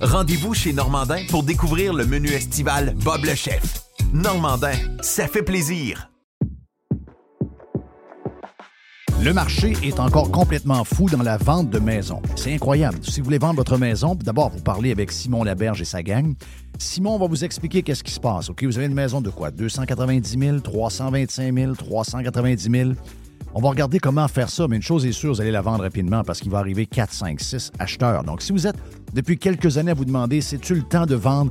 Rendez-vous chez Normandin pour découvrir le menu estival Bob le chef. Normandin, ça fait plaisir. Le marché est encore complètement fou dans la vente de maisons. C'est incroyable. Si vous voulez vendre votre maison, d'abord, vous parlez avec Simon Laberge et sa gang. Simon va vous expliquer qu'est-ce qui se passe. OK, vous avez une maison de quoi? 290 000, 325 000, 390 000. On va regarder comment faire ça, mais une chose est sûre, vous allez la vendre rapidement parce qu'il va arriver 4, 5, 6 acheteurs. Donc, si vous êtes depuis quelques années à vous demander, c'est-tu le temps de vendre?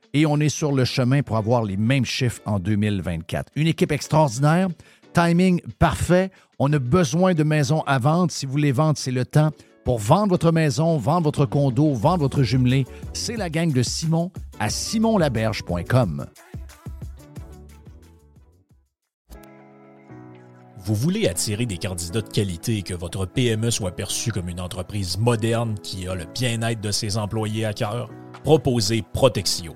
et on est sur le chemin pour avoir les mêmes chiffres en 2024. Une équipe extraordinaire, timing parfait. On a besoin de maisons à vendre. Si vous voulez vendre, c'est le temps. Pour vendre votre maison, vendre votre condo, vendre votre jumelé, c'est la gang de Simon à simonlaberge.com. Vous voulez attirer des candidats de qualité et que votre PME soit perçue comme une entreprise moderne qui a le bien-être de ses employés à cœur? Proposez Protexio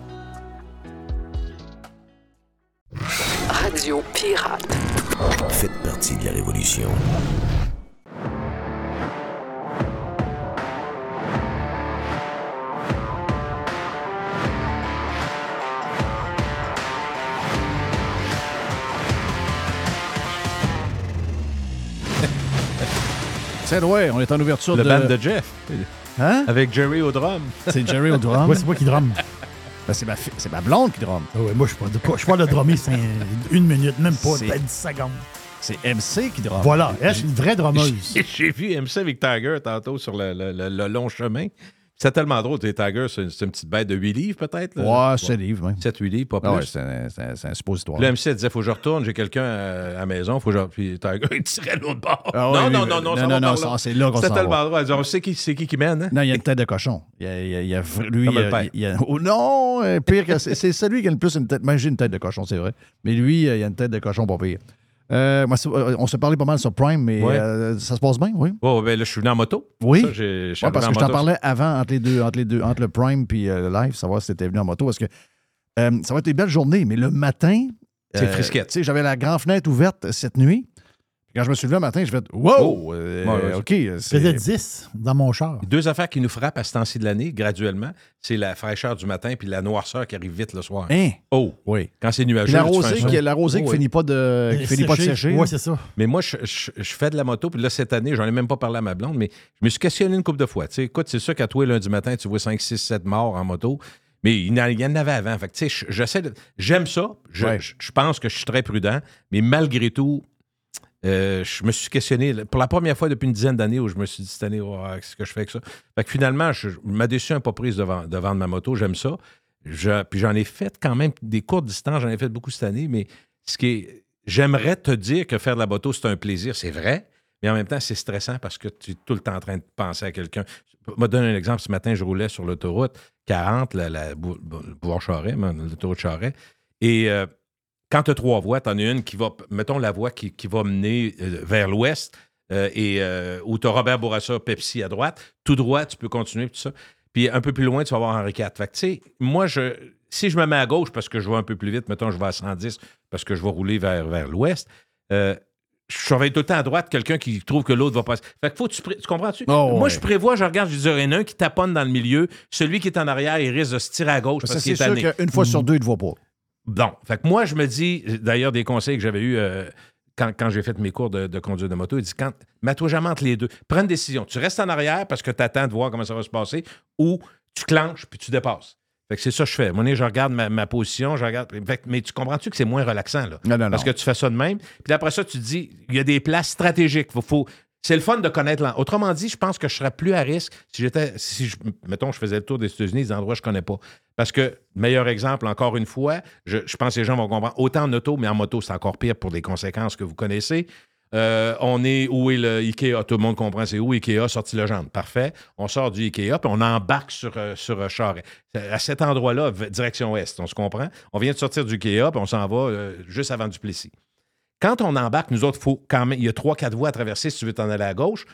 Radio Pirate. Faites partie de la révolution. C'est ouais, on est en ouverture Le de... band de Jeff. Hein? Avec Jerry au drum. C'est Jerry au drum. Ouais, c'est moi qui drum. Ben, c'est, ma fi- c'est ma blonde qui drum. Ah ouais, moi, je suis pas, je suis pas le drummer, c'est une minute, même pas, C'est- peut-être 10 secondes. C'est MC qui drum. Voilà, elle, c'est une vraie drummeuse. J'ai vu MC avec Tiger tantôt sur le, le- le- le long chemin. C'est tellement drôle. t'es Tiger, c'est une, c'est une petite bête de 8 livres, peut-être. Ouais, c'est livre, même. 7-8 livres, pas plus. Ah ouais, c'est, un, c'est un- c'est un suppositoire. Là, MC disait, faut que je retourne, j'ai quelqu'un à, à la maison, faut que je... Puis Tiger, il tirait l'autre bord. Ah ouais, non, non, non, non, non, non, c'est là qu'on s'en tellement drôle. On sait qui, c'est qui qui mène, hein? Non, il y a une tête de cochon. Il y a, il y a- y lui, Comme il y le a- père. il y a- oh, non, euh, pire que c'est, c'est celui qui a le plus une tête. Moi, j'ai une tête de cochon, c'est vrai. Mais lui, euh, il a une tête de cochon pas pire. Euh, moi, euh, on se parlait pas mal sur Prime, mais Ouais. euh, ça se passe bien, oui. Oh, ben là, je suis venu en moto. Oui. Ça, j'ai- je suis Ouais, parce que je t'en parlais avant entre les deux, entre les deux, entre le Prime puis euh, le live, savoir si t'étais venu en moto. Parce que ça va être une belle journée, mais le matin. C'est frisquette. Tu sais, j'avais la grande fenêtre ouverte cette nuit. Quand je me suis levé le matin, je fait Wow! Oh! euh, Ouais, ouais, OK. C'est- faisais 10 dans mon char. Deux affaires qui nous frappent à ce temps-ci de l'année, graduellement, c'est la fraîcheur du matin puis la noirceur qui arrive vite le soir. Hein? Oh! Oui. Quand c'est nuageux, la tu fais un rosée, qui, la rosée Oh, qui oui. finit pas de, qui finit pas de sécher. Oui, c'est ça. Mais moi, je, je- je fais de la moto, puis là, cette année, j'en ai même pas parlé à ma blonde, mais je me suis questionné une couple de fois. Tu sais, écoute, c'est sûr qu'à toi, lundi matin, tu vois 5, 6, 7 morts en moto, mais il y en avait avant. Fait que, tu sais, je- j'essaie de- J'aime ça. Je, Ouais. je- je pense que je suis très prudent, mais malgré tout, euh, je me suis questionné pour la première fois depuis une dizaine d'années où je me suis dit cette année, oh, qu'est-ce que je fais avec ça? Fait que finalement, je, je- ma décision n'est pas prise de, vend- de vendre ma moto. J'aime ça. Puis j'en ai fait quand même des courtes distances, j'en ai fait beaucoup cette année, mais ce qui est. J'aimerais te dire que faire de la moto, c'est un plaisir, c'est vrai, mais en même temps, c'est stressant parce que tu es tout le temps en train de penser à quelqu'un. Je vais te donner un exemple. Ce matin, je roulais sur l'autoroute 40, la, la Bou- Bou- Boulevard-Charest, mais l'autoroute Charest. Et euh, quand tu as trois voies, tu en as une qui va, mettons la voie qui, qui va mener euh, vers l'ouest, euh, et euh, où tu as Robert Bourassa, Pepsi à droite. Tout droit, tu peux continuer, tout ça. Puis un peu plus loin, tu vas avoir Henri IV. Fait que, tu sais, moi, je, si je me mets à gauche parce que je vais un peu plus vite, mettons, je vais à 110 parce que je vais rouler vers, vers l'ouest, euh, je surveille tout le temps à droite quelqu'un qui trouve que l'autre va passer. Fait que faut que tu, comprends-tu? Oh, moi, ouais. je prévois, je regarde, je dis, il y en a un qui taponne dans le milieu. Celui qui est en arrière, il risque de se tirer à gauche Parce qu'il c'est est sûr qu'une fois sur deux, il ne te voit pas. Bon, fait que moi, je me dis, d'ailleurs, des conseils que j'avais eus euh, quand, quand j'ai fait mes cours de, de conduite de moto, il dit quand, mets-toi jamais entre les deux. Prends une décision. Tu restes en arrière parce que tu attends de voir comment ça va se passer ou tu clenches puis tu dépasses. Fait que c'est ça que je fais. Moi, je regarde ma, ma position, je regarde. fait que- mais tu comprends-tu que c'est moins relaxant, là? Non, non, non. Parce que tu fais ça de même. Puis après ça, tu te dis, il y a des places stratégiques. Faut, faut- c'est le fun de connaître l'en- Autrement dit, je pense que je serais plus à risque si j'étais, si mettons, je faisais le tour des États-Unis, des endroits que je connais pas. Parce que, meilleur exemple, encore une fois, je, pense que les gens vont comprendre, autant en auto, mais en moto, c'est encore pire pour les conséquences que vous connaissez. Euh, on est où est le Ikea? Tout le monde comprend c'est où Ikea, sorti le genre. Parfait. On sort du Ikea, puis on embarque sur, euh, sur euh, Charest. À cet endroit-là, direction ouest, on se comprend? On vient de sortir du Ikea, puis on s'en va juste avant Duplessis. Quand on embarque, nous autres, faut quand même. Il y a trois, quatre voies à traverser si tu veux t'en aller à gauche.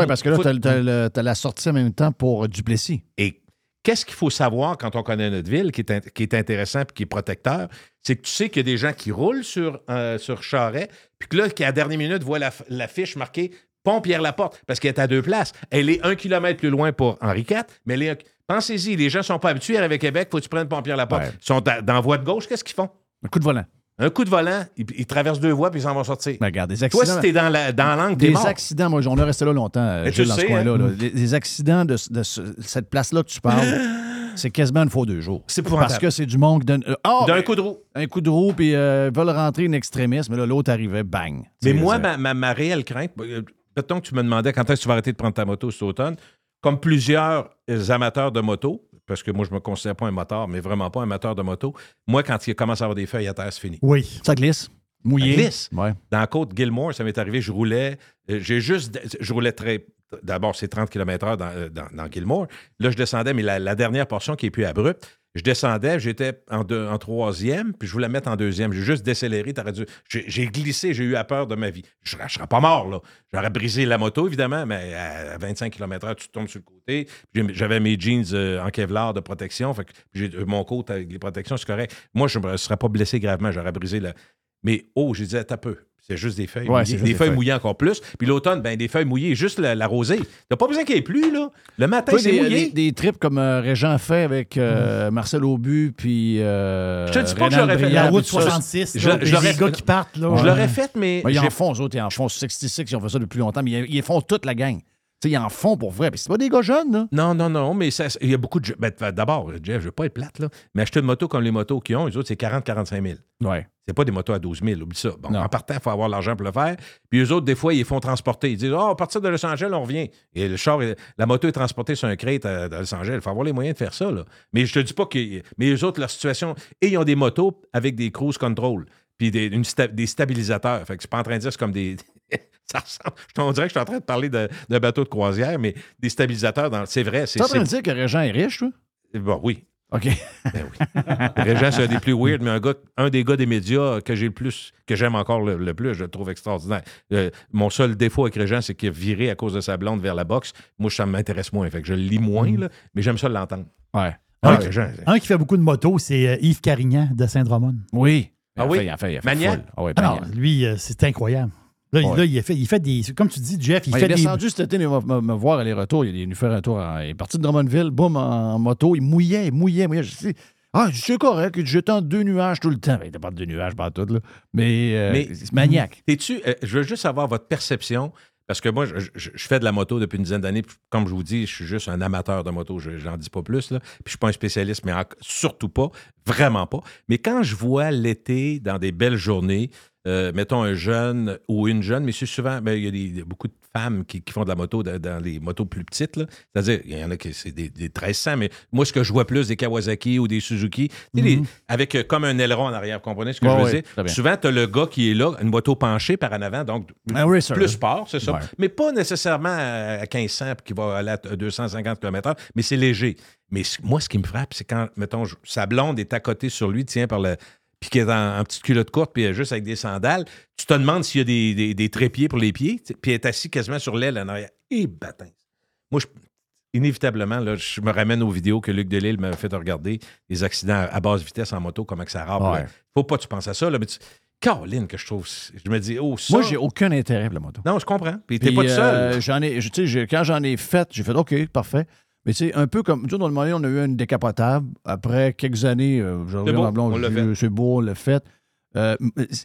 Oui, parce que là, faut- tu as, la sortie en même temps pour Duplessis. et qu'est-ce qu'il faut savoir quand on connaît notre ville, qui est, qui est intéressant et qui est protecteur, c'est que tu sais qu'il y a des gens qui roulent sur, euh, sur Charret, puis que là, qui à la dernière minute voient la, la fiche marquée Pont Pierre-Laporte, parce qu'elle est à deux places. Elle est un kilomètre plus loin pour Henri IV, mais elle est un- Pensez-y, les gens ne sont pas habitués à à Québec, faut que tu prennes Pont Pierre-Laporte. Ouais. Ils sont dans la voie de gauche, qu'est-ce qu'ils font? Un coup de volant. Un coup de volant, ils, ils traversent deux voies, puis ils s'en vont sortir. Ben, regarde, des Toi, accidents. si t'es dans la- dans l'angle, t'es des mort. accidents, moi, on est resté là longtemps, euh, Gilles, dans ce sais, coin-là. hein? là. Accidents de, ce- de ce- cette place-là que tu parles, c'est quasiment une fois deux jours. C'est épouvantable. Parce que c'est du monde qui donne. euh, ah, D'un ben, coup de roue. Un coup de roue, puis euh, veulent rentrer une extrémiste, mais là, l'autre arrivait, bang. Mais Tu sais, moi, c'est- ma, ma- ma réelle crainte, euh, mettons que tu me demandais quand est-ce que tu vas arrêter de prendre ta moto cet automne, comme plusieurs euh, amateurs de moto, parce que moi, je me considère pas un moteur, mais vraiment pas un amateur de moto, moi, quand il commence à avoir des feuilles à terre, c'est fini. Oui. Ça glisse. Mouillé. Ça glisse. Ouais. Dans la côte Gilmore, ça m'est arrivé, je roulais, euh, j'ai juste, je roulais très, d'abord, c'est 30 km/h dans, euh, dans, dans Gilmore. Là, je descendais, mais la, la dernière portion qui est plus abrupte, je descendais, j'étais en, deux- troisième, puis je voulais mettre en deuxième. J'ai juste décéléré, dû. J'ai glissé, j'ai eu à peur de ma vie. Je ne serais pas mort, là. J'aurais brisé la moto, évidemment, mais à 25 km/h, tu tombes sur le côté. J'avais mes jeans euh, en Kevlar de protection, euh, mon côte avec les protections, c'est correct. Moi, je ne serais pas blessé gravement, j'aurais brisé la. Mais oh, j'ai dit, t'as peu. C'est juste des feuilles Ouais, mouillées. Des des feuilles feuilles. mouillées encore plus. Puis l'automne, ben des feuilles mouillées, juste la, la rosée. T'as pas besoin qu'il y ait plus, là. Le matin, c'est mouillé. des, des trips comme euh, Régent fait avec euh, Marcel Aubu, puis. Euh, Je te dis pas que j'aurais fait La route puis tout ça. 66, je- là, je les gars qui partent, là. Je l'aurais fait, mais. Ben, ils en font, eux autres, ils en font 66, ils ont fait ça depuis longtemps, mais ils, ils font toute la gang. Tu sais, ils en font pour vrai. Puis c'est pas des gars jeunes, là. Non, non, non, mais il y a beaucoup de. ben, D'abord, Jeff, je veux pas être plate, là, mais acheter une moto comme les motos qu'ils ont, les autres, c'est 40-45 000. Ouais. C'est pas des motos à 12 000, oublie ça. Bon, Non. en partant, il faut avoir l'argent pour le faire. Puis eux autres, des fois, ils les font transporter. Ils disent Oh, à partir de Los Angeles, on revient. Et le char, la moto est transportée sur un crate à, à Los Angeles. Il faut avoir les moyens de faire ça. Là. Mais je te dis pas que. Mais eux autres, leur situation. Et ils ont des motos avec des cruise control. Puis des, une sta- des stabilisateurs. Fait que c'est pas en train de dire c'est comme des. ça ressemble. je- On dirait que je suis en train de parler de, de bateau de croisière, mais des stabilisateurs dans. C'est vrai. C'est, T'es en train de dire que Régent est riche, toi? Bon, oui. OK. Ben oui. Régent, c'est un des plus weird, mais un, gars, un des gars des médias que j'ai le plus, que j'aime encore le, le plus, je le trouve extraordinaire. Euh, mon seul défaut avec Régent, c'est qu'il a viré à cause de sa blonde vers la boxe. Moi, ça m'intéresse moins. Fait que je le lis moins, là, mais j'aime ça l'entendre. Ouais. Ah. Régent, Un qui fait beaucoup de motos, c'est euh, Yves Carignan de Saint-Dramond. Oui. Ah oui? fait- il a fait, il a fait Maniaque? full. Ah Alors, lui, euh, c'est incroyable. Là, il- Ouais. là, il, a fait, il fait des. Comme tu dis, Jeff, il Ouais, fait il est des. descendu cet été, il va me, me voir aller-retour. Il est venu faire un tour. il est parti de Drummondville, boum, en, moto. Il mouillait, il mouillait, mouillait. Je dis, ah, c'est correct. J'étais en deux nuages tout le temps. Ben, il n'était pas de deux nuages, pas tout, là. Mais, euh, Mais- c'est maniaque. T'es-tu, euh, je veux juste savoir votre perception, parce que moi, je, fais de la moto depuis une dizaine d'années. Comme je vous dis, je suis juste un amateur de moto. Je n'en dis pas plus. Là. Puis je suis pas un spécialiste, mais surtout pas. Vraiment pas. Mais quand je vois l'été, dans des belles journées, euh, mettons, un jeune ou une jeune, mais c'est souvent, ben, il y a beaucoup de femmes qui, qui font de la moto dans, dans les motos plus petites. C'est-à-dire, il y en a qui c'est des, des 1300, mais moi, ce que je vois plus, des Kawasaki ou des Suzuki, les- avec euh, comme un aileron en arrière, vous comprenez ce que Ouais, je veux dire? Souvent, tu as le gars qui est là, une moto penchée par en avant, donc racer. plus sport, c'est ça. Ouais. Mais pas nécessairement à 1500 puis qui va aller à 250 km/h, mais c'est léger. Mais moi, ce qui me frappe, c'est quand, mettons, je- sa blonde est à côté sur lui, tient par le. Puis qui est en, en petite culotte courte, puis juste avec des sandales. Tu te demandes s'il y a des, des- des trépieds pour les pieds, puis elle est assis quasiment sur l'aile en arrière. Et bâtin. Moi, je- inévitablement, là, je me ramène aux vidéos que Luc Delisle m'a fait regarder, les accidents à basse vitesse en moto, comment que ça rare. Ouais. Faut pas que tu penses à ça, là, mais tu- Caroline, que je trouve. Je me dis, oh, ça. Moi, j'ai aucun intérêt pour la moto. Non, je comprends. Puis t'es pas tout seul. euh, j'en ai, je- tu sais, j'ai- quand j'en ai fait, j'ai fait OK, parfait. Mais tu sais, un peu comme. Tu sais, dans le moment, on a eu une décapotable. Après quelques années, euh, je reviens dans le blond, l'a fait. c'est beau, on l'a fait. Euh,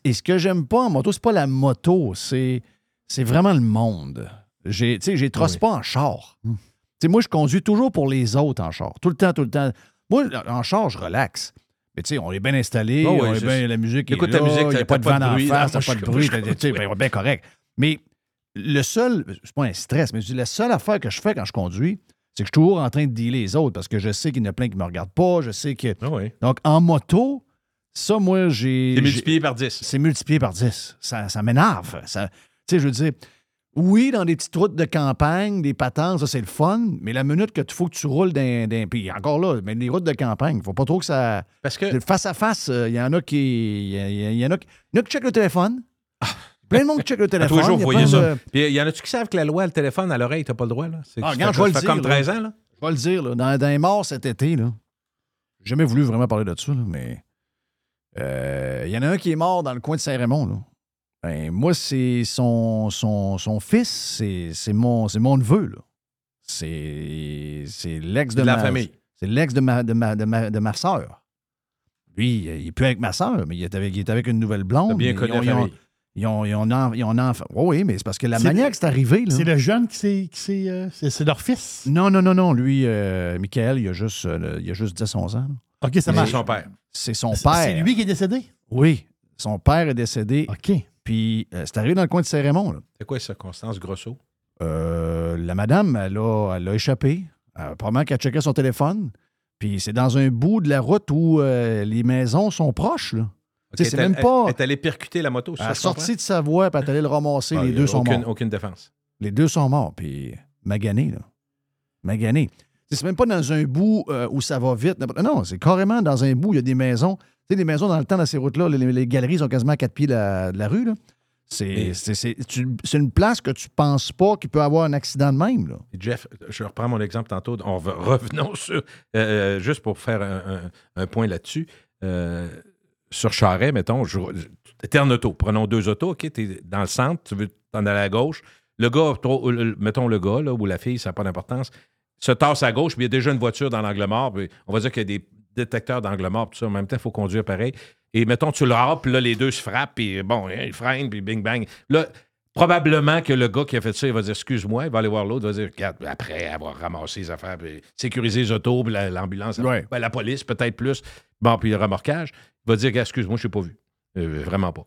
et ce que j'aime pas en moto, c'est pas la moto, c'est, c'est vraiment le monde. J'ai, tu sais, j'ai trosse Oui. pas en char. Tu sais, moi, je conduis toujours pour les autres en char. Tout le temps, tout le temps. Moi, en char, je relaxe. Mais tu sais, on est bien installé, Ah oui, on est c'est bien, la musique est Écoute là, ta musique, il n'y a pas de vent bruit. face, Ah, t'as pas je de bruit, tu sais, ben, bien correct. Mais le seul, c'est pas un stress, mais je dis, la seule affaire que je fais quand je conduis, c'est que je suis toujours en train de dealer les autres parce que je sais qu'il y en a plein qui me regardent pas, je sais que... Ah oui. Donc, en moto, ça, moi, j'ai... C'est multiplié par 10. c'est multiplié par 10. Ça, ça m'énerve. Ça- Tu sais, je veux dire, oui, dans des petites routes de campagne, des patentes, ça, c'est le fun, mais la minute que tu faut que tu roules d'un. d'un- Puis encore là, mais les routes de campagne, il faut pas trop que ça. Parce que. Face à face, euh, il y en a qui. Il y, en a qui. il y en a qui checkent le téléphone. Plein de monde qui check le À téléphone. tous les jours, Il y vous a voyez ça. Puis il y en a-tu qui savent que la loi, le téléphone à l'oreille, t'as pas le droit, là? C'est, Ah, ça regarde, fait- je vais ça le fait comme dire, là. 13 ans, là? Je vais le dire, là, dans, dans les morts cet été, là. J'ai jamais voulu vraiment parler de ça, là, mais euh, il y en a un qui est mort dans le coin de Saint-Raymond. Là. Ben, moi, c'est son, son, son fils, c'est, c'est mon, c'est mon neveu. Là. C'est, c'est l'ex de, de la ma, famille. C'est l'ex de ma, de ma, de ma, de ma soeur. Lui, il est plus avec ma soeur, mais il est avec, il est avec une nouvelle blonde. T'as bien connu ils ont- la ils ont- famille. Ils ont, ils ont, en- ils ont en- Oui, mais c'est parce que la C'est manière le- que c'est arrivé. Là, C'est le jeune qui s'est. qui s'est, euh, c'est c'est leur fils. non, non, non, non. Lui, euh, Michael, il a juste, euh, il a juste 10-11 ans. là. OK, ça C'est marche. son père. C'est son C'est- père. C'est lui qui est décédé? Oui. Son père est décédé. OK. Puis euh, c'est arrivé dans le coin de Saint-Raymond. là. C'est quoi ça, Constance Grosso? Euh, la madame, elle a, elle a échappé. Euh, probablement qu'elle checkait son téléphone. Puis c'est dans un bout de la route où euh, les maisons sont proches. Là. Tu sais, c'est même pas. Elle est allée percuter la moto, Elle ça? a je comprends? sorti de sa voie, puis elle est allée le ramasser. Ah, les deux sont aucune, morts. aucune défense. Les deux sont morts. Puis magané, là. Magané. Tu sais, C'est même pas dans un bout euh, où ça va vite. Non, c'est carrément dans un bout il y a des maisons. Tu sais, les maisons dans le temps, dans ces routes-là, les, les galeries sont quasiment à quatre pieds de la, de la rue. là. C'est une place que tu penses pas qu'il peut avoir un accident de même. Là. Jeff, je reprends mon exemple tantôt. On revenons sur. euh, juste pour faire un, un- un point là-dessus. Euh, sur Charret, mettons, t'es en auto. Prenons deux autos, OK? T'es dans le centre, tu veux t'en aller à gauche. Le gars, trop- le- mettons le gars là, ou la fille, ça n'a pas d'importance, se tasse à gauche, puis il y a déjà une voiture dans l'angle mort. puis on va dire qu'il y a des détecteurs d'angle mort, tout ça. En même temps, il faut conduire pareil. Et mettons, tu le râpes, puis là, les deux se frappent, puis bon, hein, ils freinent, puis bing bang. Là, probablement que le gars qui a fait ça, il va dire excuse-moi, il va aller voir l'autre, il va dire regarde, après avoir ramassé les affaires, puis sécuriser les autos, puis la- l'ambulance, Ouais. ben, la police, peut-être plus, bon, puis le remorquage, va dire excuse-moi, je ne pas vu. Euh, vraiment pas.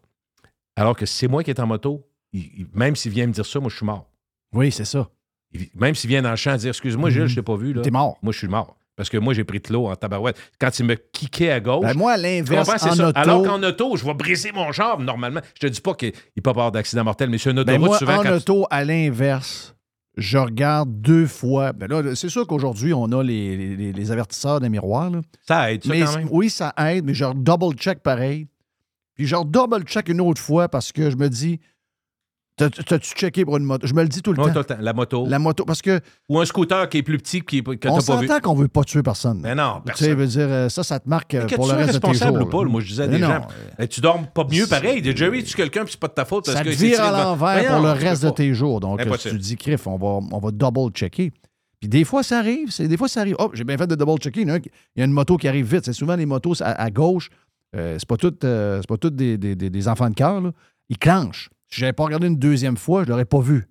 Alors que si c'est moi qui est en moto, il- il- même s'il vient me dire ça, moi, je suis mort. Oui, c'est ça. Il- même s'il vient dans le champ dire excuse-moi, Gilles, je t'ai pas vu, là. T'es mort. Moi, je suis mort. Parce que moi, j'ai pris de l'eau en tabarouette. Quand il me kickait à gauche, Ben, moi, à l'inverse, c'est auto, Alors qu'en auto, je vais briser mon char normalement. Je te dis pas qu'il ne peut pas avoir d'accident mortel, mais sur une ben, autoroute, moi, souvent, en tu- auto, à l'inverse, je regarde deux fois. Ben là, c'est sûr qu'aujourd'hui, on a les, les- les avertisseurs des miroirs. là. ça aide, ça, Mais quand même. oui, ça aide, mais je double-check pareil. Puis je double-check une autre fois parce que je me dis, t'as-tu checké pour une moto? Je me le dis tout le Ouais, temps. tout le temps. La moto. La moto, parce que Ou un scooter qui est plus petit qui, que on n'as pas vu. s'entend qu'on veut pas tuer personne. Mais non, tu sais, personne. veut dire, euh, ça, ça te marque euh, Que pour le reste de tes responsable jours. ou pas, là. moi, je disais à Mais des non, gens, euh, Eh, tu dors pas mieux pareil. Des Jerry, tu quelqu'un, puis c'est pas de ta faute. Parce ça que te vire à l'envers pour le reste de tes jours. Donc, euh, tu dis, Criff, on va, on va double-checker. Puis des fois, ça arrive. Des fois, ça arrive. Oh, j'ai bien fait de double-checker. Il y a une moto qui arrive vite. C'est souvent les motos à, à gauche. euh, c'est pas toutes euh, c'est pas toutes des, des- des- des enfants de cœur. là. Ils clenchent. Si j'avais pas regardé une deuxième fois, je l'aurais pas vu.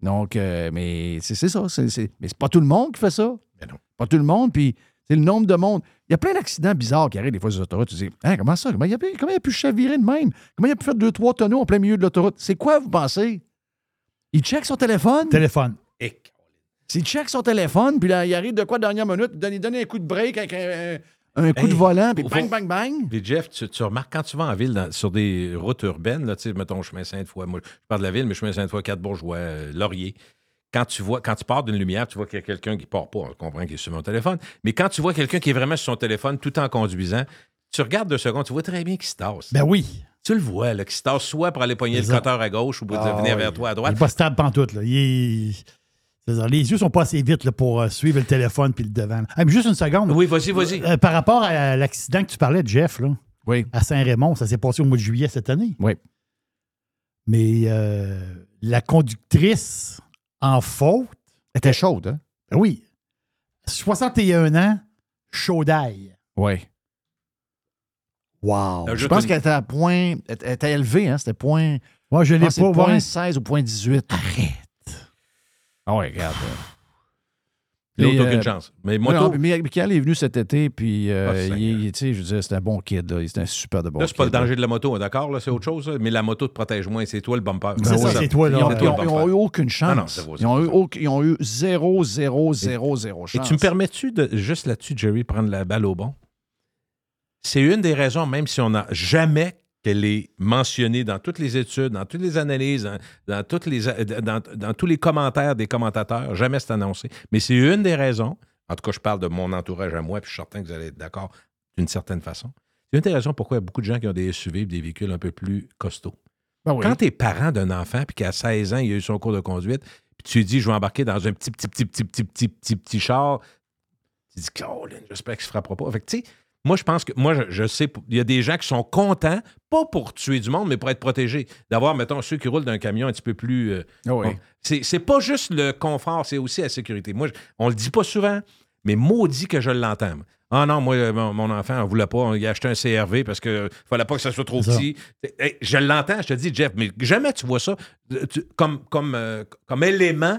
Donc, euh, mais c'est ça. c'est- c'est- mais c'est pas tout le monde qui fait ça. Mais non. Pas tout le monde. Puis, tu C'est le nombre de monde. Il y a plein d'accidents bizarres qui arrivent des fois sur l'autoroute. Tu te dis, Hein, comment ça? Comment il, a pu, comment il a pu chavirer de même? Comment il a pu faire deux, trois tonneaux en plein milieu de l'autoroute? C'est quoi, vous pensez? Il check son téléphone? Téléphone. S'il check son téléphone, puis là, il arrive de quoi dernière minute, il donne, il donne un coup de break avec un, un coup Hey, de volant, puis bang, bang, bang. Puis Jeff, tu, tu remarques quand tu vas en ville, dans- sur des routes urbaines, là, tu sais, mettons chemin Sainte-Foy, moi je parle de la ville, mais chemin Sainte-Foy, Quatre-Bourgeois, euh, Laurier. Quand tu vois, quand tu pars d'une lumière, tu vois qu'il y a quelqu'un qui part pas, on comprend qu'il est sur mon téléphone, mais quand tu vois quelqu'un qui est vraiment sur son téléphone tout en conduisant, tu regardes deux secondes, tu vois très bien qu'il se tasse. Ben oui. tu le vois, là, qu'il se tasse soit pour aller pogner le cutter à gauche ou pour Ah, venir oui. vers toi à Il droite. n'est pas stable pantoute. Là. Il est- c'est-à-dire, les yeux sont pas assez vite là, pour euh, suivre le téléphone puis le devant. Ah, mais juste une seconde. Oui, vas-y, vas-y. Euh, par rapport à l'accident que tu parlais de Jeff, là, Oui. à Saint-Raymond, ça s'est passé au mois de juillet cette année. Oui. Mais euh, la conductrice en faute, Elle était chaude, hein? ben oui, 61 ans, chaud d'ail. Oui. Wow. Je pense qu'elle était à point. Elle était élevée, hein? C'était point. Moi, je l'ai pas point voir. 16 ou point 18. Arrête. Ah ouais, regarde. L'autre, Et, aucune euh, chance. Mais Moi, moto, non, mais Michael est venu cet été, puis euh, Ah, Seigneur. il, il- tu sais, je veux dire, c'était un bon kid. C'était un super de bon là, c'est pas le là. danger de la moto, d'accord, là, c'est autre chose, là, mais la moto te protège moins, c'est toi le bumper. C'est ça, c'est toi, là. Ils ont, Ouais, ils ont- ouais. ils ont eu aucune chance. Non, c'est c'est ils, ont eu, c'est ils ont eu 0, 0, 0, 0, 0 Et chance. tu me permets-tu de, juste là-dessus, Jerry, prendre la balle au bon? C'est une des raisons, même si on n'a jamais qu'elle est mentionnée dans toutes les études, dans toutes les analyses, dans, dans toutes les, dans, dans tous les commentaires des commentateurs, jamais c'est annoncé. Mais c'est une des raisons, en tout cas, je parle de mon entourage à moi, puis je suis certain que vous allez être d'accord d'une certaine façon. C'est une des raisons pourquoi il y a beaucoup de gens qui ont des SUV, des véhicules un peu plus costauds. Ben oui. Quand tu es parent d'un enfant, puis qu'à 16 ans, il a eu son cours de conduite, puis tu lui dis, je vais embarquer dans un petit, petit, petit, petit, petit, petit, petit, petit char, tu dis, Colin, j'espère qu'il se frappera pas. Fait que, tu sais, moi, je pense que, moi, je, je sais, il y a des gens qui sont contents, pas pour tuer du monde, mais pour être protégés. D'avoir, mettons, ceux qui roulent d'un camion un petit peu plus. euh, Ah oui. bon. C'est pas juste le confort, c'est aussi la sécurité. Moi, je- on le dit pas souvent, mais maudit que je l'entends. Ah non, moi, euh, mon, mon enfant, on voulait pas. Il a acheté un CRV parce que fallait pas que ça soit trop petit. Hey, je l'entends, je te dis, Jeff, mais jamais tu vois ça euh, tu- comme, comme, euh, comme élément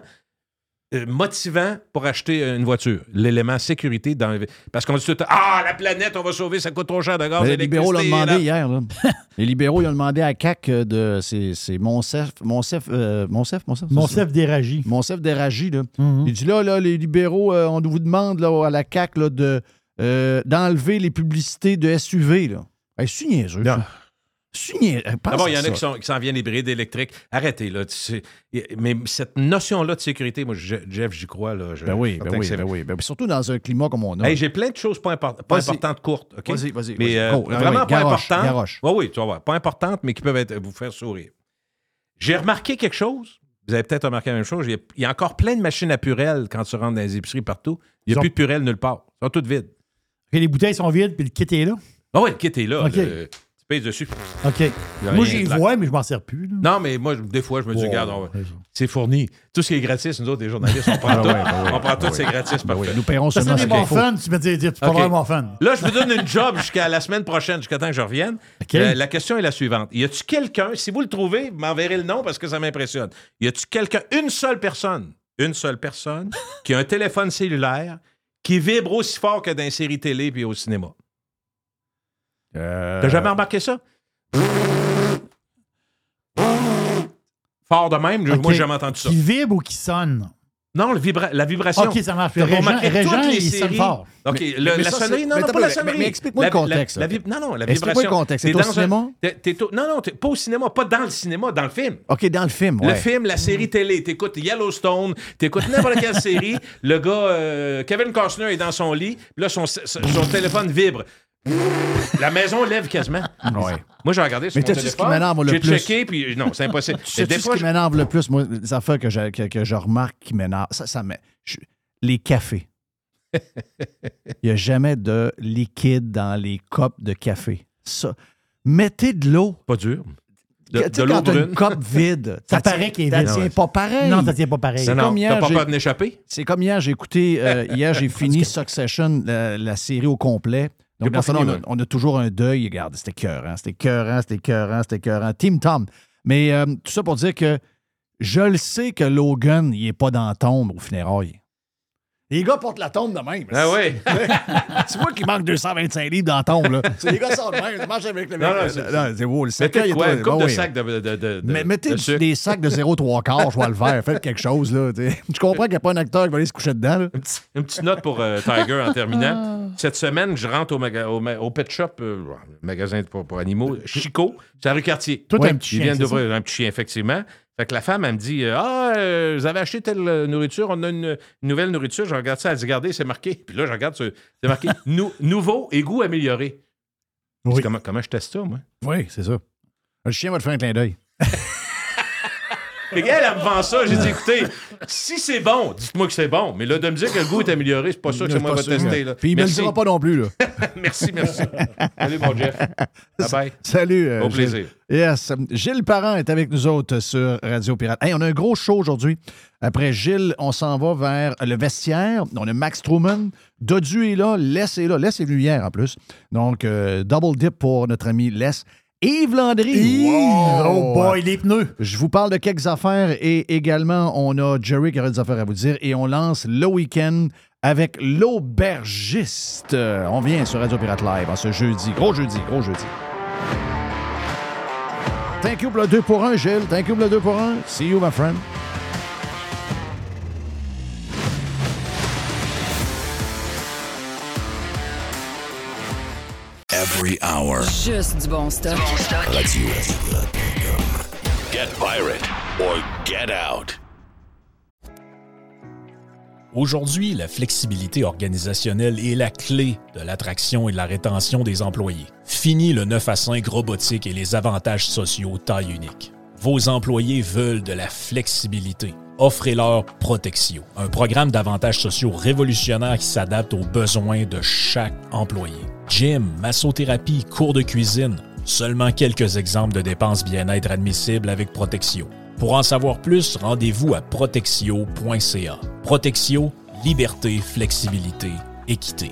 motivant pour acheter une voiture. L'élément sécurité dans Parce qu'on dit tout le temps, Ah, la planète, on va sauver, ça coûte trop cher de gaz. Les libéraux l'ont demandé là. hier. là. les libéraux ils ont demandé à CAC euh, de. C'est c'est Monsef. Monsef. euh, Monsef, Monsef. Mon c'est ça? chef d'Éragie. Monsef d'Éragie, là. Mhm. Il dit là, là, les libéraux, euh, on vous demande là, à la CAC là, de, euh, d'enlever les publicités de SUV. Là. Hey, c'est niaiseux. Non. ça. Pense D'abord, il y en a qui sont- qui s'en viennent hybrides électriques. Arrêtez, là. tu sais. Mais cette notion-là de sécurité, moi, je- Jeff, j'y crois. Là. Je- Ben oui, ben oui, ben oui. Ben, surtout dans un climat comme on a. Hey, j'ai plein de choses pas, import- pas Vas-y. importantes courtes? Vas-y, vas-y. Mais vas-y. euh. Ah vraiment oui, pas garoche, importantes. garoche. Oui, oui, tu vas voir. Pas importantes, mais qui peuvent être, vous faire sourire. J'ai remarqué quelque chose. Vous avez peut-être remarqué la même chose. Il y, a, il y a encore plein de machines à purel quand tu rentres dans les épiceries partout. Il n'y Ils a ont- plus de purel nulle part. Sont toutes vides. Ok, les bouteilles sont vides, puis le kit est là? Ah oui, le kit est là. Le- dessus. OK. Moi, j'y vois, mais je m'en sers plus. là. Non, mais moi, des fois, je me dis, Wow. regarde, on c'est fourni. Tout ce qui est gratis, nous autres, les journalistes, on prend Ah tout. oui, on prend ben tout, c'est gratis. Parfait. nous paierons Ça, seulement c'est ce mon fun. Tu peux dire, tu peux avoir mon fun. Là, je vous donne une job jusqu'à la semaine prochaine, jusqu'à temps que je revienne. Euh, la question est la suivante. Y a-tu quelqu'un, si vous le trouvez, vous m'enverrez le nom parce que ça m'impressionne. Y a-tu quelqu'un, une seule personne, une seule personne, qui a un téléphone cellulaire qui vibre aussi fort que dans les séries télé puis au cinéma? Euh, T'as jamais remarqué ça? Fort de même, moi, j'ai jamais entendu ça. Qui vibre ou qui sonne? Non, le vibra- la vibration. OK, ça marche. Régent, Régent, les il sonne fort. OK, Mais- le- mais la ça, sonnerie, non, pas la sonnerie. mais explique-moi le contexte, la- la non, non, la Explique-moi vibration. le contexte. T'es C'est au dans un- cinéma? au- non, non, t'es pas au cinéma, pas dans le cinéma, dans le film. OK, dans le film, Le film, la série télé, t'écoutes Yellowstone, t'écoutes n'importe quelle série, le gars, euh, Kevin Costner est dans son lit, là, son, son- son téléphone vibre. La maison lève quasiment. Ouais. Moi, j'ai regardé sur Mais mon t'as-tu ce téléphone. qui m'énerve le J'ai plus? checké, puis non, c'est impossible. Tu sais Mais des ce fois, qui je- m'énerve le plus, moi, les affaires que je, que, que je remarque qui m'énervent, ça, ça me... je- les cafés. Il n'y a jamais de liquide dans les copes de café. Ça. Mettez de l'eau. Pas dur. De, Tu sais, de l'eau quand t'as brune. une coupe vide, Ça tient- paraît qu'il est ça vide. tient pas pareil. Non, ça tient pas pareil. Non, non, comme hier, t'as pas j'ai- peur de l'échapper? C'est comme hier, j'ai écouté, euh, hier, j'ai fini Succession, la, la série au complet. Donc, dans a, on a toujours un deuil. Regarde, c'était cœur, c'était cœur, c'était cœur, c'était cœur. Team Tom. Mais euh, tout ça pour dire que je le sais que Logan, il n'est pas dans la tombe au funérailles. Les gars portent la tombe de même. Ah oui. tu vois qu'il manque 225 livres dans la tombe, là. C'est les gars sortent de même. Tu marches avec le mec. Non, non, c'est- Non, c'est beau. Le est bon, de oui. sac de, de, de, de- Mais mettez de des sacs de 0,3 quart, je vais le faire. Faites quelque chose, là. Je comprends qu'il n'y a pas un acteur qui va aller se coucher dedans, là. Une petite- Une petite note pour euh, Tiger en terminant. Cette semaine, je rentre au, maga- au, ma- au pet shop, euh, magasin pour, pour animaux, Chico, c'est à rue Cartier. Ouais, un petit Ils chien, viennent c'est d'ouvrir un petit chien, effectivement. Fait que la femme, elle me dit euh, Ah, euh, vous avez acheté telle euh, nourriture, on a une, nouvelle nourriture. Je regarde ça, elle dit Regardez, c'est marqué. Puis là, je regarde, c'est marqué Nou- Nouveau et goût amélioré. Oui. Comment, comment je teste ça, moi Oui, c'est ça. Le chien va te faire un clin d'œil. Et elle, elle me vend ça. J'ai dit Écoutez, si c'est bon, dites-moi que c'est bon. Mais là, de me dire que le goût est amélioré, c'est pas sûr que c'est moi qui va tester. Là. Puis il me le dira pas non plus, là. merci, merci. Salut, mon Jeff. Bye bye. Salut. euh, Au Gilles. plaisir. Yes. Gilles Parent est avec nous autres sur Radio Pirate. Hey, on a un gros show aujourd'hui. Après Gilles, on s'en va vers le vestiaire. On a Max Truman. Dodu est là. Les est là. Les est venu hier en plus. Donc, euh, double dip pour notre ami Les. Yves Landry. Wow! Oh boy, les pneus. Je vous parle de quelques affaires et également, on a Jerry qui aura des affaires à vous dire et on lance le week-end avec l'aubergiste. On vient sur Radio Pirate Live en ce jeudi. Gros jeudi, gros jeudi. Thank you pour le 2 pour 1, Gilles. Thank you pour le 2 pour 1. See you, my friend. Every hour. Juste du bon stock. Radio. Get pirate or get out. Aujourd'hui, la flexibilité organisationnelle est la clé de l'attraction et de la rétention des employés. Fini le 9 à 5 robotique et les avantages sociaux taille unique. Vos employés veulent de la flexibilité. Offrez-leur Protexio, un programme d'avantages sociaux révolutionnaire qui s'adapte aux besoins de chaque employé. Gym, massothérapie, cours de cuisine, seulement quelques exemples de dépenses bien-être admissibles avec Protexio. Pour en savoir plus, rendez-vous à protexio.ca. Protexio, liberté, flexibilité, équité.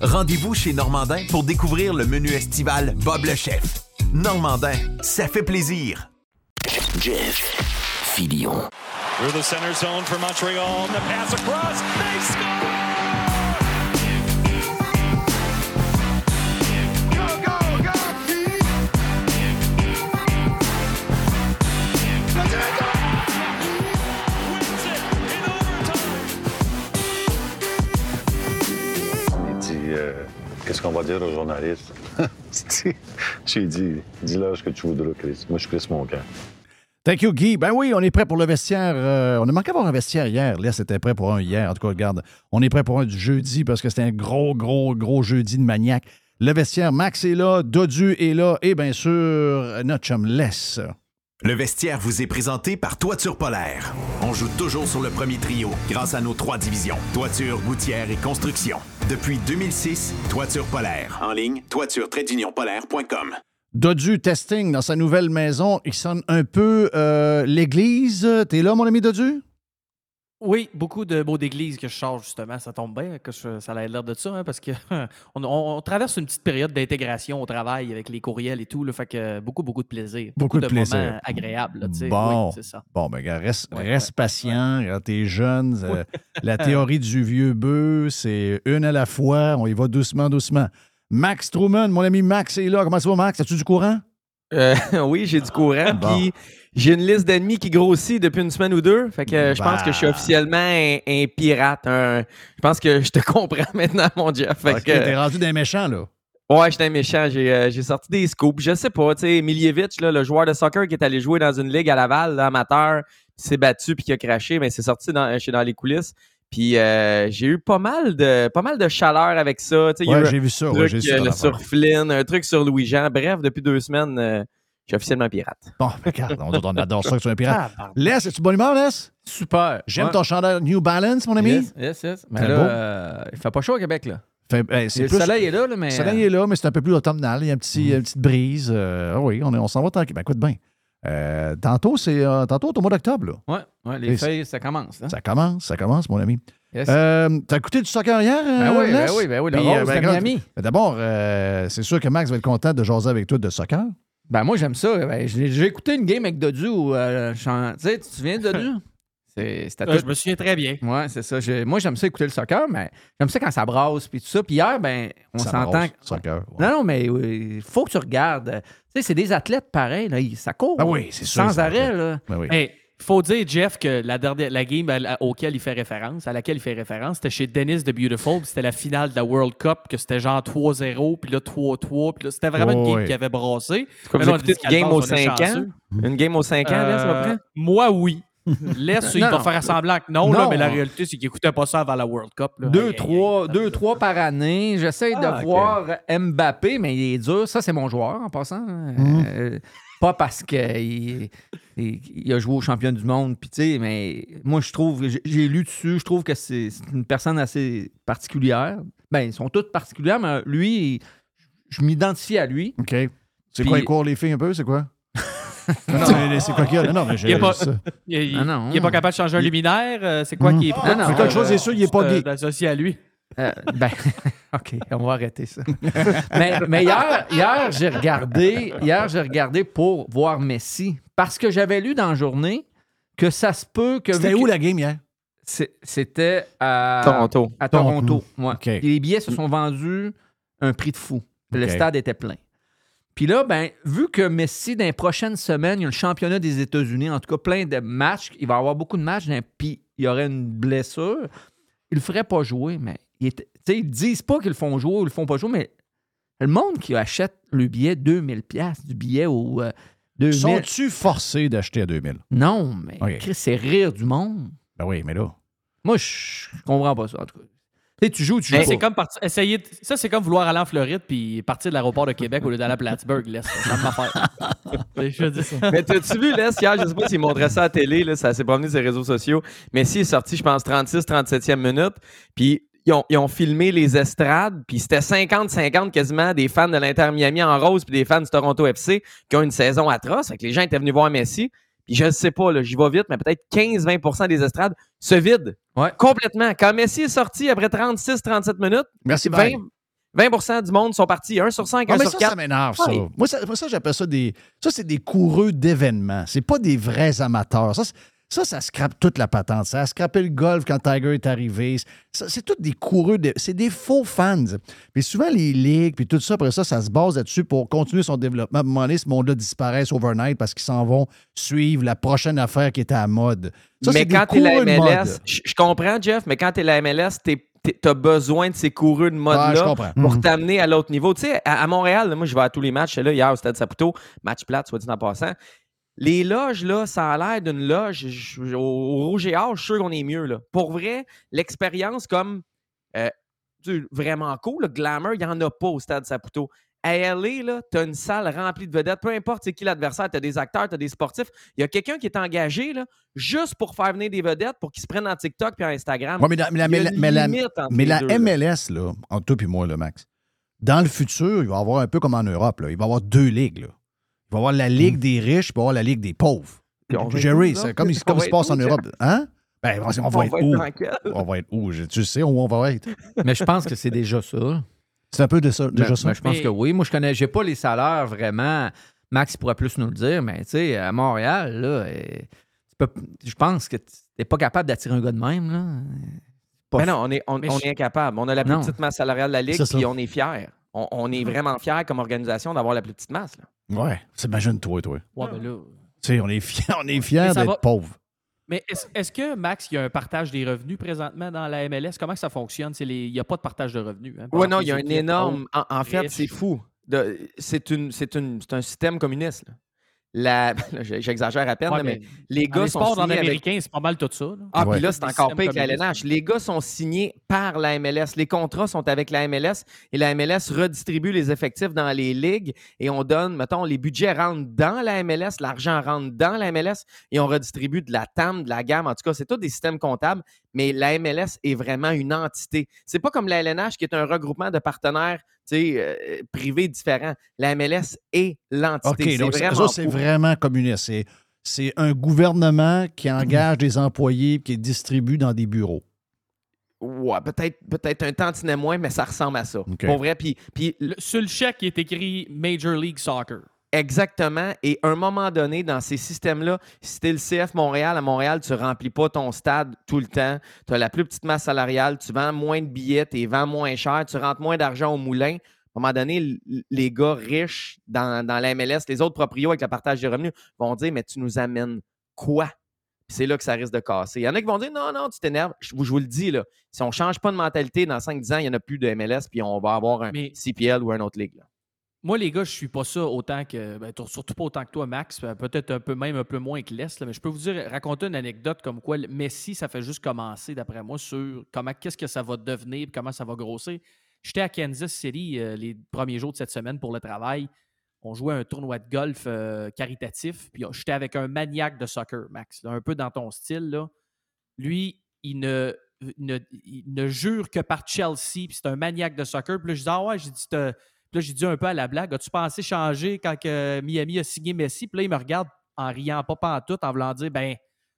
Rendez-vous chez Normandin pour découvrir le menu estival Bob le chef. Normandin, ça fait plaisir. Jeff Filion. Through the center zone for Montreal. The pass across. They score! Qu'est-ce qu'on va dire aux journalistes? J'ai dit Dis-leur ce que tu voudras, Chris. Moi, je suis Chris Moncan. Thank you, Guy. Ben oui, on est prêt pour le vestiaire. euh, on a manqué d'avoir un vestiaire hier. Là, c'était prêt pour un hier. En tout cas, regarde, on est prêt pour un du jeudi parce que c'était un gros, gros, gros jeudi de maniaque. Le vestiaire, Max est là, Dodu est là et bien sûr, notre chum. Le vestiaire vous est présenté par Toiture Polaire. On joue toujours sur le premier trio grâce à nos trois divisions, toiture, gouttière et construction. Depuis 2006, Toiture Polaire. En ligne, toiture-polaire.com. Dodu testing dans sa nouvelle maison. Il sonne un peu euh, l'église. T'es là, mon ami Dodu? Oui, beaucoup de mots d'église que je charge, justement. Ça tombe bien que je- ça a l'air de ça, hein, parce que on, on- on traverse une petite période d'intégration au travail avec les courriels et tout. Là, fait que beaucoup, beaucoup de plaisir. Beaucoup de plaisir. moments agréables. là. Bon, Oui, c'est ça. bon ben, gars, reste, Ouais, reste ouais, patient. regarde, T'es jeune. euh, la théorie du vieux bœuf, c'est une à la fois. On y va doucement, doucement. Max Truman, mon ami Max est là. Comment ça va, Max? As-tu du courant? Euh, oui, j'ai du courant. Bon. Puis j'ai une liste d'ennemis qui grossit depuis une semaine ou deux. Fait que euh, je pense que je suis Bah. officiellement un, un pirate. un- je pense que je te comprends maintenant, mon Jeff. Fait que, T'es rendu des méchants, là. Ouais, j'étais un méchant. J'ai euh, j'ai sorti des scoops. Je sais pas, tu sais, Miljevic, là, le joueur de soccer qui est allé jouer dans une ligue à Laval, là, amateur, qui s'est battu puis qui a craché, mais c'est sorti dans, chez dans les coulisses. Puis euh, j'ai eu pas mal de pas mal de chaleur avec ça. Ouais, j'ai vu ça. ouais, truc j'ai vu euh, le sur Flynn, un truc sur Louis-Jean. Bref, depuis deux semaines, euh, je suis officiellement pirate. Bon, ben, regarde, on, on adore ça que tu es un pirate. Les, es-tu de bonne humeur, Les? Super. J'aime Ouais. ton chandail New Balance, mon ami. Yes, yes, yes. Mais Très là, beau. euh, il fait pas chaud au Québec, là. Fait- ben, c'est Le plus- soleil est là, là, mais. Le soleil est là, mais c'est un peu plus automnal. Il y a un petit, une petite brise. Euh, ah oui, on, est- on s'en va tranquille. Ben, écoute bien. Euh, tantôt, c'est euh, tantôt, au mois d'octobre. là. Ouais, Et les feuilles, ça commence. hein. Ça commence, ça commence, mon ami. Yes. Euh, T'as écouté du soccer hier? ben oui, ben oui, ben oui. Le Puis, rose euh, ben, de regarde, Miami. ben, D'abord, euh, c'est sûr que Max va être content de jaser avec toi de soccer. Ben moi, j'aime ça. Ben, j'ai j'ai écouté une game avec Dodu. Où, euh, chan- tu sais, tu te souviens de Dodu? C'est- C'était Euh, tout- je me souviens très bien. Ouais, c'est ça. J'ai- Moi, j'aime ça écouter le soccer, mais j'aime ça quand ça brasse puis tout ça. Puis hier, ben, on Ça s'entend. brasse, Soccer. ouais. Non, non, mais il faut que tu regardes. Tu sais, c'est des athlètes pareils, là. Ils- Ça court. Ah oui, c'est sûr, Sans arrêt, là. Ben oui. Faut dire, Jeff, que la, dernière, la game à, à- auquel il fait référence, à laquelle il fait référence, c'était chez Dennis de Beautiful. puis C'était la finale de la World Cup, que c'était genre 3-0, puis là 3-3. Puis là, c'était vraiment une game oui. qui avait brassé. Comme là, on écoutez dit une game on est 5 ans? Une game aux 5 ans, là, c'est pas Euh, près? moi, oui. Laisse, il va faire semblant que non, là, Non. mais la réalité, c'est qu'il écoutait pas ça avant la World Cup. là. Deux, aïe, trois, aïe. deux, trois par année. J'essaie Ah, de ok. voir Mbappé, mais il est dur. Ça, c'est mon joueur en passant. Mhm. Euh, pas parce qu'il il, il a joué au champion du monde, puis tu sais, mais moi, je trouve, j'ai- lu dessus, je trouve que c'est une personne assez particulière. Ben, ils sont toutes particulières, mais lui, je m'identifie à lui. OK. C'est Puis- quoi, il court les filles un peu? C'est quoi? non, non, mais c'est quoi qu'il y a? Non, non, mais j'ai Il est pas-. Il, il- Ah non. il est pas capable de changer un luminaire. euh, c'est quoi Mhm. qui est Non, non. Mais quelque chose, c'est sûr, il est pas euh, gay. d'associé à lui? Euh, ben, OK, on va arrêter ça. mais mais hier, hier j'ai regardé, hier, j'ai regardé pour voir Messi parce que j'avais lu dans la journée que ça se peut que. C'était où que- la game hier? C'était à Toronto. À Toronto. ouais. Les billets se sont vendus un prix de fou. Le stade était plein. Puis là, ben, vu que Messi, dans les prochaines semaines, il y a le championnat des États-Unis, en tout cas plein de matchs, il va y avoir beaucoup de matchs, dans- puis il y aurait une blessure, il le ferait pas jouer, mais il était- tu sais, ils disent pas qu'ils le font jouer ou ils le font pas jouer, mais le monde qui achète le billet 2000 pièces du billet au euh, 2000 Sont-tu forcés d'acheter à 2000? Non, mais OK. Chris, c'est rire du monde. Ben oui, mais là. Moi, je comprends pas ça, en tout cas. Tu sais, tu joues, tu joues Mais c'est comme parti- essayer de- ça, c'est comme vouloir aller en Floride puis partir de l'aéroport de Québec au lieu d'aller à Plattsburgh. Laisse, je ça. Mais t'as-tu vu, Les, hier, je sais pas s'il montrait ça à la télé, là, ça s'est promené sur les réseaux sociaux. Messi est sorti, je pense, 36, 37e minute. Puis ils ont, ils ont filmé les estrades, puis c'était 50-50 quasiment des fans de l'Inter Miami en rose, puis des fans du Toronto FC qui ont une saison atroce. Fait que les gens étaient venus voir Messi. Puis je ne sais pas, j'y vais vite, mais peut-être 15-20% des estrades se vident Ouais. complètement. Quand Messi est sorti après 36-37 minutes, Merci, 20, bye. 20 du monde sont partis. 1 sur 5, Ah, 1 mais sur ça, 4. ça m'énerve, ça. Ouais. Moi, ça, moi, ça, j'appelle ça des. Ça, c'est des coureux d'événements. C'est pas des vrais amateurs. Ça, ça, ça scrape toute la patente. Ça a scrappé le golf quand Tiger est arrivé. C'est tous des coureux. de- C'est des faux fans. Puis souvent, les ligues, puis tout ça, après ça, ça se base là-dessus pour continuer son développement. À un moment donné, ce monde-là disparaisse overnight parce qu'ils s'en vont suivre la prochaine affaire qui est à la mode. Ça, mais quand t'es la coureux de MLS, je comprends, Jeff, mais quand t'es la MLS, t'as besoin de ces coureux de mode-là pour Mhm. t'amener à l'autre niveau. Tu sais, à, à Montréal, moi, je vais à tous les matchs. Là hier au Stade Saputo, match plate, soit dit en passant. Les loges, là, ça a l'air d'une loge. je- au, au Rouge et Or, je suis sûr qu'on est mieux. Là. Pour vrai, l'expérience comme euh, vraiment cool, le glamour, il n'y en a pas au Stade Saputo. À LA, là, tu as une salle remplie de vedettes. Peu importe c'est qui l'adversaire, tu as des acteurs, tu as des sportifs. Il y a quelqu'un qui est engagé là, juste pour faire venir des vedettes pour qu'ils se prennent en TikTok et en Instagram. Ouais, mais la, mais mais mais là. MLS, là, entre toi et moi, là, Max, dans le futur, il va y avoir un peu comme en Europe. Là, il va y avoir deux ligues. Là. Il va y avoir la Ligue des riches il va y avoir la Ligue des pauvres. Puis on va être Jerry, où, c'est comme, il- comme se passe être en où, Europe. Hein? Ben, on, on va être où? tranquille. On va être où? Je- Tu sais où on va être? Mais je pense que c'est déjà ça. C'est un peu de ça, déjà Ben, ça. ben, je pense Mais- que oui. Moi, je connais, j'ai pas les salaires vraiment. Max pourrait plus nous le dire, mais tu sais, à Montréal, là, euh, tu peux- je pense que tu n'es pas capable d'attirer un gars de même. Là. Pas Mais non, on est, on, Mais on je- est incapable. On a la plus Non. petite masse salariale de la Ligue, puis on est fiers. On, on est vraiment fiers comme organisation d'avoir la plus petite masse. là. Ouais, t'imagines toi, toi. Ouais, ben là, Tu sais, on est fiers on est d'être va- pauvres. Mais est-ce est-ce que, Max, il y a un partage des revenus présentement dans la MLS? Comment ça fonctionne? C'est les- Il n'y a pas de partage de revenus. hein, Oui, non, il y a un énorme. En, en fait, c'est fou. De- C'est une, c'est une, c'est un système communiste. là. La, J'exagère à peine, Ouais, là, mais, mais les gars les sont sports signés avec- américains, c'est pas mal tout ça. là. Ah, Ouais. puis là, c'est encore pire que la. LNH. Les gars sont signés par la MLS. Les contrats sont avec la MLS et la MLS redistribue les effectifs dans les ligues et on donne, mettons, les budgets rentrent dans la MLS, l'argent rentre dans la MLS et on redistribue de la TAM, de la gamme. En tout cas, c'est tout des systèmes comptables, mais la MLS est vraiment une entité. C'est pas comme la LNH qui est un regroupement de partenaires euh, privés différents. La MLS est l'entité. OK, C'est donc ça, vraiment c'est vraiment communiste. C'est, c'est un gouvernement qui engage des employés et qui les distribue dans des bureaux. Ouais, peut-être peut-être un tantinet moins, mais ça ressemble à ça. Pour vrai. Puis, puis Le- sur le chèque, il est écrit Major League Soccer. Exactement. Et à un moment donné, dans ces systèmes-là, si tu es le CF Montréal, à Montréal, tu ne remplis pas ton stade tout le temps. Tu as la plus petite masse salariale, tu vends moins de billets, tu vends moins cher, tu rentres moins d'argent au moulin. À un moment donné, les gars riches dans, dans la MLS, les autres proprios avec le partage des revenus vont dire Mais tu nous amènes quoi Puis c'est là que ça risque de casser. Il y en a qui vont dire Non, non, tu t'énerves. Je, vous- je vous le dis, là, si on ne change pas de mentalité, dans 5-10 ans, il n'y en a plus de MLS, puis on va avoir un Mais- CPL ou un autre ligue. là. Moi, les gars, je suis pas ça autant que. ben, surtout pas autant que toi, Max. euh, Peut-être un peu même un peu moins que l'Est. Mais je peux vous dire, raconter une anecdote comme quoi Messi, ça fait juste commencer, d'après moi, sur comment qu'est-ce que ça va devenir, comment ça va grossir. J'étais à Kansas City euh, les premiers jours de cette semaine pour le travail. On jouait un tournoi de golf euh, caritatif. Puis j'étais avec un maniaque de soccer, Max. un peu dans ton style. Là. Lui, il ne, ne, ne jure que par Chelsea. Puis c'est un maniaque de soccer. Puis là, je dis, ah ouais, j'ai dit, puis là, j'ai dit un peu à la blague, as-tu pensé changer quand que Miami a signé Messi? Puis là, il me regarde en riant pas pantoute, en voulant dire, ben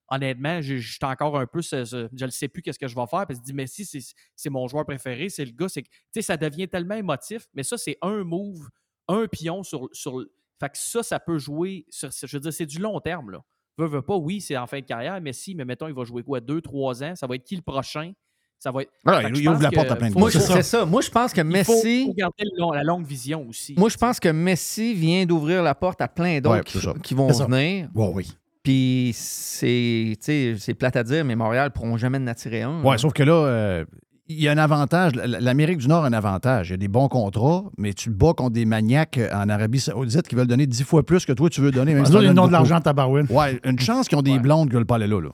honnêtement, je je suis encore un peu, je ne sais plus qu'est-ce que je vais faire. Parce qu'il dit, Messi, c'est- mon joueur préféré, c'est le gars. que- Tu sais, ça devient tellement émotif, mais ça, c'est un move, un pion sur... sur fait que ça, ça peut jouer, sur- je veux dire, c'est du long terme, là. Veux, veux pas, oui, c'est en fin de carrière, Messi, mais mettons, il va jouer quoi, deux, trois ans? Ça va être qui le prochain? Ça va être... Que il- ouvre la porte à plein de Moi, c'est ça. Moi, je pense que il faut, Messi. garder le long- la longue vision aussi. Moi, je pense que Messi vient d'ouvrir la porte à plein d'autres Ouais, qui, vont venir. Ouais, oui. Puis c'est, tu sais, c'est plate à dire, mais Montréal ne pourront jamais en attirer un. Sauf que là, euh, il y a un avantage. L'Amérique du Nord a un avantage. Il y a des bons contrats, mais tu te bats contre des maniaques en Arabie Saoudite qui veulent donner dix fois plus que toi, tu veux donner. Même si ils ont de l'argent à tabarouine. Ouais, une chance qu'ils ont des Ouais. blondes qui veulent pas aller là. là.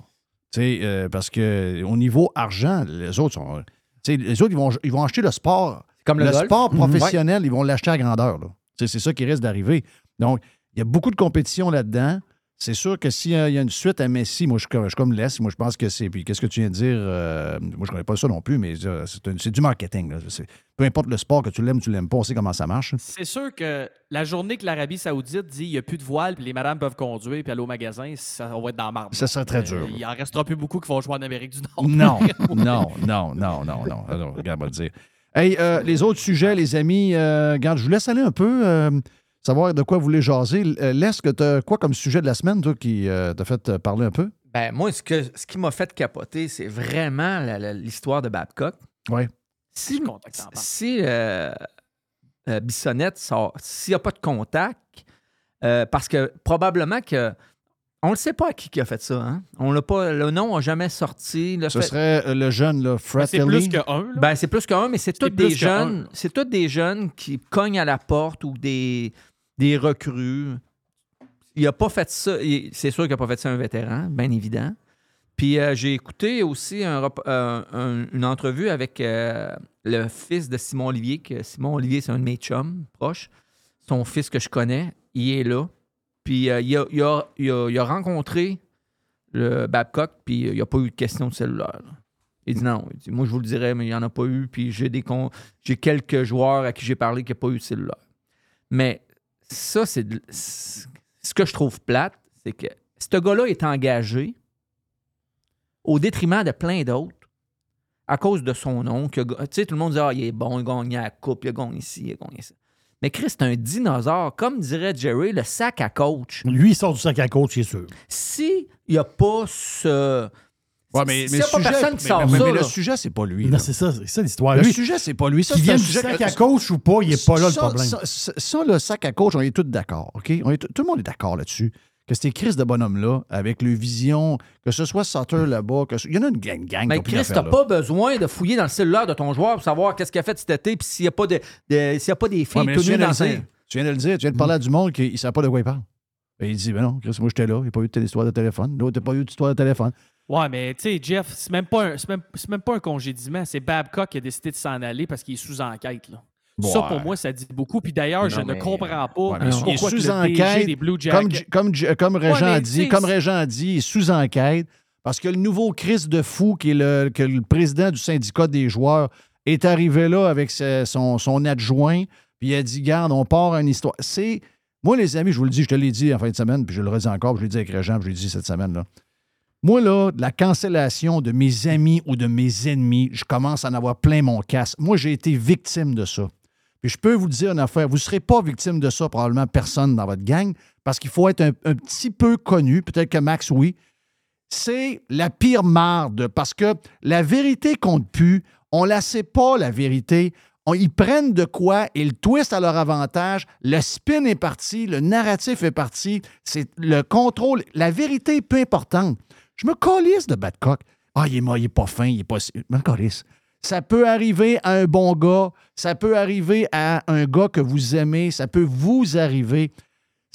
Tu sais, euh, parce que au niveau argent, les autres sont. les autres, ils vont, ils vont acheter le sport. Comme le, Le, golf. sport Mhm. professionnel, ils vont l'acheter à grandeur. C'est ça qui risque d'arriver. Donc, il y a beaucoup de compétition là-dedans. C'est sûr que s'il y a il y a une suite à Messi, moi, je je comme Les. Moi, je pense que c'est. Puis, qu'est-ce que tu viens de dire? euh, moi, je connais pas ça non plus, mais euh, c'est du marketing. là. Peu importe le sport, que tu l'aimes ou tu l'aimes pas, on sait comment ça marche. C'est sûr que la journée que l'Arabie Saoudite dit il n'y a plus de voile, puis les madames peuvent conduire, puis aller au magasin, ça, on va être dans la marbre. Ça serait très Euh, dur. Il en restera plus beaucoup qui vont jouer en Amérique du Nord. Non, non, non, non, non, non. Alors, regarde, on va le dire. Hey, euh, les autres sujets, les amis, euh, regarde, je vous laisse aller un peu, euh, savoir de quoi vous voulez jaser. Euh, Laisse que tu quoi comme sujet de la semaine, toi, qui euh, t'a fait euh, parler un peu? Ben, moi, ce, que, ce qui m'a fait capoter, c'est vraiment la- la- l'histoire de Babcock. Oui. Si, si euh, euh, Bissonnette sort, s'il n'y a pas de contact, euh, parce que probablement que. On ne sait pas à qui qui a fait ça. Hein? On l'a pas, le nom n'a jamais sorti. Le Ce fait- serait euh, le jeune, là, Ben, Fred c'est plus qu'un. Ben, c'est plus qu'un, mais c'est tous des jeunes. un. C'est tous des jeunes qui cognent à la porte ou des, des recrues. Il n'a pas fait ça. C'est sûr qu'il n'a pas fait ça un vétéran, bien évident. Puis euh, j'ai écouté aussi euh, un- une entrevue avec euh, le fils de Simon Olivier. Que Simon Olivier, c'est un de mes chums proches. Son fils que je connais, il est là. Puis il, a, rencontré le Babcock, puis il n'y a pas eu de question de cellulaire. Il dit non. Il dit, moi, je vous le dirais, mais il n'y en a pas eu. Puis j'ai des con- j'ai quelques joueurs à qui j'ai parlé qui n'ont pas eu de cellulaire. Mais ça, c'est de- ce que je trouve plate, c'est que ce gars-là est engagé au détriment de plein d'autres à cause de son nom. que- Tu sais, tout le monde dit Ah, il est bon, il a gagné la coupe, il a gagné ici, il gagné ça. Mais Chris, c'est un dinosaure. Comme dirait Jerry, le sac à coach. Lui, il sort du sac à coach, c'est sûr. Si il n'y a pas ce. Ouais, mais, mais a pas sujet, personne qui mais- sort mais- ça. mais le là. sujet, c'est pas lui. Non, là. c'est ça, c'est ça l'histoire. Le Lui, sujet, c'est pas lui. Ça, qu'il vienne du sac que- à coach ou pas, il n'est pas là le problème. Ça, ça- ça, le sac à coach, on est tous d'accord. OK? On est, tout le monde est d'accord là-dessus. que ces crises de bonhomme-là, avec le vision, que ce soit Sutter là-bas, que ce- il y en a une gang, gang Mais pris Chris, t'as pas besoin de fouiller dans le cellulaire de ton joueur pour savoir qu'est-ce qu'il a fait cet été, puis s'il n'y a pas de, de- s'il y a pas des filles Ouais, tenues viens de dans le. Tu viens de le dire. Tu viens de parler à du monde qui ne savait pas de quoi il parle. Et il dit, ben non, Chris, moi j'étais là, il n'y a pas eu de histoire de téléphone. L'autre n'a pas eu d'histoire de téléphone. Ouais, mais tu sais, Jeff, c'est même, pas un- c'est même, c'est même pas un congédiement. C'est Babcock qui a décidé de s'en aller parce qu'il est sous enquête. Là. Ça, pour moi, ça dit beaucoup. Puis d'ailleurs, je ne comprends pas Ouais, mais il est pourquoi que sous le DG enquête. des Blue Comme, Jackets... comme, comme Régent Ouais, dit, comme Régent dit, il est sous enquête parce que le nouveau Chris de fou, qui est le, que le président du syndicat des joueurs, est arrivé là avec son, son adjoint, puis il a dit Garde, on part une histoire. C'est. Moi, les amis, je vous le dis, je te l'ai dit en fin de semaine, puis je le redis encore, puis je l'ai dit avec Régent, puis je l'ai dit cette semaine. là. Moi, là, de la cancellation de mes amis ou de mes ennemis, je commence à en avoir plein mon casse. Moi, j'ai été victime de ça. Puis je peux vous dire une affaire, vous ne serez pas victime de ça, probablement personne dans votre gang, parce qu'il faut être un, petit peu connu, peut-être que Max, oui. C'est la pire marde, parce que la vérité compte plus. On la sait pas, la vérité. Ils prennent de quoi, ils twistent à leur avantage, le spin est parti, le narratif est parti, c'est le contrôle. La vérité est peu importante. Je me calisse de Badcock. Ah, il est, il est pas fin, il est pas. Je me calisse. Ça peut arriver à un bon gars, ça peut arriver à un gars que vous aimez, ça peut vous arriver.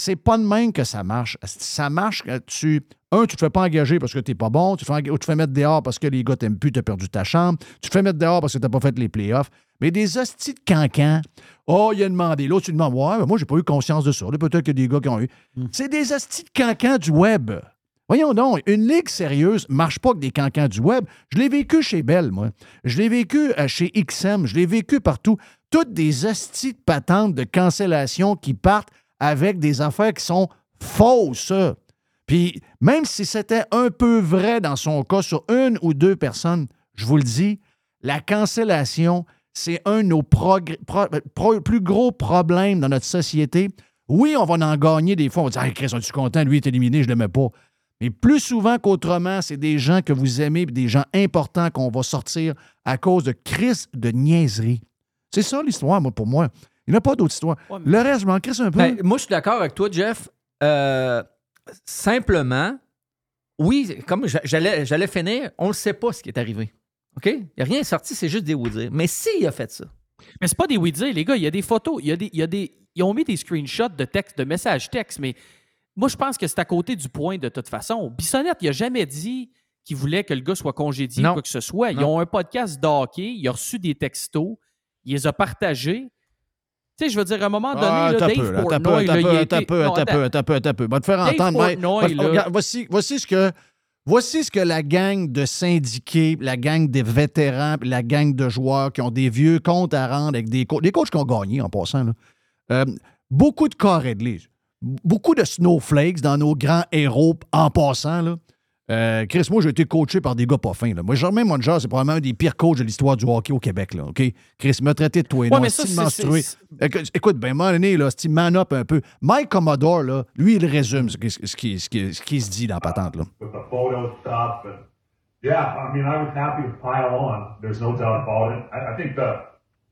C'est pas de même que ça marche. Ça marche quand tu. Un, tu te fais pas engager parce que t'es pas bon, tu te fais, ou tu te fais mettre dehors parce que les gars t'aiment plus, t'as perdu ta chambre, tu te fais mettre dehors parce que t'as pas fait les playoffs. Mais des hosties de cancan. Oh, il a demandé. L'autre, tu demandes, ouais, ben moi, j'ai pas eu conscience de ça. Peut-être a des gars qui ont eu. C'est des hosties de cancans du web. Voyons donc, une ligue sérieuse marche pas que des cancans du web. Je l'ai vécu chez Bell, moi. Je l'ai vécu euh, chez XM. Je l'ai vécu partout. Toutes des hosties de patentes de cancellation qui partent avec des affaires qui sont fausses. Puis même si c'était un peu vrai dans son cas sur une ou deux personnes, je vous le dis, la cancellation, c'est un de nos pro- plus gros problèmes dans notre société. Oui, on va en gagner des fois. On va dire, hey, Chris, es-tu content? Lui est éliminé, je ne l'aimais pas. Mais plus souvent qu'autrement, c'est des gens que vous aimez, puis des gens importants qu'on va sortir à cause de Chris de niaiserie. C'est ça l'histoire, moi, pour moi. Il n'y a pas d'autre histoire. Ouais, mais- Le reste, je m'en crisse un peu. Ben, moi, je suis d'accord avec toi, Jeff. Euh, simplement, oui, comme j'a- j'allais, j'allais finir, on ne sait pas ce qui est arrivé. OK? Il n'y a rien sorti, c'est juste des oui-dire. Mais s'il a fait ça, Mais c'est pas des oui dire, les gars. Il y a des photos. Il y a des, il y a des, ils ont mis des screenshots de texte, de messages textes, mais moi, je pense que c'est à côté du point de toute façon. Bissonnette, il a jamais dit qu'il voulait que le gars soit congédié ou quoi que ce soit. Ils Non. ont un podcast d'hockey, il a reçu des textos, il les a partagés. Tu sais, je veux dire, à un moment donné, Ah, là, Dave peu, là, Portnoy, a peu, un peu, un peu, un peu, un peu. Va te faire Dave entendre. Portnoy, là. voici, voici ce que. Voici ce que la gang de syndiqués, la gang des vétérans, la gang de joueurs qui ont des vieux comptes à rendre avec des coachs, des coachs qui ont gagné en passant. là. Euh, beaucoup de cas réglés. Beaucoup de snowflakes dans nos grands héros en passant. Là. Euh, Chris, moi, j'ai été coaché par des gars pas fins. Là. Moi, Germain Mongeau, c'est probablement un des pires coachs de l'histoire du hockey au Québec. Là, OK? Chris il m'a traité de toi et Ouais, non, mais ça, menstrué. Écoute, ben, à un moment donné, là, style man up un peu? Mike Commodore, là, lui, il résume ce qui, ce qui- ce qui- ce qui se dit dans la patente. Là. yeah, I mean, I was happy to pile on. There's no doubt about it. I, I think the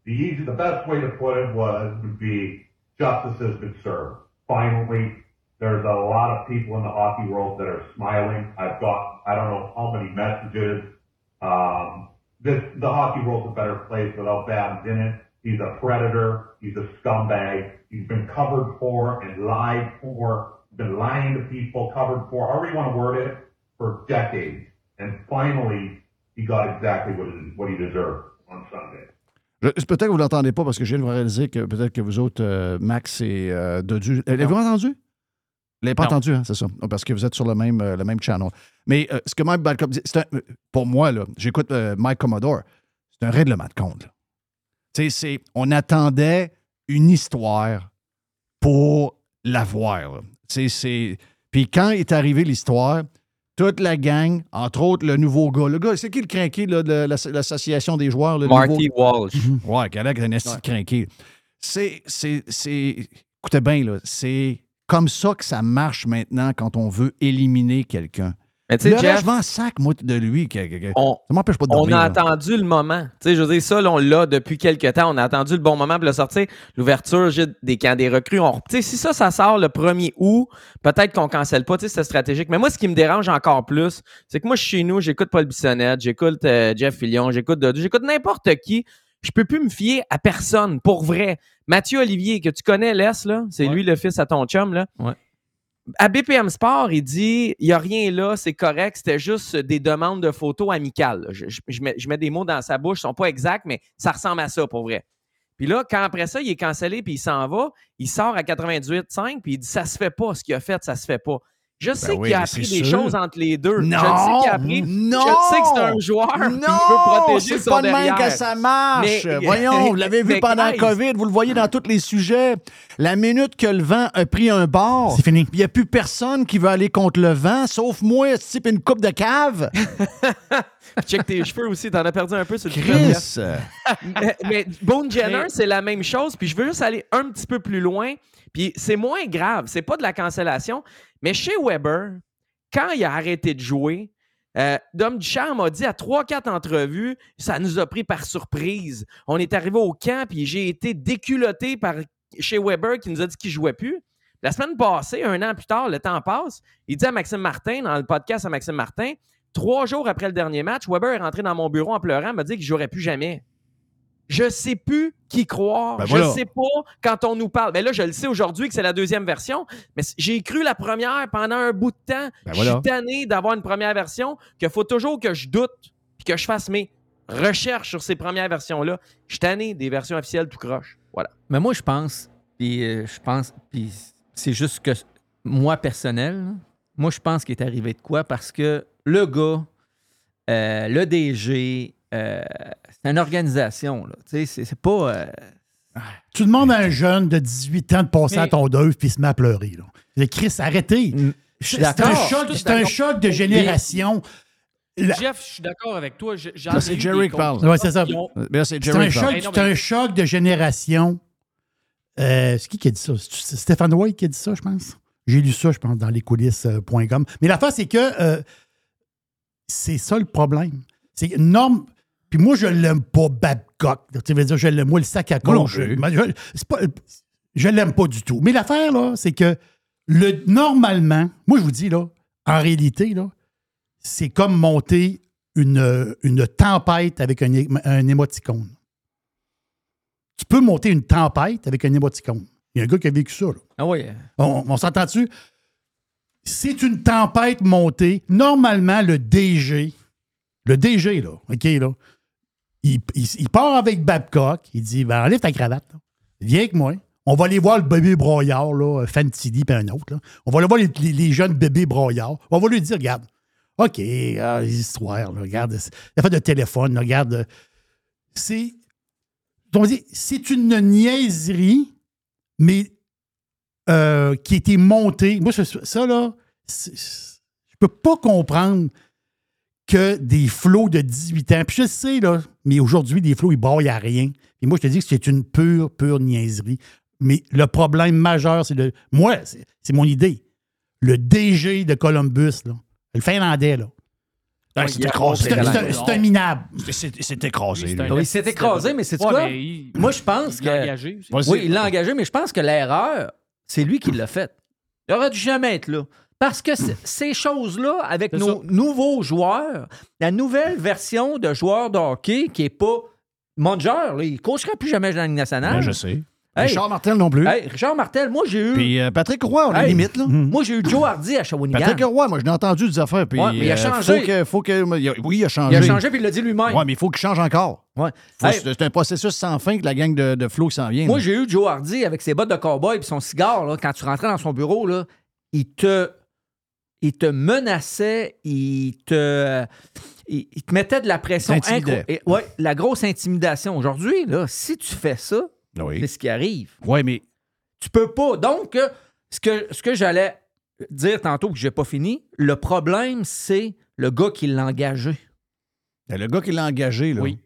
the easy, the best way to put it was would be justice has been served. Finally, there's a lot of people in the hockey world that are smiling. I've got I don't know how many messages. Um, this the hockey world's a better place without Babs in it. He's a predator. He's a scumbag. He's been covered for and lied for. Been lying to people, covered for, however you want to word it, for decades. And finally, he got exactly what he, what he deserved on Sunday. Peut-être que vous ne l'entendez pas parce que je viens de vous réaliser que peut-être que vous autres, euh, Max et euh, Dodu. L'avez-vous entendu? Vous l'avez pas Non. entendu, hein, c'est ça. Parce que vous êtes sur le même, euh, le même channel. Mais euh, ce que Mike Balcom dit, c'est un- pour moi, j'écoute euh, Mike Commodore, c'est un règlement de compte. là. Tu sais, c'est- on attendait une histoire pour l'avoir. c'est- Puis quand est arrivée l'histoire, toute la gang, entre autres le nouveau gars, le gars, c'est qui le crinqué là, de l'as- l'association des joueurs? le Marty nouveau- Walsh. Ouais, qui a l'air d'un esti de crinqué. C'est, c'est, c'est. Écoutez bien, là, c'est comme ça que ça marche maintenant quand on veut éliminer quelqu'un. Mais tu sais, Jeff, je m'en sac, moi, de lui. que- que- que- on, ça m'empêche pas de on a là. attendu le moment. Tu sais, je veux dire, ça, là, on l'a depuis quelques temps. On a attendu le bon moment pour le sortir. L'ouverture des camps des recrues. On... Tu sais, si ça, ça sort le 1er août, peut-être qu'on cancelle pas. Tu sais, c'est stratégique. Mais moi, ce qui me dérange encore plus, c'est que moi, je suis chez nous, j'écoute Paul Bissonnette, j'écoute euh, Jeff Fillion, j'écoute Dodu, j'écoute n'importe qui. Je peux plus me fier à personne, pour vrai. Mathieu Olivier, que tu connais, laisse, là, c'est lui le fils à ton chum, là. Ouais. À BPM Sport, il dit il n'y a rien là, c'est correct, c'était juste des demandes de photos amicales. Je, mets, des mots dans sa bouche, ils sont pas exacts, mais ça ressemble à ça pour vrai. Puis là, quand après ça, il est cancellé puis il s'en va, il sort à 98.5 puis il dit ça se fait pas, ce qu'il a fait, ça se fait pas. Je sais oui, qu'il a appris des sûr. choses entre les deux. Non! je sais qu'il a appris. Non! Je sais que c'est un joueur. il veut Non! protéger C'est son pas de même que ça marche. Mais- Voyons, vous l'avez vu pendant COVID, vous le voyez dans tous les sujets. La minute que le vent a pris un bord, C'est fini. il n'y a plus personne qui veut aller contre le vent, sauf moi, type une coupe de cave. Check tes cheveux aussi, t'en as perdu un peu sur le Chris! mais, mais Bone Jenner, Mais- c'est la même chose. Puis je veux juste aller un petit peu plus loin. Puis c'est moins grave. C'est pas de la cancellation. Mais chez Weber, quand il a arrêté de jouer, euh, Dom Ducharme a dit à 3-4 entrevues, ça nous a pris par surprise. On est arrivé au camp, puis j'ai été déculotté par chez Weber qui nous a dit qu'il jouait plus. La semaine passée, un an plus tard, le temps passe, il dit à Maxime Martin, dans le podcast à Maxime Martin, trois jours après le dernier match, Weber est rentré dans mon bureau en pleurant, m'a dit qu'il ne jouerait plus jamais. Je sais plus qui croire. Ben je voilà. sais pas quand on nous parle. Mais là, je le sais aujourd'hui que c'est la deuxième version. Mais j'ai cru la première pendant un bout de temps. Ben Je voilà. suis tanné d'avoir une première version, qu'il faut toujours que je doute puis que je fasse mes recherches sur ces premières versions-là. Je suis tanné des versions officielles tout croche. Voilà. Mais moi, je pense, puis euh, je pense, puis c'est juste que moi, personnel, moi, je pense qu'il est arrivé de quoi? Parce que le gars, euh, le DG, euh, c'est une organisation. Là. Tu sais, C'est pas. euh, Tu demandes à un jeune de 18 ans de passer Mais- à tondeuse puis il se met à pleurer. Là. Le Chris, arrêtez. je suis C'est un choc, un choc de génération. La- Jeff, je suis d'accord avec toi. Ai c'est Jerry qui parle. Ouais, c'est ça. ont- Ben c'est un, choc, Hey, non, c'est mais- un choc de génération. Euh, c'est qui qui a dit ça? C'est Stéphane White qui a dit ça, je pense? J'ai lu ça, je pense, dans lescoulisses.com. Mais l'affaire, c'est que euh, c'est ça le problème. C'est une norme. Puis moi, je l'aime pas, Babcock. Tu veux dire, je l'aime, moi, le sac à coach. Je, je- je l'aime pas du tout. Mais l'affaire, là, c'est que le, normalement, moi, je vous dis, là, en réalité, là, c'est comme monter une, une tempête avec un, un émoticône. Tu peux monter une tempête avec un émoticône. Il y a un gars qui a vécu ça. là. Ah oui. On, on s'entend-tu? C'est une tempête montée. Normalement, le DG, le DG, là, OK, là, il, part avec Babcock. Il dit ben, enlève ta cravate. Viens avec moi. On va aller voir le bébé broyard, là, Fantilly, puis un autre. On va aller voir les, jeunes bébés broyards. On va lui dire regarde, OK, ah, les histoires, regarde, la fait de téléphone, regarde. euh, C'est. C'est une niaiserie, mais euh, qui a été montée. Moi, ça, là, je peux pas comprendre que des flots de 18 ans. Puis je sais, là, mais aujourd'hui, des flots, ils broyent à rien. Et moi, je te dis que c'est une pure, pure niaiserie. Mais le problème majeur, c'est le. Moi, c'est c'est mon idée. Le DG de Columbus, là, le Finlandais, là. Ouais, c'est écrasé. C'est un- minable. C'est c'est écrasé. Il s'est écrasé, mais c'est Ouais, quoi? mais il- Moi, je pense il l'a que. engagé. Oui, il l'a engagé, mais je pense que l'erreur, c'est lui qui l'a faite. Il aurait dû jamais être là. Parce que ces choses-là, avec nos nouveaux joueurs, la nouvelle version de joueur de hockey qui n'est pas Monger, là, il ne coachera plus jamais dans la Ligue nationale. Ben, je sais. Hey. Richard Martel non plus. Hey, Richard Martel, moi j'ai eu. Puis euh, Patrick Roy, on a Hey. limite, là. Moi j'ai eu Joe Hardy à Shawinigan. Patrick Roy, moi, je l'ai entendu des affaires. Puis, Ouais, mais il a euh, changé. Faut que, faut oui, il a changé. Il a changé puis il l'a dit lui-même. Ouais, mais il faut qu'il change encore. Ouais. C'est un processus sans fin que la gang de, de Flo s'en vient. Moi, j'ai eu Joe Hardy avec ses bottes de cowboy et son cigare. Là, quand tu rentrais dans son bureau, là, il te, il te menaçait, il te, il, il te mettait de la pression. Et- Ouais, la grosse intimidation. Aujourd'hui, là, si tu fais ça, Oui. c'est ce qui arrive. Ouais, mais Tu peux pas. Donc, euh, ce que, ce que j'allais dire tantôt que j'ai pas fini, le problème, c'est le gars qui l'a engagé. ben, le gars qui l'a engagé, là, Oui.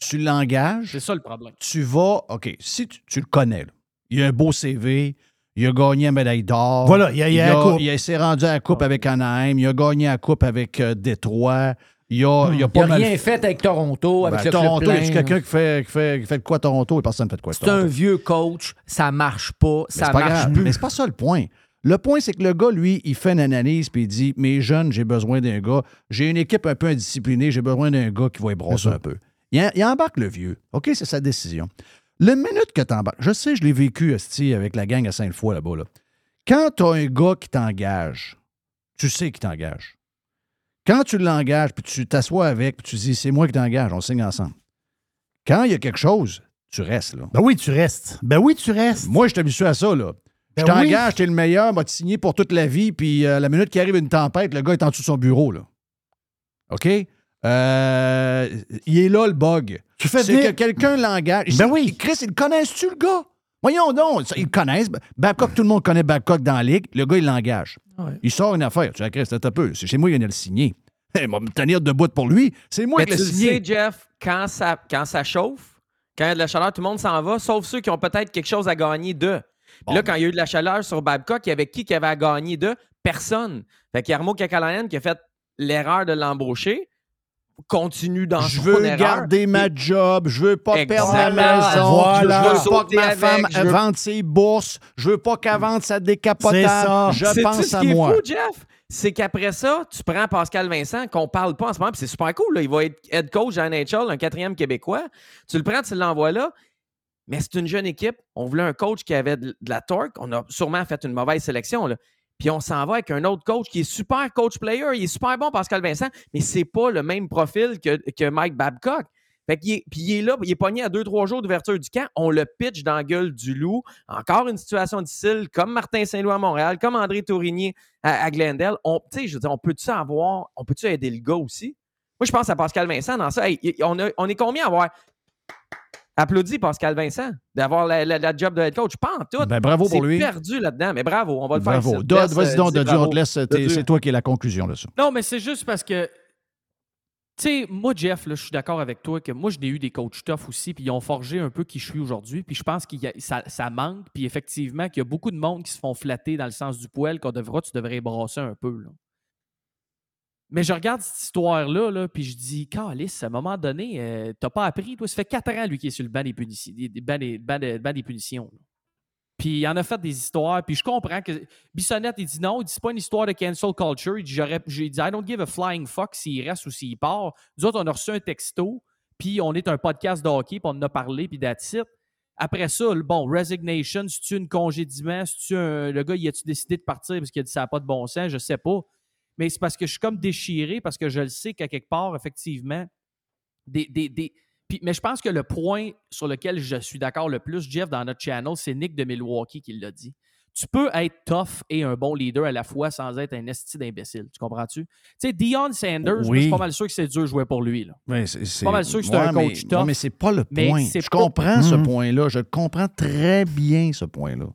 tu l'engages, C'est ça le problème. tu vas. OK, si tu, tu le connais, là, il a un beau CV, il a gagné la médaille d'or. Voilà, il y a- il y a coupe. il s'est rendu à la coupe avec Anaheim. Il a gagné la coupe avec euh, Détroit. Il a, il a Il pas mal rien fait avec Toronto, avec Ben, le Toronto, y a quelqu'un qui fait, qui, fait, qui fait de quoi à Toronto et personne ne fait de quoi C'est un vieux coach, ça marche pas, Mais ça pas marche grave. plus. Mais c'est pas ça le point. Le point, c'est que le gars, lui, il fait une analyse puis il dit Mes jeunes, j'ai besoin d'un gars. J'ai une équipe un peu indisciplinée, j'ai besoin d'un gars qui va y brosser un peu. Il, il embarque le vieux. OK, c'est sa décision. Le minute que tu embarques, je sais, je l'ai vécu avec la gang à Sainte-Foy là-bas. Là. Quand tu as un gars qui t'engage, tu sais qu'il t'engage. Quand tu l'engages, puis tu t'assois avec, puis tu dis c'est moi qui t'engage, on signe ensemble. Quand il y a quelque chose, tu restes là. Ben oui, tu restes. Ben oui, tu restes. Moi, je suis habitué à ça, là. Ben je t'engage, t'es le meilleur, va te signer pour toute la vie, puis euh, la minute qu'il arrive une tempête, le gars est en dessous de son bureau, là. OK? Euh, il est là, le bug. Tu fais C'est venir- que quelqu'un l'engage. Ben oui. Chris, ils connaissent-tu, le gars? Voyons donc, ça, ils le connaissent. Babcock, tout le monde connaît Babcock dans la ligue. Le gars, il l'engage. Ouais. Il sort une affaire. Tu dis, Chris, c'est un peu. C'est chez moi, il vient de le signer. Il va me tenir debout pour lui. C'est moi Mais qui l'ai tu le signé. sais, Jeff, quand ça, quand ça chauffe, quand il y a de la chaleur, tout le monde s'en va, sauf ceux qui ont peut-être quelque chose à gagner d'eux. Puis Là, quand il y a eu de la chaleur sur Babcock, il y avait qui qui avait à gagner d'eux? Personne. Fait qu'il y a Armo Kakalainen qui a fait l'erreur de l'embaucher, continue dans Je son veux erreur. garder ma job, je veux pas perdre la Exactement. maison, Voilà. je veux pas que ma femme je veux- vende ses bourses, je veux pas qu'elle vende sa décapotable, ça. je pense ce à qui est moi. fou, Jeff? C'est qu'après ça, tu prends Pascal Vincent, qu'on parle pas en ce moment, puis c'est super cool. là. Il va être head coach à NHL, un quatrième Québécois. Tu le prends, tu l'envoies là. Mais c'est une jeune équipe. On voulait un coach qui avait de, de la torque. On a sûrement fait une mauvaise sélection. Là. Puis on s'en va avec un autre coach qui est super coach player. Il est super bon, Pascal Vincent, mais c'est pas le même profil que, que Mike Babcock. Puis il est là, il est pogné à deux, trois jours d'ouverture du camp. On le pitch dans la gueule du loup. Encore une situation difficile, comme Martin Saint-Louis à Montréal, comme André Tourigny à, à Glendale. On, je veux dire, on peut-tu avoir, on peut-tu aider le gars aussi? Moi, je pense à Pascal Vincent dans ça. On, on est combien à avoir applaudi Pascal Vincent d'avoir la, la- la job de head coach? Pas en tout. Ben, bravo pour lui. perdu là-dedans, mais bravo, on va le Bravo. faire. Laisse, vas-y euh, donc, dire Dodd, on bravo. te laisse, c'est toi qui es la conclusion de ça. Non, mais c'est juste parce que, tu sais, moi, Jeff, là, je suis d'accord avec toi que moi, je n'ai eu des coachs tough aussi, puis ils ont forgé un peu qui je suis aujourd'hui. Puis je pense que ça, ça manque, puis effectivement, qu'il y a beaucoup de monde qui se font flatter dans le sens du poil qu'on devra, tu devrais brasser un peu. là. Mais je regarde cette histoire-là, là, puis je dis, Calice, à un moment donné, euh, t'as pas appris, toi, ça fait quatre ans, lui, qui est sur le banc des, punitions, des, des-. Puis il en a fait des histoires, puis je comprends que Bissonnette, il dit non, il dit pas une histoire de cancel culture. Il dit, j'ai dit, I don't give a flying fuck s'il reste ou s'il part. Nous autres, on a reçu un texto, puis on est un podcast de hockey, puis on en a parlé, puis that's. Après ça, le- bon, resignation, si tu une congédiement, si tu le gars, il a-tu décidé de partir parce qu'il a dit ça n'a pas de bon sens, je sais pas. Mais c'est parce que je suis comme déchiré, parce que je le sais qu'à quelque part, effectivement, des, des, des- puis- mais je pense que le point sur lequel je suis d'accord le plus, Jeff, dans notre channel, c'est Nick de Milwaukee qui l'a dit. Tu peux être tough et un bon leader à la fois sans être un esti d'imbécile. Tu comprends-tu? Tu sais, Dion Sanders, moi, je Oui. suis pas mal sûr que c'est dur de jouer pour lui. Là. Ouais, c'est, c'est- Pas mal sûr que c'est Ouais, un mais- coach tough. ouais, mais c'est pas le mais point. Je pas- comprends ce Mhm. point-là. Je comprends très bien ce point-là.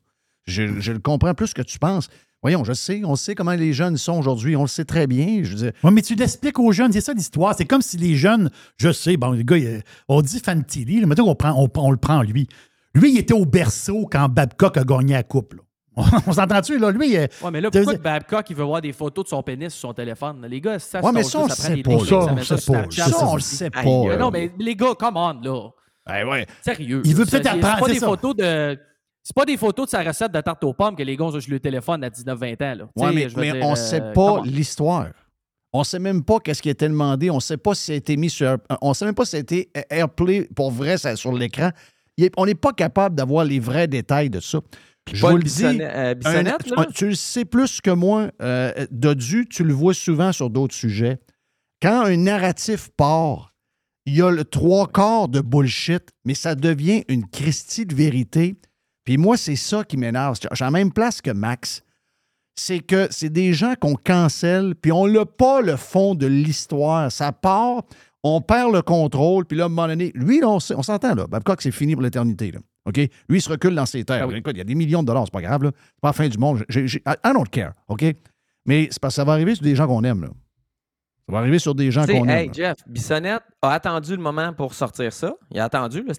Je, je le comprends plus que tu penses. Voyons, je sais, on sait comment les jeunes sont aujourd'hui. On le sait très bien. Je veux dire, Oui, mais tu l'expliques aux jeunes, c'est ça l'histoire. C'est comme si les jeunes, je sais, bon, le gars, il- on dit Fantilli, mettons qu'on prend, on, on le prend lui. Lui, il était au berceau quand Babcock a gagné la coupe. là. On s'entend-tu, là? Lui, il- Ouais, mais là, pourquoi que Babcock, il veut voir des photos de son pénis sur son téléphone? Les gars, ça, Ouais, mais ça, on ça le prend sait des pas, ça, ça on le ça sait pas, ça, Ça, on le sait pas. Non, mais les gars, come on, là. Ben ouais. Sérieux. Il veut Ça, peut-être apprendre, C'est pas des ça. photos de. C'est pas des photos de sa recette de tarte aux pommes que les gars ont sur le téléphone à 19-20 ans. Là. Ouais, mais, dire, on euh, sait pas l'histoire. On sait même pas qu'est-ce qui a été demandé. On sait pas si ça a été mis sur. On sait même pas si ça a été airplay pour vrai ça, sur l'écran. On n'est pas capable d'avoir les vrais détails de ça. Je Paul vous le dis. Euh, un- tu le sais plus que moi. Euh, Dodu, tu le vois souvent sur d'autres sujets. Quand un narratif part, il y a le trois quarts de bullshit, mais ça devient une Christie de vérité. Puis moi, c'est ça qui m'énerve. J'ai la même place que Max. C'est que c'est des gens qu'on cancelle, puis on n'a pas le fond de l'histoire. Ça part, on perd le contrôle, puis là, à un moment donné, lui, on, s'entend, là. Babcock, c'est fini pour l'éternité, là. OK? Lui, il se recule dans ses terres. Écoute, il y a des millions de dollars, c'est pas grave, là. C'est pas la fin du monde. I I don't care, OK? Mais c'est parce que ça va arriver sur des gens qu'on aime, là. Ça va arriver sur des gens qu'on hey, aime. Jeff, Bissonnette a attendu le moment pour sortir ça. Il a attendu, là,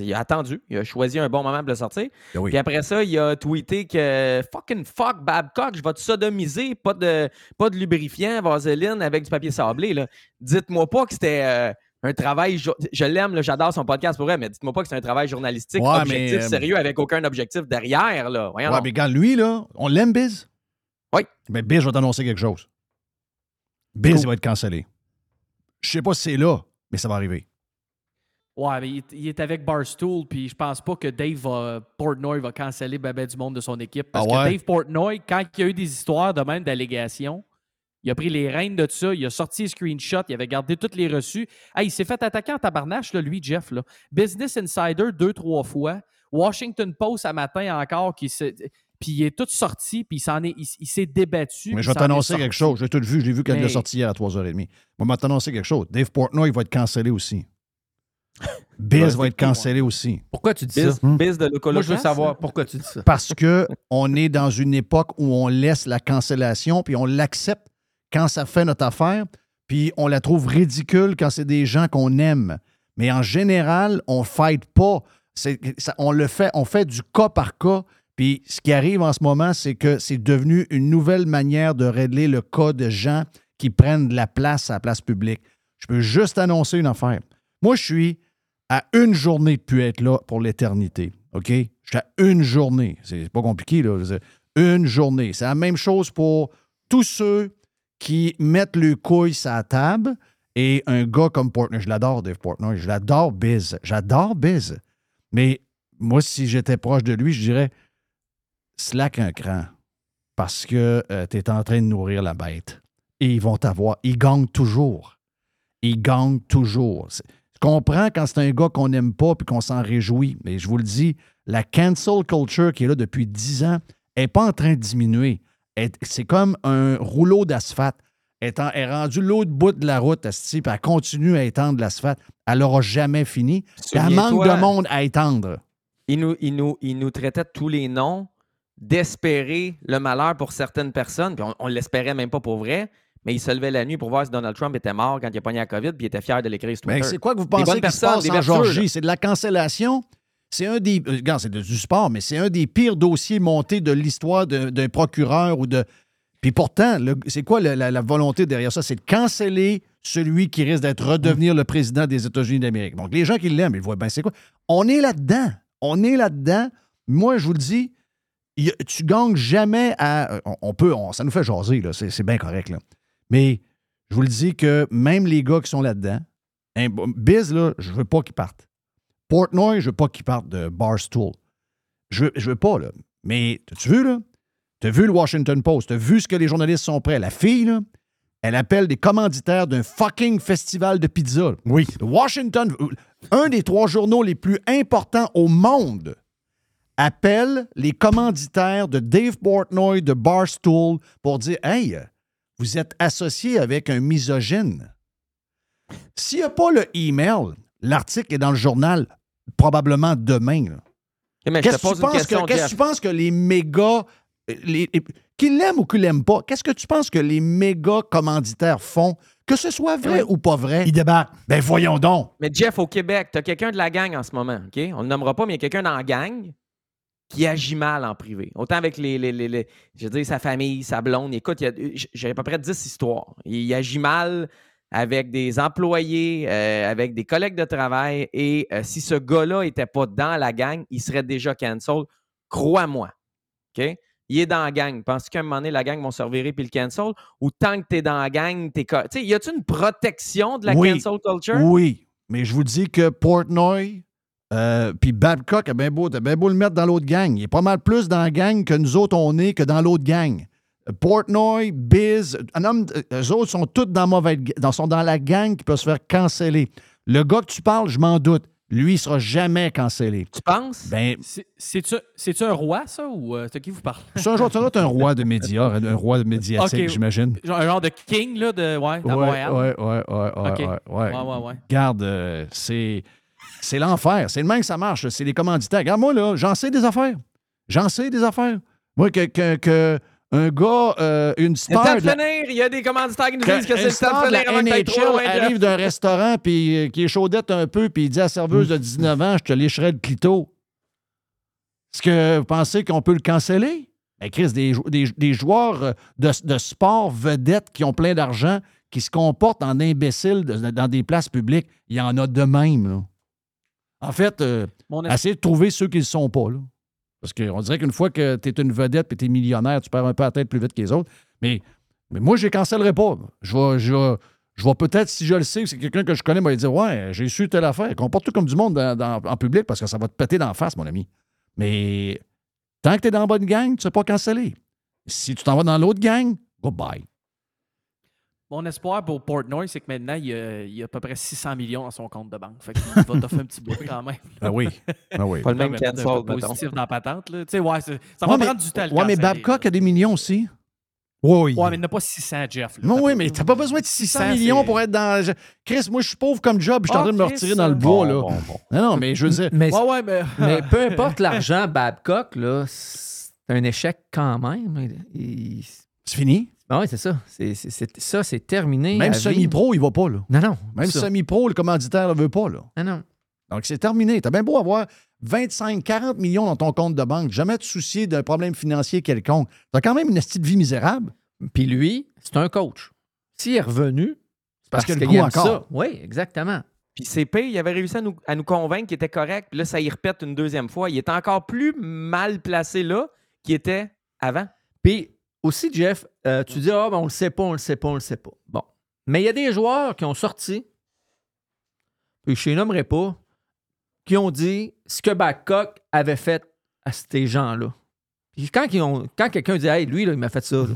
il a attendu. Il a choisi un bon moment pour le sortir. Ben oui. Puis après ça, il a tweeté que fucking fuck Babcock, je vais te sodomiser, pas de, pas de lubrifiant, vaseline avec du papier sablé. Dites-moi pas que c'était euh, un travail. Je l'aime, j'adore son podcast pour vrai, mais dites-moi pas que c'est un travail journalistique Ouais, objectif, mais, euh, sérieux, avec aucun objectif derrière. Là. Voyons Ouais, donc. mais regarde, lui, là, on l'aime, Biz? Oui. Mais Biz, je vais t'annoncer quelque chose. Biz, il va être cancellé. Je sais pas si c'est là, mais ça va arriver. Ouais, mais il est, il est avec Barstool, puis je pense pas que Dave va- Portnoy va canceller ben du monde de son équipe. Parce Ah que? Dave Portnoy, quand il y a eu des histoires de même d'allégations, il a pris les rênes de tout ça, il a sorti les screenshots, il avait gardé toutes les reçus. Ah, il s'est fait attaquer en tabarnache, là, lui, Jeff. Là. Business Insider deux, trois fois. Washington Post à matin encore, qui s'est- puis il est tout sorti, puis il s'en est, il, il s'est débattu. Mais je vais t'annoncer quelque chose. J'ai tout vu. Je l'ai vu quand il Mais- est sorti hier à 3h30. Moi, je vais t'annoncer quelque chose. Dave Portnoy, il va être cancellé aussi. Biz va être cancellé aussi. Pourquoi tu dis Biz, ça? biz de Loco Moi, je veux savoir pourquoi tu dis ça. Parce que on est dans une époque où on laisse la cancellation, puis on l'accepte quand ça fait notre affaire, puis on la trouve ridicule quand c'est des gens qu'on aime. Mais en général, on ne fight pas. C'est- ça- on le fait, on fait du cas par cas. Puis ce qui arrive en ce moment, c'est que c'est devenu une nouvelle manière de régler le cas de gens qui prennent de la place à la place publique. Je peux juste annoncer une affaire. Moi, je suis à une journée de pu être là pour l'éternité. OK? Je suis à une journée. C'est pas compliqué, là. Une journée. C'est la même chose pour tous ceux qui mettent le couille sur table et un gars comme Portnoy. Je l'adore, Dave Portnoy. Je l'adore, Biz. J'adore Biz. Mais moi, si j'étais proche de lui, je dirais slack un cran parce que tu es en train de nourrir la bête. Et ils vont t'avoir. Ils gagnent toujours. Ils gagnent toujours. Je comprends quand c'est un gars qu'on n'aime pas puis qu'on s'en réjouit. Mais je vous le dis, la cancel culture qui est là depuis 10 ans n'est pas en train de diminuer. C'est comme un rouleau d'asphalte. Elle est, rendue l'autre bout de la route, puis elle continue à étendre l'asphalte. Elle n'aura jamais fini. Elle manque de monde à étendre. Il nous, il, nous, il nous traitait tous les noms d'espérer le malheur pour certaines personnes. Puis on, ne l'espérait même pas pour vrai. Mais il se levait la nuit pour voir si Donald Trump était mort quand il a pogné la COVID, puis il était fier de l'écrire sur Twitter. Ben, c'est quoi que vous pensez qui se passe en. Georgie? C'est de la cancellation? C'est un des. euh, Regarde, c'est de- du sport, mais c'est un des pires dossiers montés de l'histoire d'un procureur ou de. Puis pourtant, c'est quoi la, la- la volonté derrière ça? C'est de canceller celui qui risque d'être redevenir le président des États-Unis d'Amérique. Donc, les gens qui l'aiment, ils voient bien c'est quoi? On est là-dedans. On est là-dedans. Moi, je vous le dis, y tu gagnes jamais à. On, on peut. on- ça nous fait jaser, là. C'est, bien correct, là. Mais je vous le dis que même les gars qui sont là-dedans, un- Biz, là, je veux pas qu'il parte. Portnoy, je veux pas qu'il parte de Barstool. Je veux, je veux pas, là. Mais, as-tu vu, là? T'as vu le Washington Post, t'as vu ce que les journalistes sont prêts. La fille, là, elle appelle des commanditaires d'un fucking festival de pizza. Oui. Washington, un des trois journaux les plus importants au monde, appelle les commanditaires de Dave Portnoy de Barstool pour dire Hey, vous êtes associé avec un misogyne. S'il n'y a pas le email, l'article est dans le journal probablement demain. te Qu'est-ce que tu penses que- qu'est-ce que Jeff. tu penses que les méga. Les, qu'ils l'aiment ou qu'ils l'aiment pas, qu'est-ce que tu penses que les méga commanditaires font, que ce soit vrai ou pas vrai? Ils débattent. Ben voyons donc. Mais Jeff, au Québec, tu as quelqu'un de la gang en ce moment, OK? On ne le nommera pas, mais il y a quelqu'un dans la gang qui agit mal en privé. Autant avec les, les- les- les- je veux dire, sa famille, sa blonde. Écoute, a- j'ai à peu près 10 histoires. Il agit mal avec des employés, euh, avec des collègues de travail. Et euh, si ce gars-là n'était pas dans la gang, il serait déjà cancel. Crois-moi. OK? Il est dans la gang. Penses-tu qu'à un moment donné, la gang vont se revirer puis le cancel? Ou tant que tu es dans la gang, Tu sais, y a-tu une protection de la Oui. cancel culture? Oui, mais je vous dis que Portnoy, euh, puis Babcock, a bien beau, t'as bien beau le mettre dans l'autre gang. Il est pas mal plus dans la gang que nous autres, on est que dans l'autre gang. Portnoy, Biz, un homme, euh, eux autres sont tous dans, mauvaise, dans, sont dans la gang qui peut se faire canceller. Le gars que tu parles, je m'en doute. Lui, il sera jamais cancellé. Tu penses? Ben, C'est- C'est-tu un roi, ça, ou euh, c'est qui vous parle? c'est un es un roi de médias, un roi médiatique, Ok. j'imagine. Un genre de king, là, de, ouais, à Ouais, Montréal. ouais, ouais, ouais, ouais, Ok. ouais, ouais. Ouais, ouais, ouais. Regarde, euh, c'est, c'est l'enfer. C'est le même que ça marche. C'est les commanditaires. Regarde, moi, là, j'en sais des affaires. J'en sais des affaires. Moi, que, que- que un gars, euh, une star de la-. Il y a des commanditaires qui nous disent que c'est le star de de la que trop arrive d'un restaurant puis euh, qui est chaudette un peu puis il dit à la serveuse de 19 ans, je te lécherai le clito. Est-ce que vous pensez qu'on peut le canceller? Ben, Chris, des, des- des joueurs euh, de, de sport vedettes qui ont plein d'argent, qui se comportent en imbéciles de- dans des places publiques, il y en a de même. là. En fait, euh, essayez de trouver ceux qui ne le sont pas. Là. Parce qu'on dirait qu'une fois que tu es une vedette et tu es millionnaire, tu perds un peu la tête plus vite que les autres. Mais, mais moi, je ne les cancellerai pas. Je vais, je vais- je vais peut-être, si je le sais, que c'est quelqu'un que je connais, va dire Ouais, j'ai su telle affaire. Comporte-toi comme du monde dans- dans- en public parce que ça va te péter d'en face, mon ami. Mais tant que tu es dans la bonne gang, tu ne sais pas canceller. Si tu t'en vas dans l'autre gang, goodbye. Mon espoir pour Portnoy, c'est que maintenant, il y, a, il a à peu près 600 millions dans son compte de banque. Fait qu'il va t'offrir un petit bout quand même. Ah oui. Ah oui. Pas le même mettons. positif dans la patente. Là. Tu sais, ouais, ça Ouais, va mais- prendre du temps. le Ouais, mais Babcock a des millions aussi. Oui. Ouais, mais il n'a pas 600, Jeff. là. Non, oui, mais t'as pas besoin de 600 600, millions pour être dans. je- Chris, moi, je suis pauvre comme job, je suis en Ah, train de me Chris, retirer dans le bois, bon, là. bon, bon. Non, non, mais je veux dire. Mais, Ouais, ouais, mais. mais peu importe l'argent, Babcock, là, c'est un échec quand même. Il- C'est fini? Ben oui, c'est ça. C'est, c'est- c'est- ça, c'est terminé. Même semi-pro, il va pas, là. Non, non. Même ça. semi-pro, le commanditaire ne veut pas, là. Non, non. Donc, c'est terminé. T'as bien beau avoir 25, 40 millions dans ton compte de banque, jamais te soucier d'un problème financier quelconque. T'as quand même une petite vie misérable. Puis lui, c'est un coach. S'il est revenu, c'est Parce parce, qu'il a le qu'il goût aime encore. ça. Oui, exactement. Puis CP, il avait réussi à nous, à nous convaincre qu'il était correct. Puis là, ça y répète une deuxième fois. Il est encore plus mal placé là qu'il était avant. Puis aussi, Jeff, euh, tu dis, ah, ben, on le sait pas, on le sait pas, on le sait pas. Bon. Mais il y a des joueurs qui ont sorti, puis je les nommerai pas, qui ont dit ce que Babcock avait fait à ces gens-là. Puis quand, ils ont- quand quelqu'un dit, hey, lui, là, il m'a fait ça, là,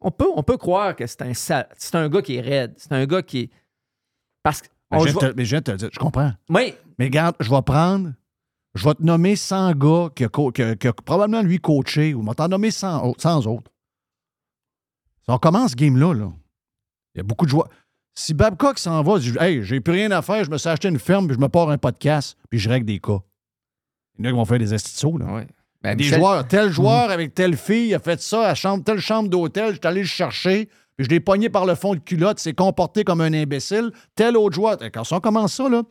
on, peut, on peut croire que c'est un, sale- c'est un gars qui est raide. C'est un gars qui est. Parce que. Te- mais je viens de te le dire, je comprends. Oui, Mais regarde, je vais prendre, je vais te nommer 100 gars a- qui a probablement lui coaché, ou je vais t'en nommer 100, autres- 100 autres. Si on commence ce game-là, là, il y a beaucoup de joueurs. Si Babcock s'en va, dit Hey, j'ai plus rien à faire, je me suis acheté une ferme, puis je me pars un podcast, puis je règle des cas. Il y en a qui vont faire des instituts, là. Ouais. Ben, des Michel- joueurs, tel joueur avec telle fille a fait ça à chambre, telle chambre d'hôtel, je suis allé le chercher, puis je l'ai pogné par le fond de culotte, s'est comporté comme un imbécile. Tel autre joueur, quand on commence ça, là,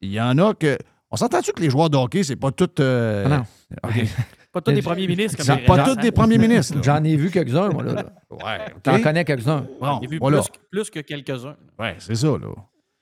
il y en a que. On s'entend-tu que les joueurs de hockey, c'est pas tout. euh, Ah non. Pas tous des premiers ministres comme C'est les pas tous des premiers ministres. J'en ai vu quelques-uns, moi, là. là. Ouais. J'en connais quelques-uns. Bon, J'ai vu voilà. plus, plus que quelques-uns. Ouais, c'est ça, là.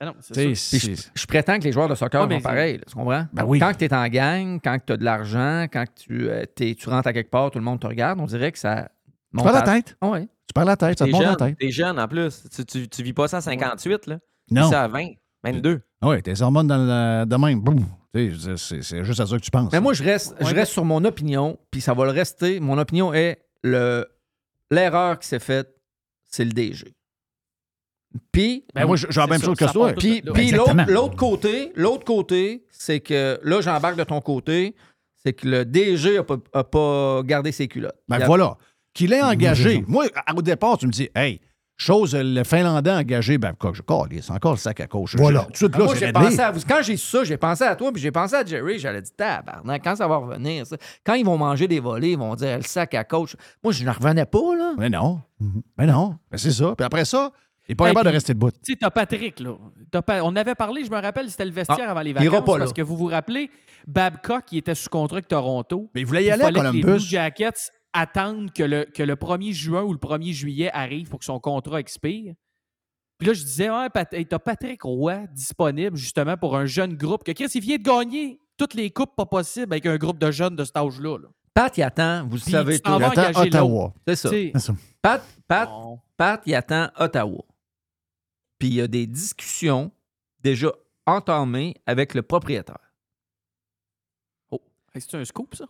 Ah non, c'est ça. Puis c'est- je, je prétends que les joueurs de soccer sont pareils, là, tu comprends? Ben oui. Quand tu es en gang, quand tu as de l'argent, quand tu, euh, t'es- tu rentres à quelque part, tout le monde te regarde, on dirait que ça. Tu perds la tête? Ah ouais. Tu perds la tête, ça te monte la tête. t'es jeune en plus. Tu, tu, tu vis pas ça à 58, là. Tu Non. vis ça à 20, 22. Ah Oui, tes hormones dans le, de même. Boum. Tu sais, C'est juste à ça que tu penses. Mais moi, je reste, je reste sur mon opinion, puis ça va le rester. Mon opinion est le l'erreur qui s'est faite, c'est le DG. Puis, Ben, moi, j'ai la même chose que ça toi. puis, l'autre, côté, l'autre côté, c'est que là, j'embarque de ton côté, c'est que le DG n'a pas, a pas gardé ses culottes. Ben a- voilà. Qu'il ait engagé. Moi, à- au départ, tu me dis, hey, chose, le Finlandais a engagé Babcock. Je calisse, c'est encore le sac à gauche. Voilà. Tout de suite, là, moi, j'ai pensé à vous. Quand j'ai su ça, j'ai pensé à toi, puis j'ai pensé à Jerry. J'allais dire, tabarnak, quand ça va revenir, ça? Quand ils vont manger des volets, ils vont dire le sac à coach. Moi, je ne revenais pas, là. Mais non. Mais non. Ben, c'est ça. Puis après ça, il n'est pas Hey, capable de rester debout. Tu sais, t'as Patrick, là. T'as pas- On avait parlé, je me rappelle, c'était le vestiaire Ah, avant les vacances. pas là. parce que vous vous rappelez, Babcock, il était sous contrat avec Toronto. Mais il voulait y aller à fallait que les Blue Columbus. Jackets attendent que le, que le 1er juin ou le 1er juillet arrive pour que son contrat expire. Puis là, je disais, ouais, Pat- hey, t'as Patrick Roy disponible justement pour un jeune groupe. Que Chris, il vient de gagner toutes les coupes pas possibles avec un groupe de jeunes de cet âge-là. là. Pat, il attend, vous Puis savez tout. Attends, engager Ottawa. C'est ça. Pat, Pat, bon. Pat, il attend Ottawa. Puis il y a des discussions déjà entamées avec le propriétaire. Hey, C'est un scoop, ça?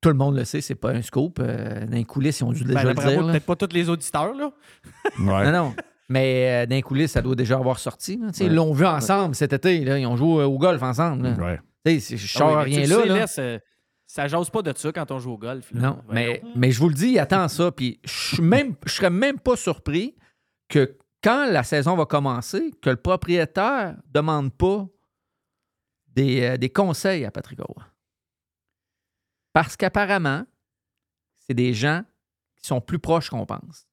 Tout le monde le sait, c'est pas un scoop. Euh, dans les coulisses, ils ont dû déjà Ben, le d'après dire. peut-être pas tous les auditeurs, là. Non, non. Mais euh, les coulisses, ça doit déjà avoir sorti. là. Tu sais, Ils l'ont vu ensemble cet été. là. Ils ont joué au golf ensemble. Je Ah sors oui, mais rien tu là. le sais, là. laisse, euh, ça jase pas de ça quand on joue au golf. là. Non, mais, mais je vous le dis, il attend ça. Puis je suis même, je serais même pas surpris que quand la saison va commencer, que le propriétaire demande pas des, euh, des conseils à Patrick Roy. Parce qu'apparemment, c'est des gens qui sont plus proches qu'on pense.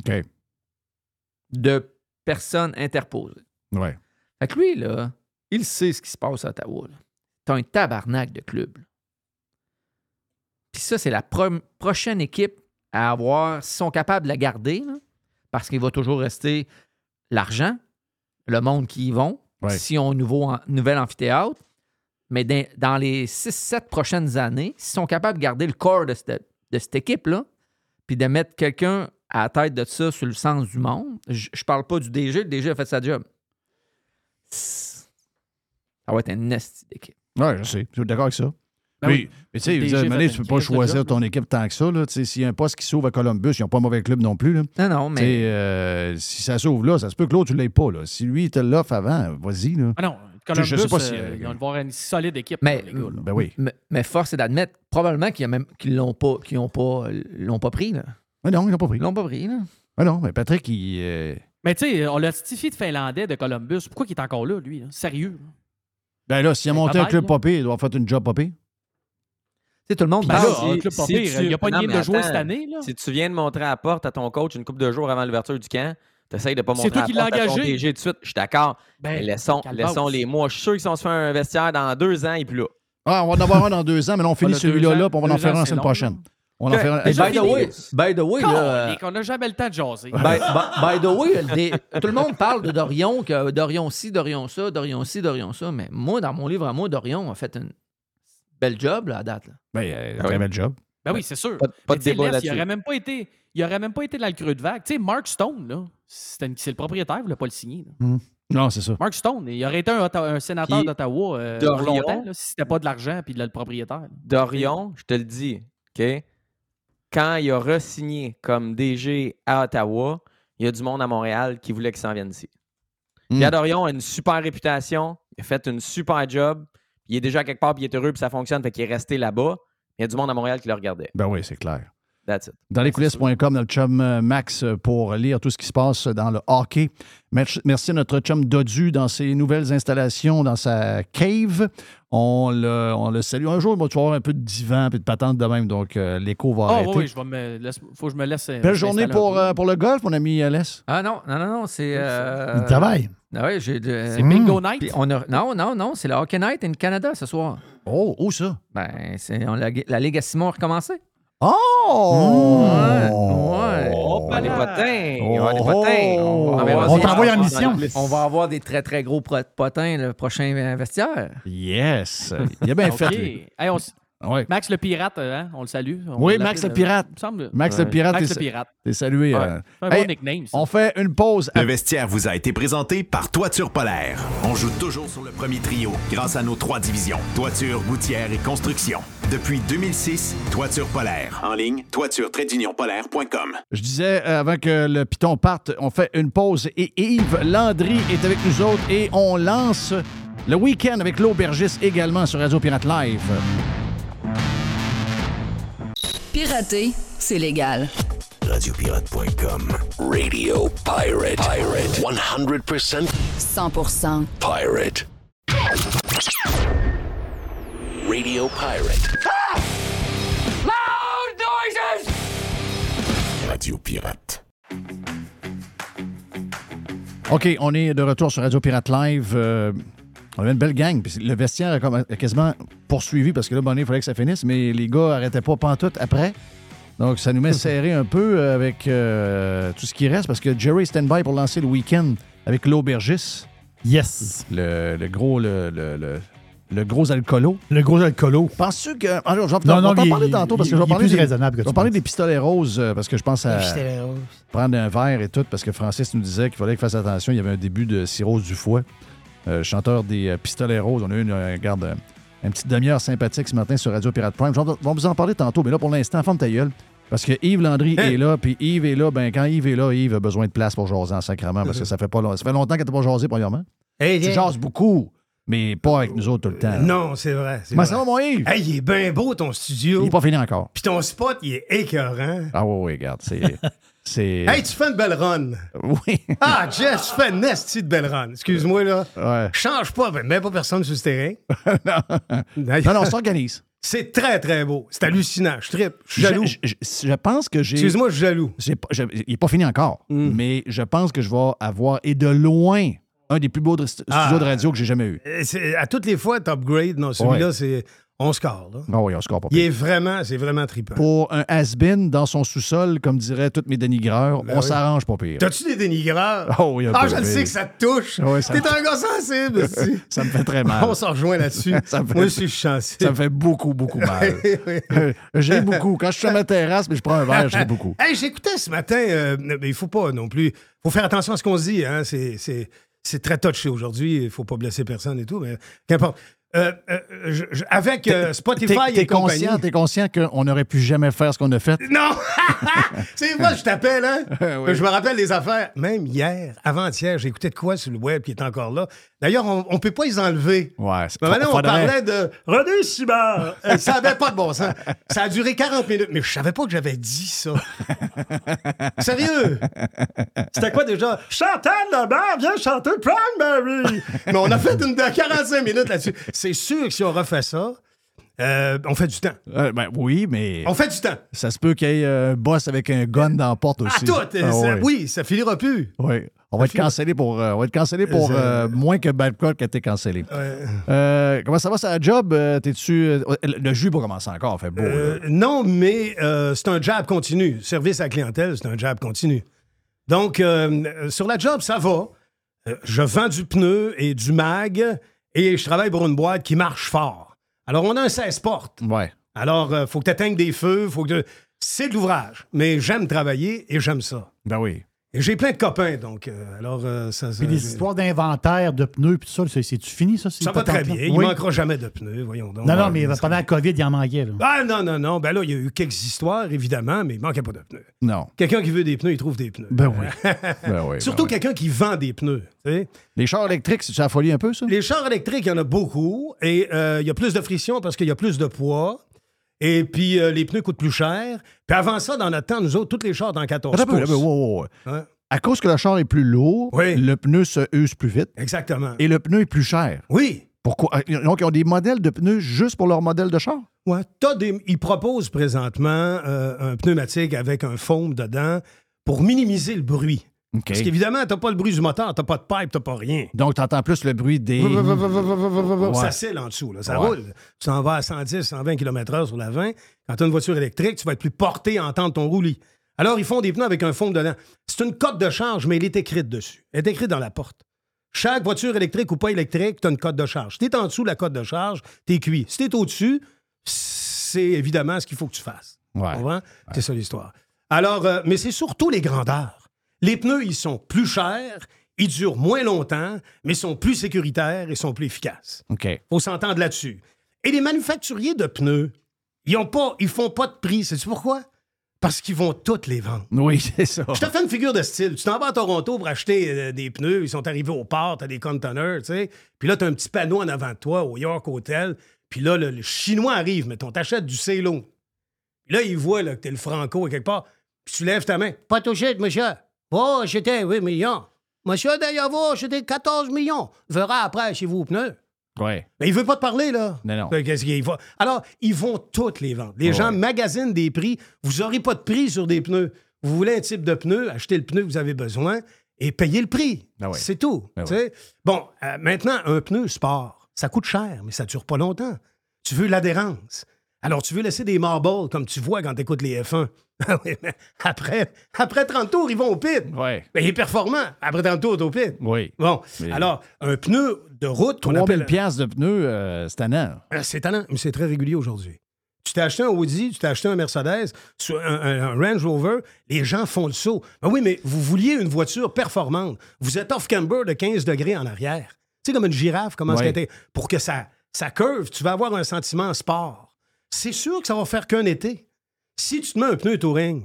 OK. De personnes interposées. Ouais. Fait que lui, là, il sait ce qui se passe à Ottawa. T'as un tabarnak de club. là. Puis ça, c'est la pro- prochaine équipe à avoir, s'ils sont capables de la garder, là, parce qu'il va toujours rester l'argent, le monde qui y vont, Ouais. s'ils ont un nouveau, nouvel amphithéâtre. Mais dans, dans les 6-7 prochaines années, s'ils sont capables de garder le corps de cette, de cette équipe-là, puis de mettre quelqu'un à la tête de ça sur le sens du monde, je, je parle pas du DG, le DG a fait sa job. Ça va être un esti d'équipe. Ouais, je sais. Je suis d'accord avec ça. Ben oui. oui. Mais tu sais, tu peux une pas choisir job, ton équipe tant que ça. là. Tu sais, S'il y a un poste qui s'ouvre à Columbus, ils n'ont pas un mauvais club non plus. Là. Non, non, mais- euh, si ça s'ouvre là, ça se peut que l'autre, tu ne l'aies pas. Là. Si lui, il te l'offre avant, vas-y. Là. Ah non, Columbus, je sais pas si, euh, euh, ils vont devoir une solide équipe. Mais, les gars. Ben oui. mais, mais force est d'admettre, probablement qu'ils ne l'ont pas, ont pas, l'ont pas pris. Là. Mais non, ils l'ont pas pris. Ils l'ont pas pris. Là. Mais non, mais Patrick, il. euh, Mais tu sais, on l'a stifié de Finlandais de Columbus. Pourquoi il est encore là, lui? là? Sérieux? là? Ben là, s'il a Ben, monté un bye-bye, club popé, il doit avoir fait une job popé. Tu sais, tout le monde Ben un pire. Il a pas de game de jouer cette année. Là. Si tu viens de montrer à la porte à ton coach une couple de jours avant l'ouverture du camp, t'essayes de pas montrer toi à qui la l'as porte à ton engagé. DG tout de suite. Je suis d'accord. Ben, mais laissons, laissons les mois. Je suis sûr qu'ils sont se faire un vestiaire dans deux ans et plus là. Ah, on va en avoir un dans deux ans, mais là, on finit celui-là, là, puis on va en faire un la semaine prochaine. On va en faire un. Hey, by the way, by the way, là, euh, on n'a jamais le temps de jaser. by, by- by the way, tout le monde parle de Dorion, que Dorion ci, Dorion ça, Dorion ci, Dorion ça. Mais moi, dans mon livre à moi, Dorion a fait une belle job là, à date. Là. Ben, euh, Ah très oui. bel job. Ben oui, c'est sûr. Pas, de- pas débat Les, Il là-dessus. aurait même pas été. Il aurait même pas été dans le creux de vague. Tu sais, Mark Stone, là, c'est le propriétaire, il n'a pas le signé. là. Non, c'est ça. Mark Stone, il aurait été un, sénateur d'Ottawa euh, longtemps, là, si c'était pas de l'argent puis de le propriétaire. Dorion, je te le dis, OK? Quand il a re-signé comme DG à Ottawa, il y a du monde à Montréal qui voulait qu'il s'en vienne ici. Hmm. Pierre Dorion a une super réputation, il a fait une super job, puis il est déjà quelque part, puis il est heureux, puis ça fonctionne, fait qu'il est resté là-bas. Il y a du monde à Montréal qui le regardait. Ben oui, c'est clair. That's it. Dans lescoulisses.com, notre chum euh, Max euh, pour lire tout ce qui se passe dans le hockey. Merci à notre chum Dodu dans ses nouvelles installations dans sa cave. On le, on le salue. Un jour, il va y avoir un peu de divan et de patente de même, donc euh, l'écho va arrêter. oui, oui, je vais me laisse- faut que je me laisse. Belle journée pour, euh, pour le golf, mon ami Alès. Ah non, non, non, non, c'est. euh, Il travaille. Ah j'ai de- C'est Bingo Night. Puis on a- non, non, non, c'est le Hockey Night in Canada ce soir. Oh, où ça? Ben, c'est on- la, la Ligue à Simon a recommencé. Oh! Ouais. Oh, là. potins! Oh, y des potins! oh. On, On t'envoie en mission. les. On va avoir des très, très gros potins le prochain vestiaire. Yes! Il a bien fait. Hey, on Ouais. Max le pirate, euh, hein, on le salue. On Oui, Max le euh, pirate. il me semble. Max le pirate, Max le pirate. t'es salué. Ouais. euh. C'est un Hey, bon nickname, ça. On fait une pause. Le vestiaire vous a été présenté par Toiture Polaire. On joue toujours sur le premier trio grâce à nos trois divisions. Toiture, gouttière et construction. Depuis 2006, Toiture Polaire. En ligne, toiture-polaire.com. Je disais avant que le piton parte, on fait une pause et Yves Landry est avec nous autres et on lance le week-end avec l'aubergiste également sur Radio Pirate Live. Pirater, c'est légal. Radiopirate.com. Radio Pirate. Pirate. 100% 100% pirate. Radio Pirate. Loud noises! Radio Pirate. OK, on est de retour sur Radio Pirate Live. Euh, on avait une belle gang. Puis le vestiaire a, comme- a quasiment poursuivi parce que là, bon, il fallait que ça finisse, mais les gars arrêtaient pas pantoute après. Donc, ça nous met serré un peu avec euh, tout ce qui reste parce que Jerry est stand-by pour lancer le week-end avec l'aubergiste. Yes. Le, le gros, le, le, le- le gros alcoolo. Le gros alcoolo. Penses-tu que. Ah, je vais t'en parler tantôt parce que je vais parler plus des, raisonnable que je vais parler des pistolets roses euh, parce que je pense à Pistolets roses. prendre un verre et tout parce que Francis nous disait qu'il fallait qu'il fasse attention. Il y avait un début de cirrhose du foie. Euh, chanteur des euh, pistolets roses. On a eu une, regarde, euh, une petite demi-heure sympathique ce matin sur Radio Pirate Prime. On va vous en parler tantôt, mais là, pour l'instant, ferme ta gueule. Parce que Yves Landry est là, puis Yves est là. Ben, quand Yves est là, Yves a besoin de place pour jaser en sacrement parce que ça fait, pas long- ça fait longtemps que tu pas jasé, premièrement. Hey, Tu jases beaucoup, mais pas avec nous autres tout le temps. Non, c'est vrai. vrai. ça va, mon Yves? Hey, il est bien beau ton studio. Il n'est pas fini encore. Puis ton spot, il est écœurant. Ah oui, oui, regarde, c'est... c'est... Hey, tu fais une belle run. Oui. Ah, Jess, tu fais une nasty de belle run. Excuse-moi, là. Ouais. Change pas, mets pas personne sur ce terrain. non, non, on s'organise. C'est très, très beau. C'est hallucinant. Je trippe. Je suis jaloux. Je, je- je- je pense que j'ai. Excuse-moi, je suis jaloux. je- il n'est pas fini encore, Hmm. mais je pense que je vais avoir, et de loin, un des plus beaux de- studios Ah. de radio que j'ai jamais eu. Euh, À toutes les fois, top grade. Non, celui-là, Ouais. c'est. On score, là. Ah oui, on score pas Il pire. est vraiment, c'est vraiment trippant. Pour un has-been dans son sous-sol, comme diraient tous mes dénigreurs, Ben on oui. s'arrange pas pire. T'as-tu des dénigreurs? Oh oui, un Ah, peu, je le sais que ça te touche. Ouais, ça T'es me- un gars sensible. Ça me fait très mal. On s'en rejoint là-dessus. Fait- Moi je suis sensible. Ça me fait beaucoup, beaucoup mal. Euh, j'ai beaucoup. Quand je suis sur ma terrasse, mais je prends un verre, j'ai beaucoup. Hey, j'écoutais ce matin, euh, mais il faut pas non plus. faut faire attention à ce qu'on se dit. Hein. C'est très touché aujourd'hui. Il faut pas blesser personne et tout, mais qu'importe. Euh, euh, je- je- avec euh, Spotify T'es- et compagnie. conscient, t'es conscient qu'on n'aurait pu jamais faire ce qu'on a fait? Non! c'est moi, je t'appelle, hein? Oui. Je me rappelle les affaires. Même hier, avant-hier, j'ai écouté de quoi sur le web qui est encore là. D'ailleurs, on ne peut pas les enlever. Ouais, c'est Mais maintenant, on parlait de René Simard. Ça n'avait pas de bon sens. Ça a duré 40 minutes, mais je savais pas que j'avais dit ça. Sérieux? C'était quoi déjà? Chantal Lebert vient chanter Primary. Mais on a fait une de 45 minutes là-dessus. C'est sûr que si on refait ça, euh, on fait du temps. Euh, ben, oui, mais. On fait du temps. Ça se peut qu'il y ait un boss avec un gun dans la porte aussi. À tout. Ah, ça- ouais. Oui, ça finira plus. Oui. On va être cancellé pour, euh, on va être cancellé pour euh, moins que Babcock a été cancellé. Ouais. Euh, comment ça va, ça job? Euh, T'es-tu. euh, le jus va commencer encore, fait beau. Euh, non, mais euh, c'est un job continu. Service à la clientèle, c'est un job continu. Donc, euh, euh, sur la job, ça va. Euh, je vends du pneu et du mag et je travaille pour une boîte qui marche fort. Alors, on a un 16 portes. Ouais. Alors, il faut que tu éteignes des feux, faut que... C'est de l'ouvrage, mais j'aime travailler et j'aime ça. Ben oui. Et j'ai plein de copains, donc, euh, alors, euh, ça... ça- Puis les histoires d'inventaire de pneus, puis tout ça, c'est- c'est-tu fini, ça? ces Ça va très patentes-là? bien. Il Oui. manquera jamais de pneus, voyons donc. Non, non, mais pendant la COVID, il en manquait. Là. Ah non, non, non. Ben là, il y a eu quelques histoires, évidemment, mais il manquait pas de pneus. Non. Quelqu'un qui veut des pneus, il trouve des pneus. Ben oui. Ben oui, Surtout ben oui. quelqu'un qui vend des pneus. tu sais. Les chars électriques, c'est-tu la folie un peu, ça? Les chars électriques, il y en a beaucoup et euh, il y a plus de friction parce qu'il y a plus de poids. Et puis, euh, les pneus coûtent plus cher. Puis avant ça, dans notre temps, nous autres, tous les chars dans 14 Attends peu, wow, wow. À cause que le char est plus lourd, le pneu se use plus vite. Exactement. Et le pneu est plus cher. Oui. Pourquoi? Euh, Donc, ils ont des modèles de pneus juste pour leur modèle de char? T'as des... Ils proposent présentement euh, un pneumatique avec un foam dedans pour minimiser le bruit. Parce qu'évidemment, t'as pas le bruit du moteur, t'as pas de pipe, t'as pas rien. Donc, tu entends plus le bruit des. Ça scelle en dessous, là, ça Ouais. roule. Tu t'en vas à 110, 120 km/h sur la 20. Quand tu as une voiture électrique, tu vas être plus porté à entendre ton roulis. Alors, ils font des pneus avec un foam dedans. C'est une cote de charge, mais elle est écrite dessus. Elle est écrite dans la porte. Chaque voiture électrique ou pas électrique, tu as une cote de charge. Si tu es en dessous de la cote de charge, tu es cuit. Si tu es au-dessus, c'est évidemment ce qu'il faut que tu fasses. Ouais. Tu comprends? C'est ça l'histoire. Alors, euh, mais c'est surtout les grandeurs. Les pneus, ils sont plus chers, ils durent moins longtemps, mais sont plus sécuritaires et sont plus efficaces. OK. faut s'entendre là-dessus. Et les manufacturiers de pneus, ils ont pas, ils font pas de prix. Sais-tu pourquoi? Parce qu'ils vont toutes les vendre. Oui, c'est ça. Je te fais une figure de style. Tu t'en vas à Toronto pour acheter euh, des pneus. Ils sont arrivés au port, t'as des containers, tu sais. Puis là, t'as un petit panneau en avant de toi au York Hotel. Puis là, le, le Chinois arrive, mettons, t'achètes du Célo. Puis là, il voit là, que t'es le Franco et quelque part. Puis tu lèves ta main. Pas touché, monsieur. Oh, j'étais 8 millions. Monsieur, d'ailleurs, vous, j'étais 14 millions. Verra après chez vous, pneus. Ouais. Mais il veut pas te parler, là. Non, non. Qu'est-ce qu'il va- Alors, ils vont toutes les vendre. Les Ouais. gens magasinent des prix. Vous n'aurez pas de prix sur des pneus. Vous voulez un type de pneu, achetez le pneu que vous avez besoin et payez le prix. Ah ouais. C'est tout. Ah. Bon, euh, maintenant, un pneu sport, ça coûte cher, mais ça dure pas longtemps. Tu veux l'adhérence. Alors, tu veux laisser des marbles comme tu vois quand tu écoutes les F1. Ah oui, après, après 30 tours, ils vont au pit. Ouais. Mais il est performant. Après 30 tours, au pit. Oui. Bon, Mais- alors, un pneu de route qu'on 3000 appelle... piastres de pneus, euh, c'est tannant. Euh, C'est mais c'est très régulier aujourd'hui. Tu t'es acheté un Audi, tu t'es acheté un Mercedes, un, un- un Range Rover, les gens font le saut. Ben oui, mais vous vouliez une voiture performante. Vous êtes off-camber de 15 degrés en arrière. Tu sais, comme une girafe, comment est-ce qu'elle était? Pour que ça, ça curve, tu vas avoir un sentiment sport. C'est sûr que ça va faire qu'un été. Si tu te mets un pneu touring,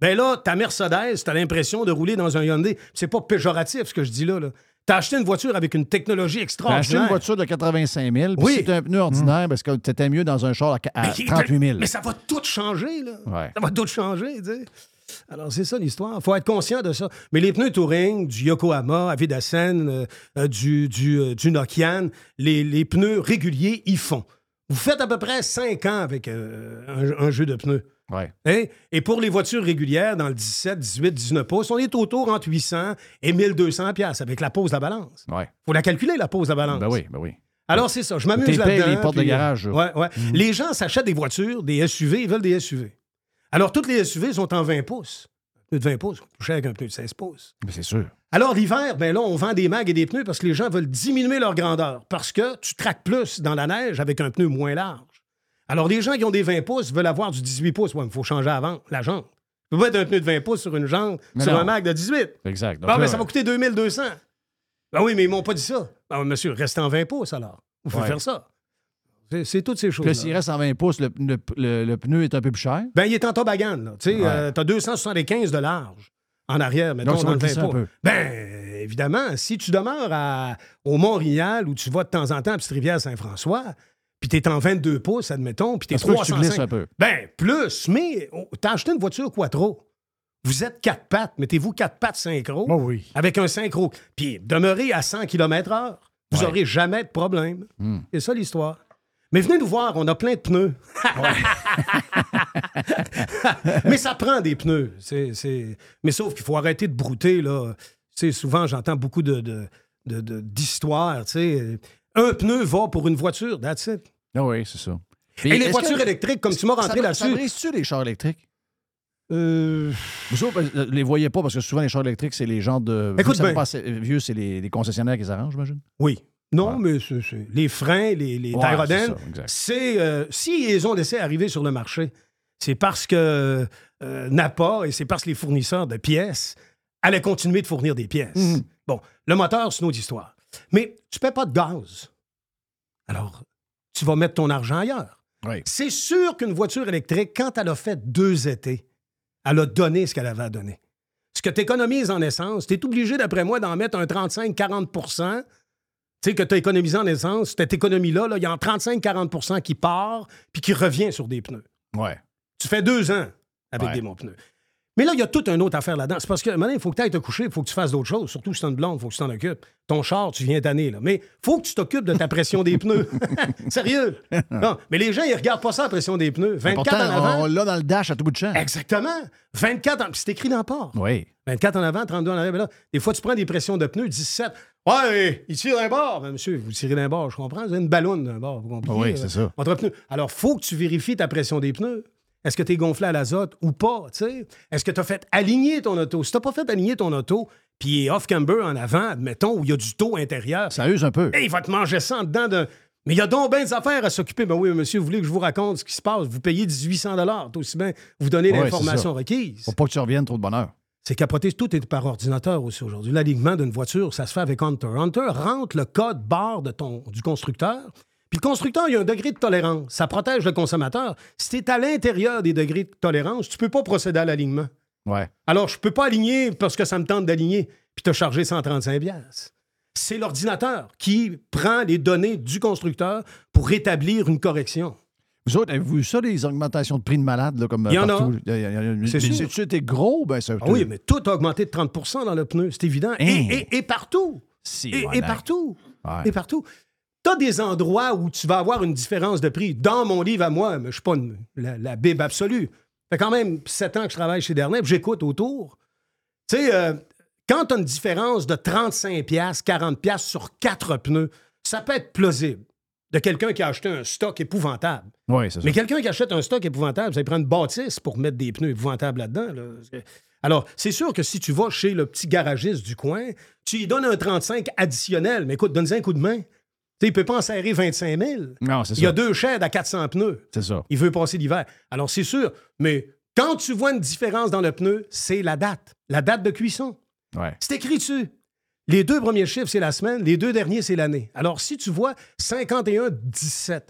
ben là, ta Mercedes, t'as l'impression de rouler dans un Hyundai. C'est pas péjoratif ce que je dis là. là. T'as acheté une voiture avec une technologie T'as acheté extraordinaire. une voiture de 85 000, puis Oui. si t'as un pneu ordinaire, parce que t'étais mieux dans un char à, à Mais- 38 000. Mais ça va tout changer, là. Ouais. Ça va tout changer, tu sais. Alors, c'est ça l'histoire. Il faut être conscient de ça. Mais les pneus Touring, du Yokohama, Avidasen, euh, euh, du, du, euh, du Nokian, les, les pneus réguliers, ils font. Vous faites à peu près 5 ans avec euh, un, un jeu de pneus. Ouais. Hein? Et pour les voitures régulières, dans le 17, 18, 19 pouces, on est autour entre 800 et 1200 pièces avec la pose de la balance. Ouais. faut la calculer, la pose de la balance. Ben oui, ben oui. Alors, c'est ça. Je m'amuse là-dedans. les portes de puis, euh, garage, là. Ouais, ouais. Mhm. Les gens s'achètent des voitures, des SUV, ils veulent des SUV. Alors, toutes les SUV sont en 20 pouces. De 20 pouces, plus cher qu'un pneu de 16 pouces. Ben, c'est sûr. Alors, l'hiver, ben là, on vend des mags et des pneus parce que les gens veulent diminuer leur grandeur. Parce que tu traques plus dans la neige avec un pneu moins large. Alors, les gens qui ont des 20 pouces veulent avoir du 18 pouces. Ouais, il faut changer avant la jante. Tu peux pas être un pneu de 20 pouces sur une Mais sur non. un mag de 18. Exact. Donc Ah, là, mais ça va coûter 2200. Ben oui, mais ils m'ont pas dit ça. Ben, monsieur, restez en 20 pouces alors. Il faut Ouais. faire ça. C'est- toutes ces choses-là. là, s'il reste en 20 pouces, le, le- le- le pneu est un peu plus cher. Ben, il est en toboggan, là. Tu sais, Ouais. euh, t'as 275 de large en arrière, mettons, Donc, dans va le glisser 20 un pouces. Ben, évidemment, si tu demeures à- au Mont-Rial ou tu vas de temps en temps à Petite-Rivière-Saint-François, puis t'es en 22 pouces, admettons, puis t'es Ça se peut que tu 305. glisses un peu. Ben, plus, mais oh, t'as acheté une voiture Quattro. Vous êtes quatre pattes, mettez-vous quatre pattes synchro. Oh oui. Avec un synchro. Puis demeurez à 100 km/h. Vous Ouais. n'aurez jamais de problème. Hmm. C'est ça l'histoire. Mais venez nous voir, on a plein de pneus. Mais ça prend des pneus. C'est- c'est- Mais sauf qu'il faut arrêter de brouter. Là. Tu sais, souvent, j'entends beaucoup de, de- de- de- d'histoires. tu sais. Un pneu va pour une voiture, that's it. Ah oui, c'est ça. Et les voitures que- électriques, comme tu m'as rentré ça, là-dessus. Ça brise-tu les chars électriques? Euh... Vous autres, euh, les voyez pas parce que souvent les chars électriques, c'est les gens de. Écoute assez vieux, c'est les, les concessionnaires qui s'arrangent, j'imagine? Oui. Non, mais les freins, les, les Ouais, c'est c'est. euh, si ils ont laissé arriver sur le marché, c'est parce que euh, Napa et c'est parce que les fournisseurs de pièces allaient continuer de fournir des pièces. Mhm. Bon, le moteur, c'est une autre histoire. Mais tu ne paies pas de gaz. Alors, tu vas mettre ton argent ailleurs. Oui. C'est sûr qu'une voiture électrique, quand elle a fait deux étés, elle a donné ce qu'elle avait à donner. Ce que tu économises en essence, tu es obligé, d'après moi, d'en mettre un 35-40 tu sais, que tu as économisé en essence, cette économie-là, là, il y a en 35-40% qui part puis qui revient sur des pneus. Ouais. Tu fais deux ans avec Ouais. des bons pneus. Mais là, il y a toute une autre affaire là-dedans. C'est parce que maintenant, il faut que tu ailles te coucher, il faut que tu fasses d'autres choses. Surtout si tu une blonde, il faut que tu t'en occupes. Ton char, tu viens tanner, là. Mais faut que tu t'occupes de ta pression des pneus. Sérieux? Non, mais les gens, ils regardent pas ça, la pression des pneus. 24 Pourtant, en avant. on l'a dans le dash à tout bout de champ. Exactement. 24 en... C'est écrit dans le port. Oui. 24 en avant, 32 en arrière. Mais là, des fois, tu prends des pressions de pneus, 17. Ouais, il tire d'un bord. Ben, monsieur, vous tirez d'un bord, je comprends. Vous avez une ballonne d'un bord. Vous comprenez? Oui, c'est ça. Entre pneus. Alors, faut que tu vérifies ta pression des pneus. Est-ce que tu es gonflé à l'azote ou pas? Est-ce que tu as fait aligner ton auto? Si tu pas fait aligner ton auto, puis il est off-camber en avant, admettons, où il y a du taux intérieur, Ça use un peu. Hey, il va te manger ça en dedans d'un. Mais il y a donc bien des affaires à s'occuper. Ben oui, monsieur, vous voulez que je vous raconte ce qui se passe? Vous payez 1800 T'as aussi bien vous Ouais, l'information requise. Faut pas que tu reviennes trop de bonheur. C'est capoté. Tout est par ordinateur aussi aujourd'hui. L'alignement d'une voiture, ça se fait avec Hunter. Hunter rentre le code barre de ton, du constructeur. Puis le constructeur, il y a un degré de tolérance. Ça protège le consommateur. Si tu es à l'intérieur des degrés de tolérance, tu peux pas procéder à l'alignement. Ouais. Alors, je peux pas aligner parce que ça me tente d'aligner, puis te charger 135 piastres. C'est l'ordinateur qui prend les données du constructeur pour rétablir une correction. Vous autres, avez-vous vu ça, les augmentations de prix de malades, là, comme euh, Il y en a. partout? Il y a- C'est gros? Ben, ça, Ah oui, mais tout a augmenté de 30% dans le pneu, c'est évident. Et, Hein? et- et partout. Si, Et, ouais, et partout. Ouais. Et partout. Tu as des endroits où tu vas avoir une différence de prix. Dans mon livre à moi, mais je ne suis pas une- la, la Bible absolue. Ça fait quand même sept ans que je travaille chez Dernet, j'écoute autour. Tu sais, euh, quand tu as une différence de 35 piastres, 40 piastres sur quatre pneus, ça peut être plausible de quelqu'un qui a acheté un stock épouvantable. Oui, c'est ça. Mais quelqu'un qui achète un stock épouvantable, ça prend une bâtisse pour mettre des pneus épouvantables là-dedans. là. Alors, c'est sûr que si tu vas chez le petit garagiste du coin, tu lui donnes un 35 additionnel. Mais écoute, donne-lui un coup de main. Il ne peut pas en serrer 25 000. Non, c'est Il y a deux sheds à 400 pneus. C'est ça. Il veut passer l'hiver. Alors, c'est sûr. Mais quand tu vois une différence dans le pneu, c'est la date. La date de cuisson. Ouais. C'est écrit dessus. Les deux premiers chiffres, c'est la semaine. Les deux derniers, c'est l'année. Alors, si tu vois 51-17,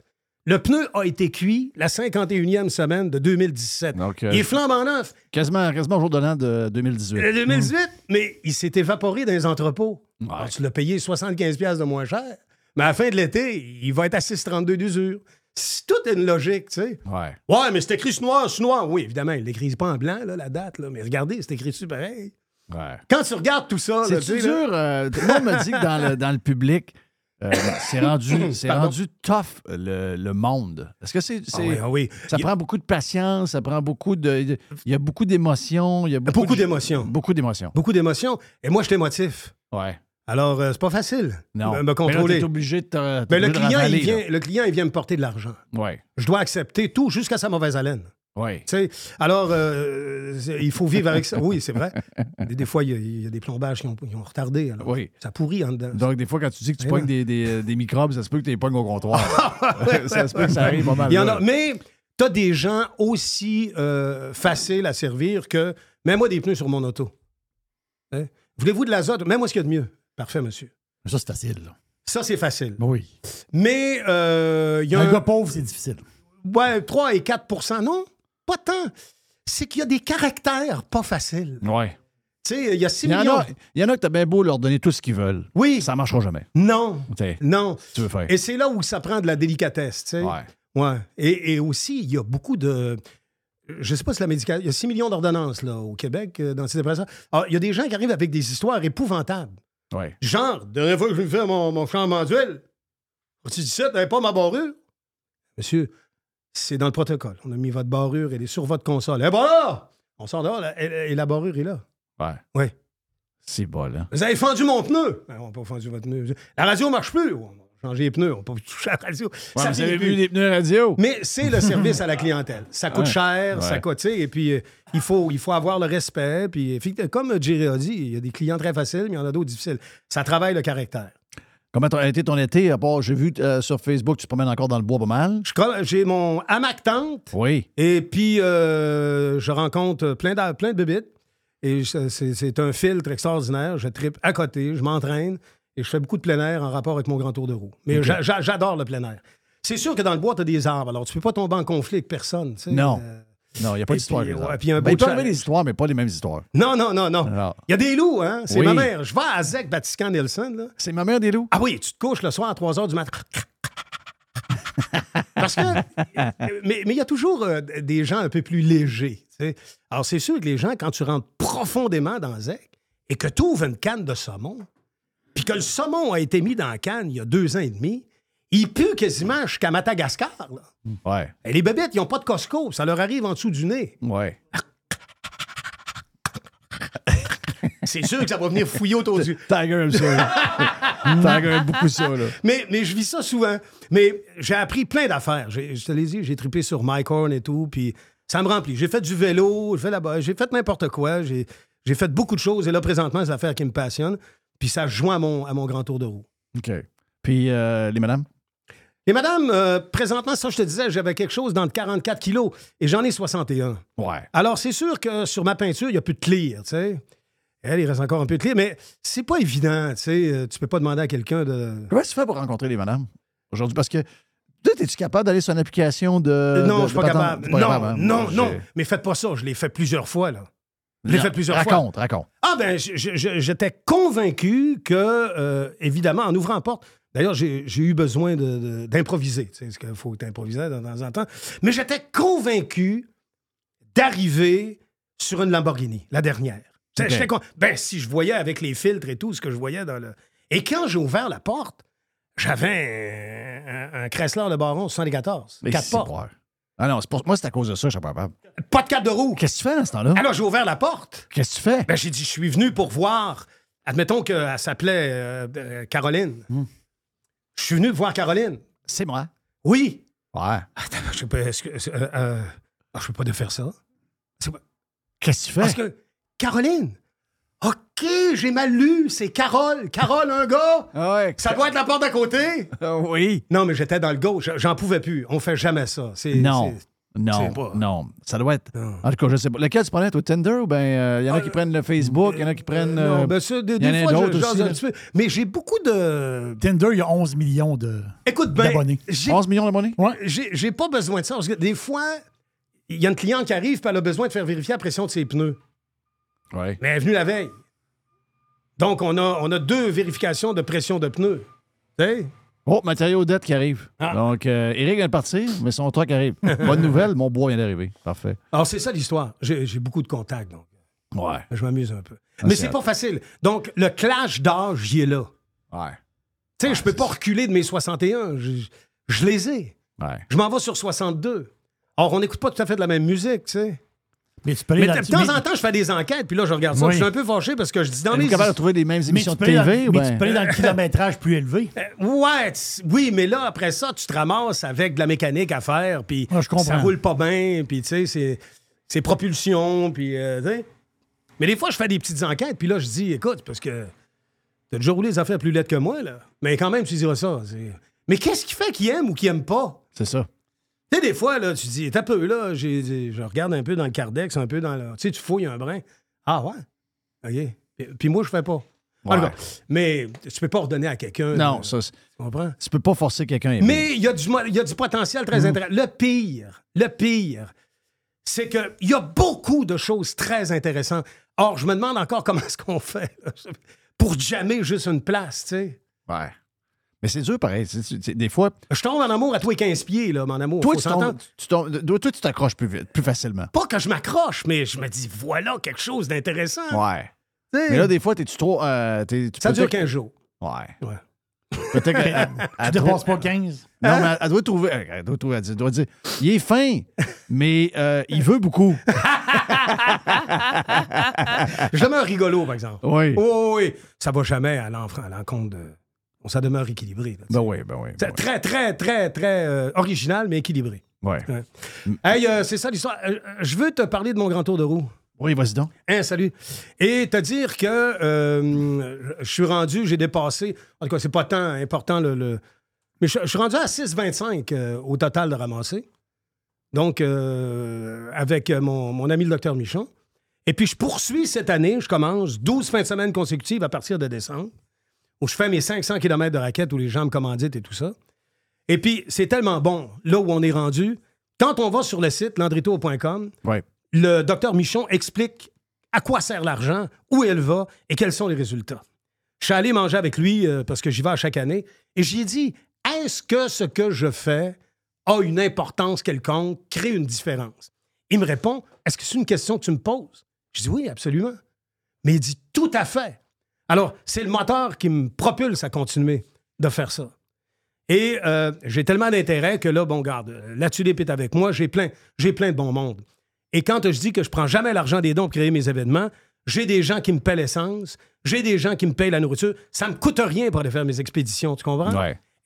le pneu a été cuit la 51e semaine de 2017. Donc, euh, Il est flambant neuf. Quasiment, quasiment au jour de l'an de 2018. Le 2018, mais il s'est évaporé dans les entrepôts. Ouais. Alors, tu l'as payé 75$ piastres de moins cher. Mais à la fin de l'été, il va être à 6,32 d'usure. C'est toute une logique, tu sais. Ouais. Ouais, mais c'est écrit sur noir, sur noir. Oui, évidemment, il l'écrit pas en blanc, là, la date, là. Mais regardez, c'est écrit dessus pareil. Ouais. Quand tu regardes tout ça, C'est tu sais, dur. euh, tout le monde me dit que dans le, dans le public, Euh, c'est rendu, rendu tough, le, le monde. Est-ce que c'est. Ah oui, ah oui. Ça Il prend beaucoup de patience, ça prend beaucoup de. Il y a beaucoup d'émotions. Il y a beaucoup, d'émotions. Beaucoup d'émotions. Beaucoup d'émotions. Et moi, je suis émotif. Ouais. Alors, euh, c'est pas facile Non. de me Mais là, contrôler. t'es obligé de te. Mais le client, il vient, le client, il vient me porter de l'argent. Ouais. Je dois accepter tout jusqu'à sa mauvaise haleine. Sais, alors, euh, il faut vivre avec ça. Oui, c'est vrai. Des, des fois, il y, a, il y a des plombages qui ont, qui ont retardé. alors Oui. Ça pourrit en dedans. Donc, des fois, quand tu dis que tu Mais pognes des, des, des microbes, ça se peut que tu les pognes au comptoir. ça se peut que ça arrive pas mal. Il y en a, mais tu as des gens aussi euh, faciles à servir que mets-moi des pneus sur mon auto. Hein? Voulez-vous de l'azote? Mets-moi ce qu'il y a de mieux. Parfait, monsieur. Ça, c'est facile. là. Ça, c'est facile. Oui. Mais euh, il y a Un un, gars pauvre, c'est difficile. ouais, 3 et 4% non, pas tant. C'est qu'il y a des caractères pas faciles. Ouais. Tu sais, il y a 6 Il y, en millions. a, il y en a que t'as bien beau leur donner tout ce qu'ils veulent. Oui. Ça marchera jamais. Non, T'sais, non. tu veux faire. Et c'est là où ça prend de la délicatesse, tu sais. Ouais. Ouais. Et, et aussi, il y a beaucoup de. Je sais pas si la médicale. Il y a 6 millions d'ordonnances là, au Québec euh, dans ces dépressions. Alors, il y a des gens qui arrivent avec des histoires épouvantables. Ouais. Genre, dernière fois que je vais faire mon, mon changement d'huile, tu dis ça, t'avais pas ma barrure? Monsieur, c'est dans le protocole. On a mis votre barrure, elle est sur votre console. Eh ben là! On sort dehors, là, et, et la barrure est là. Ouais. Ouais. C'est bon, là. Vous avez fendu mon pneu. Ben, on n'a pas fendu votre pneu. La radio marche plus. Changé les pneus. On pas touché la radio. Ouais, Ça vous avez vu des pneus radio? Mais c'est le service à la clientèle. Ça coûte Ouais. cher, Ouais. ça coûte, et puis euh, il, faut, il faut avoir le respect. Puis, effectivement, comme Jerry a dit, il y a des clients très faciles, mais il y en a d'autres difficiles. Ça travaille le caractère. Comment a été ton été? À part, j'ai vu euh, sur Facebook, tu te promènes encore dans le bois pas mal? J'ai mon hamac tente, Oui. et puis euh, je rencontre plein de, plein de bébites. Et c'est un filtre extraordinaire. Je tripe à côté, je m'entraîne, et je fais beaucoup de plein air en rapport avec mon grand tour de roue. Mais j'adore le plein air. C'est sûr que dans le bois, tu as des arbres, alors tu peux pas tomber en conflit avec personne. tu sais. Non. Euh, Non, il n'y a pas d'histoire. ouais, Ben, il peut arriver des histoires, mais pas les mêmes histoires. Non, non, non, non. Il y a des loups, hein? C'est Oui. ma mère. Je vais à Zec, Vatican, Nelson. Là. c'est ma mère des loups? Ah oui, tu te couches le soir à 3 h du matin. Parce que. Mais il y a toujours euh, des gens un peu plus légers. Alors, c'est sûr que les gens, quand tu rentres profondément dans Zec et que tu ouvres une canne de saumon, puis que le saumon a été mis dans la canne il y a deux ans et demi, il pue quasiment jusqu'à Madagascar. là. Ouais. Et les bébêtes, ils n'ont pas de Costco. Ça leur arrive en dessous du nez. Ouais. C'est sûr que ça va venir fouiller autour du. Tiger aime ça. là. Tiger aime beaucoup ça, là. Mais, mais je vis ça souvent. Mais j'ai appris plein d'affaires. Je te l'ai dit, j'ai trippé sur Mike Horn et tout, puis ça me remplit. J'ai fait du vélo, j'ai fait, là-bas, j'ai fait n'importe quoi. J'ai j'ai fait beaucoup de choses. Et là, présentement, c'est l'affaire qui me passionne. Puis ça joint à mon, à mon grand tour de roue. OK. Puis, euh, les madames? Et madame, euh, présentement, ça, je te disais, j'avais quelque chose dans le 44 kilos et j'en ai 61. Ouais. Alors, c'est sûr que sur ma peinture, il n'y a plus de clear, tu sais. Elle, il reste encore un peu de clear, mais c'est pas évident, tu sais. Euh, Tu peux pas demander à quelqu'un de... Comment tu fais pour rencontrer les madames aujourd'hui? Parce que es-tu capable d'aller sur une application de. non, de- je suis pas capable. Pas non, hein? non, non. j'ai- Mais faites pas ça. Je l'ai fait plusieurs fois, là. Je l'ai Non, fait plusieurs fois. Raconte, raconte. Ah ben, j'étais convaincu que, euh, évidemment, en ouvrant la porte, d'ailleurs, j'ai eu besoin de- de- d'improviser, tu sais, parce qu'il faut improviser de temps en temps, mais j'étais convaincu d'arriver sur une Lamborghini, la dernière. Con- Ben, si je voyais avec les filtres et tout, ce que je voyais dans le... Et quand j'ai ouvert la porte, j'avais un, un, un Chrysler Le Baron 74, Mais quatre portes. Ah non, c'est pour... moi, c'est à cause de ça, je suis pas capable. Pas de cadre de roue. Qu'est-ce que tu fais dans ce temps-là? Alors, j'ai ouvert la porte. Qu'est-ce que tu fais? Ben, j'ai dit, je suis venu pour voir. Admettons qu'elle s'appelait euh, euh, Caroline. Hmm. Je suis venu voir Caroline. C'est moi. Oui. Ouais. Attends, je sais pas. Que. euh, ah, je peux pas de faire ça. Qu'est-ce que tu fais? Parce que. Caroline. OK, j'ai mal lu. C'est Carole. Carole, un gars? Ah ouais. Ça doit être la porte d'à côté. Ah oui. Non, mais j'étais dans le gauche. J'en pouvais plus. On fait jamais ça. C'est- Non. Non, non. Ça doit être. Non. En tout cas, je sais pas. Lequel tu prenais, toi, Tinder ou bien il y en a qui prennent le Facebook, il y en a qui prennent. Non, euh, ben ça, des, fois, je jase aussi, un là. petit peu. Mais j'ai beaucoup de. Tinder, il y a 11 millions de- Écoute, ben, d'abonnés. j'ai 11 millions d'abonnés? Ouais. J'ai j'ai pas besoin de ça. Parce que des fois, il y a une cliente qui arrive et elle a besoin de faire vérifier la pression de ses pneus. Ouais. Mais elle est venue la veille. Donc, on a, on a deux vérifications de pression de pneus. Tu sais? Oh, matériaux dette qui arrive. Ah. Donc, euh, Eric vient de partir, mais son truck arrive. Bonne nouvelle, mon bois vient d'arriver. Parfait. Alors, c'est ça l'histoire. J'ai j'ai beaucoup de contacts, donc Ouais. je m'amuse un peu. Ah, Mais c'est c'est pas facile. Donc, le clash d'âge, j'y est là. Ouais. Tu sais, je peux pas reculer de mes 61. Je, je les ai. Ouais. Je m'en vais sur 62. Or, on n'écoute pas tout à fait de la même musique, tu sais. Mais tu peux aller Mais dans- de temps en temps, je fais des enquêtes, puis là, je regarde ça. Oui. puis Je suis un peu fâché parce que je dis dans Êtes-vous mes. capable de trouver les mêmes mais émissions tu de TV? dans- ou mais tu peux aller dans le kilométrage plus élevé. Euh, Ouais, tu- oui, mais là, après ça, tu te ramasses avec de la mécanique à faire, puis Ah, ça roule pas bien, puis tu sais, c'est- c'est propulsion, puis euh, tu. Mais des fois, je fais des petites enquêtes, puis là, je dis, écoute, parce que t'as déjà roulé des affaires plus lettres que moi, là. Mais quand même, tu diras ça. c'est- Mais qu'est-ce qui fait qu'il aime ou qu'il aime pas? C'est ça. Tu sais, des fois, là, tu dis, t'as peu, là, j'ai- je regarde un peu dans le cardex, un peu dans le. Tu sais, tu fouilles un brin. Ah ouais? OK. Puis, puis moi, je fais pas. Ouais. mais tu peux pas ordonner à quelqu'un. Non, ça, Tu comprends? tu peux pas forcer quelqu'un. Mais il y, a du y a du potentiel très intéressant. Le pire, le pire, c'est qu'il y a beaucoup de choses très intéressantes. Or, je me demande encore comment est-ce qu'on fait là, pour jammer juste une place, tu sais. Ouais. Mais c'est dur, pareil. C'est- c'est- c'est- des fois, Je tombe en amour à toi et 15 pieds, là, mon amour. toi, Faut tu tombes- tu tombes- toi, tu t'accroches plus vite, plus facilement. Pas que je m'accroche, mais je me dis, voilà quelque chose d'intéressant. Ouais. Mais là, des fois, t'es-tu trop. euh, t'es- tu Ça dure peut-être- 15 jours. Ouais. Ouais. Peut-être qu'elle- Tu elle dépasses pas 15. Non, mais elle, elle doit trouver. Elle doit, trouver- elle doit dire il est fin, mais euh, il veut beaucoup. Je demeure rigolo, par exemple. Oui. Oh, oui. Ça va jamais à l'enfant- à l'encontre de. Ça demeure équilibré. là. Ben oui, ben oui. C'est très, très, très, très euh, original, mais équilibré. Ouais. Ouais. Hey, euh, c'est ça l'histoire. Euh, je veux te parler de mon grand tour de roue. Oui, vas-y donc. Hein, salut. Et te dire que euh, je suis rendu, j'ai dépassé. En tout cas, c'est pas tant important le. le- mais je, suis rendu à 6,25 euh, au total de ramasser. Donc, avec mon, mon ami le docteur Michon. Et puis, je poursuis cette année. Je commence 12 fins de semaine consécutives à partir de décembre, où je fais mes 500 km de raquettes, où les gens me commanditent et tout ça. Et puis, c'est tellement bon, là où on est rendu. Quand on va sur le site landrito.com, Ouais. le docteur Michon explique à quoi sert l'argent, où elle va et quels sont les résultats. Je suis allé manger avec lui euh, parce que j'y vais à chaque année et j'y ai dit est-ce que ce que je fais a une importance quelconque, crée une différence? Il me répond est-ce que c'est une question que tu me poses? Je dis oui, absolument. Mais il dit tout à fait. Alors, c'est le moteur qui me propulse à continuer de faire ça. Et euh, j'ai tellement d'intérêt que là, bon, garde, la tulipe est avec moi, j'ai plein, j'ai plein de bon monde. Et quand je dis que je prends jamais l'argent des dons pour créer mes événements, j'ai des gens qui me paient l'essence, j'ai des gens qui me payent la nourriture. Ça me coûte rien pour aller faire mes expéditions, tu comprends?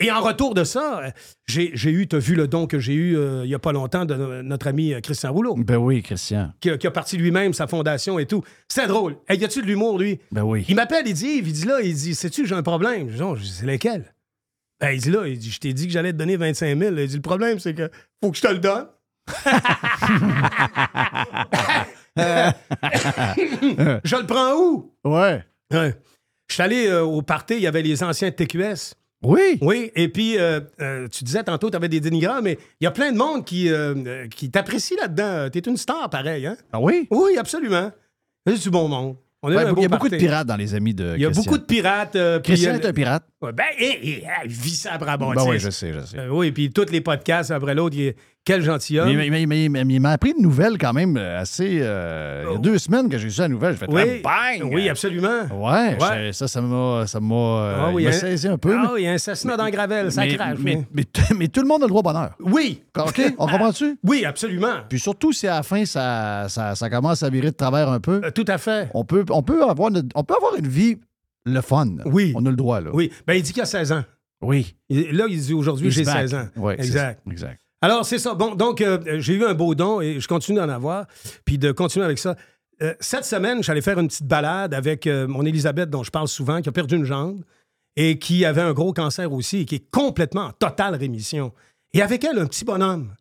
Et en retour de ça, euh, j'ai eu, tu as vu le don que j'ai eu euh, il n'y a pas longtemps de no- notre ami euh, Christian Rouleau, Ben oui, Christian. qui, a- qui a parti lui-même sa fondation et tout. C'est drôle. Hey, y a-tu de l'humour, lui? Ben oui. Il m'appelle, il dit, il dit là, il dit, sais-tu, j'ai un problème? Je dis, je dis, c'est lequel? Ben, il dit là, il dit, je t'ai dit que j'allais te donner 25 000. Il dit, le problème, c'est que faut que je te le donne. je le prends où? Ouais. Ouais. Je suis allé euh, au party, il y avait les anciens de TQS. Oui. Oui, et puis euh, euh, tu disais tantôt, tu avais des dénigrants, mais il y a plein de monde qui, euh, qui t'apprécie là-dedans. Tu es une star, pareil, hein? Ah oui? Oui, absolument. C'est du bon monde. On Ouais, il y a beaucoup de pirates dans les amis de Il y a Christian. beaucoup de pirates. euh, Christian est un pirate. Ouais, ben, et, il vit ça. Ben oui, je sais, je sais. Euh, oui, puis tous les podcasts après l'autre, il est- quel gentilhomme. Mais, mais- mais- mais- mais il m'a appris une nouvelle quand même euh, assez. euh, il y a deux semaines que j'ai eu ça la nouvelle. Je fais oui, bang! oui, absolument. Ouais, Ouais. je- ça, ça m'a, ça m'a, Ah oui, il hein. saisi un peu. Ah oui, un assassinat dans Gravel, ça crache. mais, mais- mais tout le monde a le droit au bonheur. Oui. OK? On comprend-tu? Oui, absolument. Puis surtout si à la fin, ça, ça, ça commence à virer de travers un peu. Euh, tout à fait. On peut, on, peut avoir notre- on peut avoir une vie le fun. Oui. On a le droit, là. Oui. Ben, il dit qu'il a 16 ans. Oui. Il- là, il dit aujourd'hui, j'ai back. 16 ans. C'est exact. ça. Exact. Alors, c'est ça. Bon, donc, euh, j'ai eu un beau don et je continue d'en avoir, puis de continuer avec ça. Euh, cette semaine, j'allais faire une petite balade avec euh, mon Elisabeth, dont je parle souvent, qui a perdu une jambe et qui avait un gros cancer aussi et qui est complètement en totale rémission. Et avec elle, un petit bonhomme.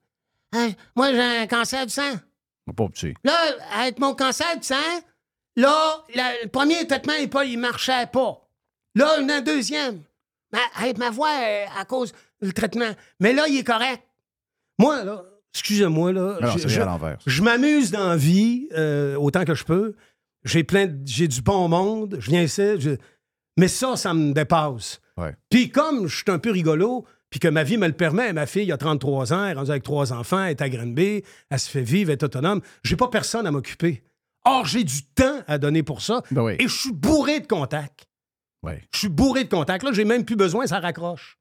Hein, moi, j'ai un cancer du sang. Pas petit. Là, avec mon cancer du sang, là, la- le premier traitement, il, il marchait pas. Là, il y en a un deuxième. Ma, avec ma voix, euh, à cause du traitement. Mais là, il est correct. Moi, là, excusez-moi, là, Alors, je- c'est je, à l'envers. je m'amuse dans la vie euh, autant que je peux. J'ai plein, de- j'ai du bon monde. Je viens ici, je- mais ça, ça me dépasse. Ouais. Puis comme je suis un peu rigolo, puis que ma vie me le permet, ma fille a 33 ans, elle est rendue avec trois enfants, elle est à Granby, elle se fait vivre, elle est autonome, j'ai pas personne à m'occuper. Or, j'ai du temps à donner pour ça Ben oui. et je suis bourré de contacts. Je suis bourré de contacts. Là, j'ai même plus besoin, ça raccroche.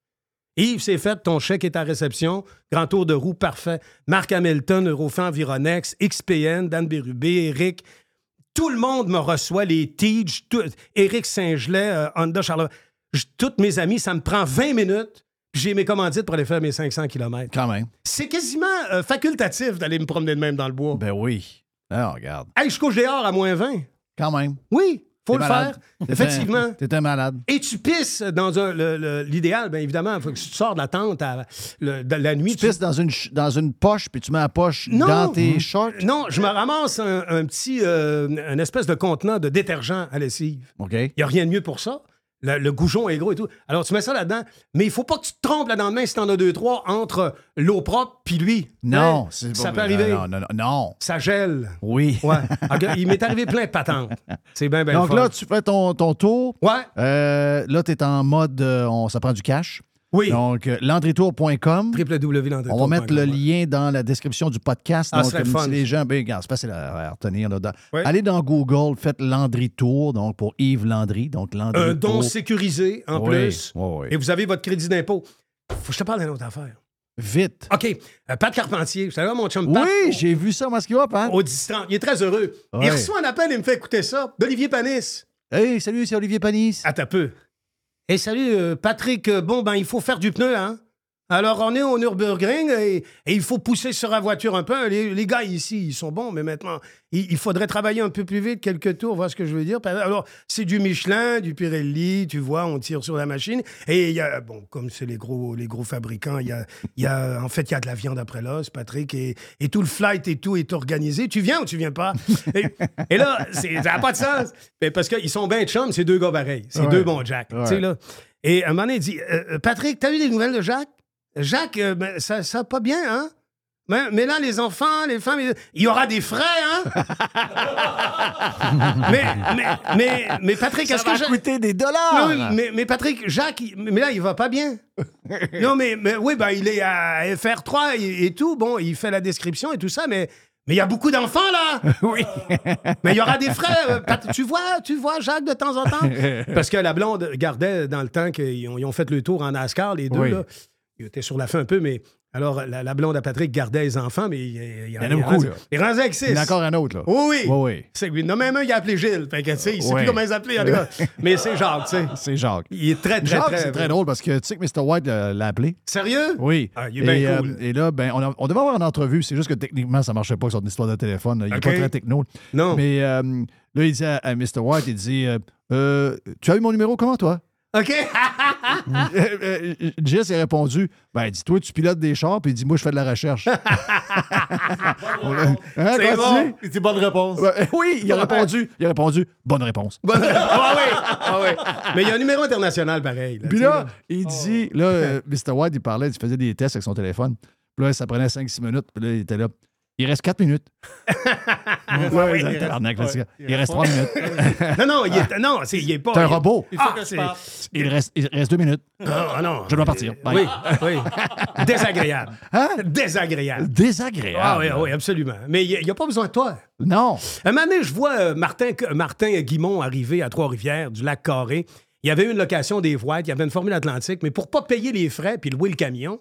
Yves, c'est fait, ton chèque est à réception. Grand tour de roue, parfait. Marc Hamilton, Eurofan Environex, XPN, Dan Bérubé, Eric. Tout le monde me reçoit, les Tige, tout- Éric Saint-Gelais, euh, Honda Charlotte. Toutes mes amis, ça me prend 20 minutes. J'ai mes commandites pour aller faire mes 500 km. Quand même. C'est quasiment euh, facultatif d'aller me promener de même dans le bois. Ben oui. Ah, regarde. Hey, je couche dehors à moins 20. Quand même. Oui, faut le malade. faire. Effectivement. un malade. Et tu pisses dans un. le- le- L'idéal, bien évidemment, il faut que tu sors de la tente à, le- de la nuit. Tu pisses dans une, dans une poche, puis tu mets la poche Non. dans tes shorts? Non, je me ramasse un, un petit. euh, un espèce de contenant de détergent à lessive. OK. Il n'y a rien de mieux pour ça. Le, le goujon est gros et tout. Alors, tu mets ça là-dedans, mais il faut pas que tu te trompes le main si t'en as deux, trois entre l'eau propre puis lui. Non, Hein? c'est Ça peut arriver. Non, non, non, non. Ça gèle. Oui. Ouais. Ok, il m'est arrivé plein de patentes. C'est bien, bien Donc là, tu fais ton, ton tour. Ouais. Euh, là, tu es en mode euh, on, ça prend du cash. Oui. Donc, euh, landrytour.com. www.landrytour.com, On va mettre le lien dans la description du podcast. Ah, donc, comme fun. si les gens, ben, regarde, c'est facile à, à retenir. Là, Dans- Ouais. Allez dans Google, faites Landry Tour, donc pour Yves Landry. Donc, Landry Un don sécurisé en Oui, plus. oui. Et vous avez votre crédit d'impôt. Faut que je te parle d'une autre affaire. Vite. OK. Euh, Pat Carpentier, vous savez, mon chum Pat? Oui, j'ai vu ça, moi, ce qu'il va, Pat. Au 10-30. Il est très heureux. Il reçoit un appel et me fait écouter ça d'Olivier Panis. Hey, salut, c'est Olivier Panis. Attends un peu. Hey, salut, euh, Patrick. Euh, Bon, ben, il faut faire du pneu, hein? Alors, on est au Nürburgring et, et il faut pousser sur la voiture un peu. Les, les gars ici, ils sont bons, mais maintenant, il, il faudrait travailler un peu plus vite, quelques tours, voir ce que je veux dire? Alors, c'est du Michelin, du Pirelli, tu vois, on tire sur la machine. Et il y a, bon, comme c'est les gros, les gros fabricants, il y a, il y a, en fait, il y a de la viande après l'os, Patrick, et, et tout le flight et tout est organisé. Tu viens ou tu viens pas? Et, et là, c'est- ça n'a pas de sens. Mais parce qu'ils sont bien chums, c'est deux gars pareils. C'est Ouais. deux bons Jack. Ouais. Tu sais, là. Et à un moment donné, il dit euh, euh, Patrick, t'as eu des nouvelles de Jacques? Jacques, euh, ben, ça, ça va pas bien, hein? Mais, mais là, les enfants, les femmes, il y aura des frais, hein? mais, mais, mais, mais Patrick, Ça est-ce va que. Jacques- coûter des dollars. Non, oui, mais, mais Patrick, Jacques, il- mais là, il va pas bien. non, mais, mais oui, ben, il est à FR3 et, et tout. Bon, il fait la description et tout ça, mais. Mais il y a beaucoup d'enfants, là! oui. Mais il y aura des frais. euh, Pat- tu vois, tu vois, Jacques, de temps en temps? Parce que la blonde gardait dans le temps qu'ils ont, ils ont fait le tour en NASCAR, les deux, Oui. là. Ils étaient sur la fin un peu, mais. Alors, la, la blonde à Patrick gardait les enfants, mais il, il, Il y en a beaucoup, là. Il rendu avec six. Il y en a encore un autre, là. Oui, oui. Oui, oui. Non, même un, il a appelé Gilles. Fait que, tu sais, il sait Ouais. plus comment ils appelaient. Mais c'est Jacques, tu sais. C'est Jacques. Il est très, très, Jacques, très. c'est très drôle parce que tu sais que Mr. White euh, l'a appelé. Sérieux? Oui. Ah, il est bien et, cool. et là, ben, on, a- on devait avoir une entrevue. C'est juste que techniquement, ça ne marchait pas sur une histoire de téléphone. là. Il n'est pas très techno. Non. Mais euh, là, il dit à, à Mr. White, il dit euh, Euh, Tu as eu mon numéro comment, toi? OK? Jess a répondu Ben, il dit Toi, tu pilotes des chars, puis il dit Moi, je fais de la recherche. Hein, C'est bon. C'est bonne réponse. Ouais, oui, il a répondu. Il a répondu Bonne réponse. Bonne- Ah oui, ah oui. Mais il y a un numéro international pareil. là, Puis là, il dit, là, euh, Mr. White, il parlait, il faisait des tests avec son téléphone. Puis là, ça prenait 5-6 minutes. Puis là, il était là. Il reste 4 minutes. Ouais, il, tabarnak, reste- c'est- ouais, il reste 3 minutes. Non, non, il est, non, c'est, il est pas. T'es un il est- robot. Ah, c'est- Il reste, il reste 2 minutes. Ah, ah non. Je dois partir. Bye. Oui, oui. Désagréable. Hein? Désagréable. Désagréable. Ah oui, oui, absolument. Mais il n'y a, pas besoin de toi. Non. Un moment donné, je vois euh, Martin, Martin Guimont arriver à Trois-Rivières, du lac Carré. Il y avait une location des voies, il y avait une Formule Atlantique, mais pour pas payer les frais puis louer le camion,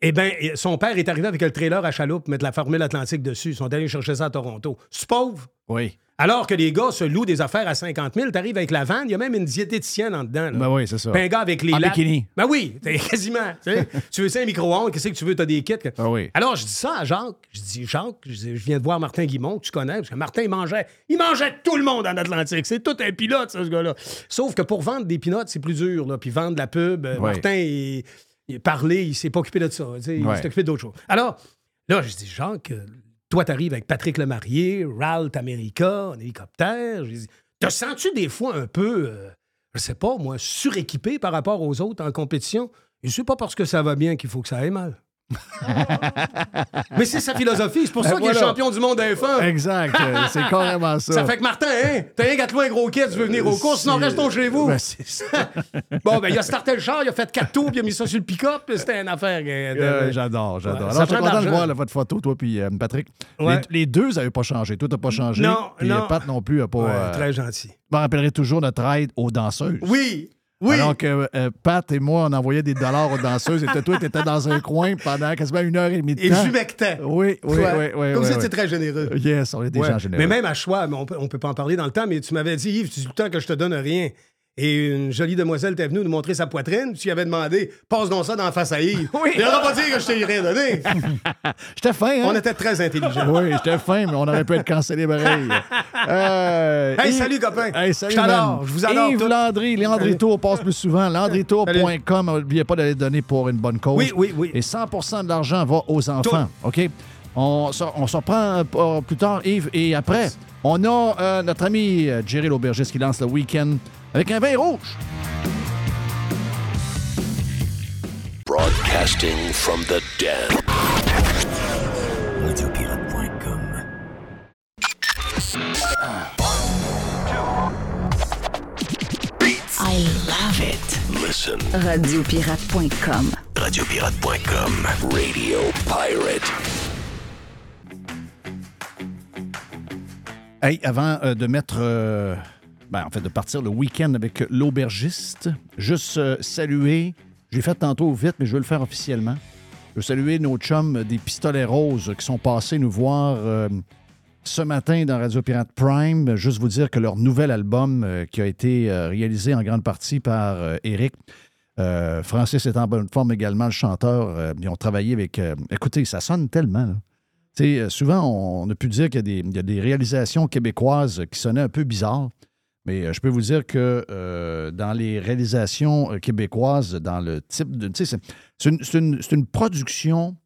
eh bien, son père est arrivé avec le trailer à chaloupe, mettre la Formule Atlantique dessus. Ils sont allés chercher ça à Toronto. C'est pauvre? Oui. Alors que les gars se louent des affaires à 50 000, t'arrives avec la vanne, il y a même une diététicienne en dedans. là. Ben oui, c'est ça. Puis un gars avec les En lattes. bikini. Ben oui, t'es quasiment. tu veux ça, un micro-ondes, qu'est-ce que tu veux, t'as des kits. Ah oui. Alors, je dis ça à Jacques. Je dis, Jacques, je, dis, je viens de voir Martin Guimont, que tu connais, parce que Martin, il mangeait, il mangeait tout le monde en Atlantique. C'est tout un pilote, ça, ce gars-là. Sauf que pour vendre des pinottes, c'est plus dur, là. Puis vendre de la pub, euh. Martin, il, il parlait, il s'est pas occupé de ça. Il Ouais. s'est occupé d'autres choses. Alors, là, je dis, Jacques, euh, toi, t'arrives avec Patrick Lemarié, Ralt America, en hélicoptère. Je dis, te sens-tu des fois un peu, euh, je sais pas, moi, suréquipé par rapport aux autres en compétition? Et c'est pas parce que ça va bien qu'il faut que ça aille mal. Mais c'est sa philosophie. C'est pour ça Ben qu'il est champion du monde F1. Exact. euh, C'est carrément ça. Ça fait que Martin, hein, t'as rien qu'à louer un gros kit, tu veux venir au cours, sinon restons chez vous. Ben, c'est ça. bon, ben, il a starté le char, il a fait quatre tours, puis il a mis ça sur le pick-up, puis c'était une affaire. euh, j'adore, j'adore. Alors, ça je suis content de voir là, votre photo, toi puis euh, Patrick. Ouais. Les, les deux n'avaient pas changé. Toi, t'as pas changé. Non, puis, non. Pat non plus n'a pas. Ouais, euh, très gentil. Je me rappellerai toujours notre aide aux danseuses. Oui, oui. Alors que euh, Pat et moi, on envoyait des dollars aux danseuses et toi, tu étais dans un coin pendant quasiment une heure et demie de Et temps. Oui, oui, oui. oui Comme oui, c'était très généreux. Yes, on est des Ouais. gens généreux. Mais même à choix, on peut, on peut pas en parler dans le temps, mais tu m'avais dit, Yves, tu dis tout le temps que je te donne rien. Et une jolie demoiselle était venue nous montrer sa poitrine, puis tu lui avais demandé, passe donc ça dans la face à Yves. Oui. Il n'aura pas dit que je t'ai rien donné. J'étais fin, hein? On était très intelligents. Oui, j'étais fin, mais on aurait pu être cancellé pareil. Euh, Hey, Yves- salut, copain. Hey, salut, Je t'adore, je vous adore Yves tous. Landry, Landry. Tour passe plus souvent. LandryTour.com, n'oubliez pas d'aller donner pour une bonne cause. Oui, oui, oui. Et 100% de l'argent va aux enfants. OK? On s'en reprend euh, plus tard, Yves. Et après, on a euh, notre ami euh, Jerry l'aubergiste qui lance le week-end avec un vin rouge. Broadcasting from the den. Radiopirate.com. I love it. Listen. Radiopirate.com. Radiopirate.com. Radio Pirate. Hey, avant euh, de mettre. euh, ben, de partir le week-end avec l'aubergiste, juste euh, saluer. J'ai fait tantôt vite, mais je veux le faire officiellement. Je veux saluer nos chums des Pistolets Roses qui sont passés nous voir euh, ce matin dans Radio Pirate Prime. Juste vous dire que leur nouvel album, qui a été réalisé en grande partie par Eric, Francis est en bonne forme également, le chanteur. ils ont travaillé avec. écoutez, ça sonne tellement. Là. Tu sais, euh, souvent, on, on a pu dire qu'il y a, des, il y a des réalisations québécoises qui sonnaient un peu bizarres. Mais euh, je peux vous dire que euh, dans les réalisations québécoises, dans le type de. Tu sais, c'est- une, c'est une- c'est une production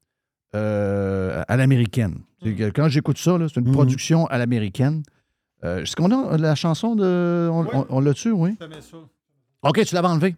euh, à l'américaine. Que Quand j'écoute ça, là, c'est une production à l'américaine. Euh, Est-ce qu'on a la chanson de. On, on- on l'a-tu, oui? OK, tu l'avais enlevé.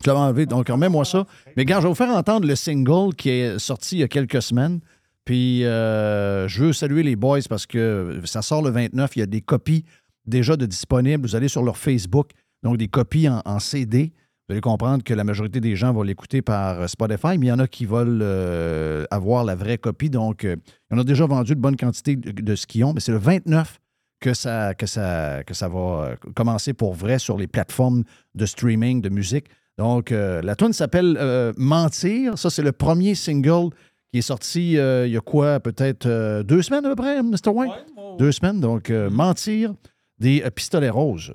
Tu l'avais enlevé, donc remets-moi ça. Mais gars, je vais vous faire entendre le single qui est sorti il y a quelques semaines. Puis euh, je veux saluer les boys parce que ça sort le 29. Il y a des copies déjà de disponibles. Vous allez sur leur Facebook, donc des copies en, CD. Vous allez comprendre que la majorité des gens vont l'écouter par Spotify, mais il y en a qui veulent euh, avoir la vraie copie. Donc, euh, on a déjà vendu une bonne quantité de, de ce qu'ils ont, mais c'est le 29 que ça, que ça, que ça va euh, commencer pour vrai sur les plateformes de streaming de musique. Donc, la tune s'appelle Mentir. Ça, c'est le premier single qui est sorti euh, il y a quoi, peut-être euh, deux semaines à peu près, Mr. Wayne? Deux semaines. Donc, euh, Mentir des Pistolets Roses.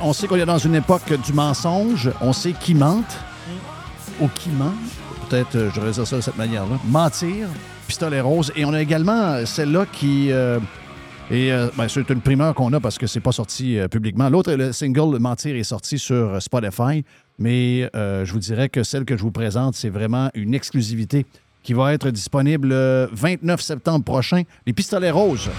On sait qu'on est dans une époque du mensonge. On sait qui mente ou qui ment. Peut-être, euh, je dirais ça de cette manière-là. Mentir, pistolet rose. Et on a également euh, celle-là qui. euh, euh, ben, c'est une primeur qu'on a parce que c'est pas sorti publiquement. L'autre, le single Mentir est sorti sur Spotify, mais je vous dirais que celle que je vous présente, c'est vraiment une exclusivité qui va être disponible le 29 septembre prochain. Les Pistolets Roses.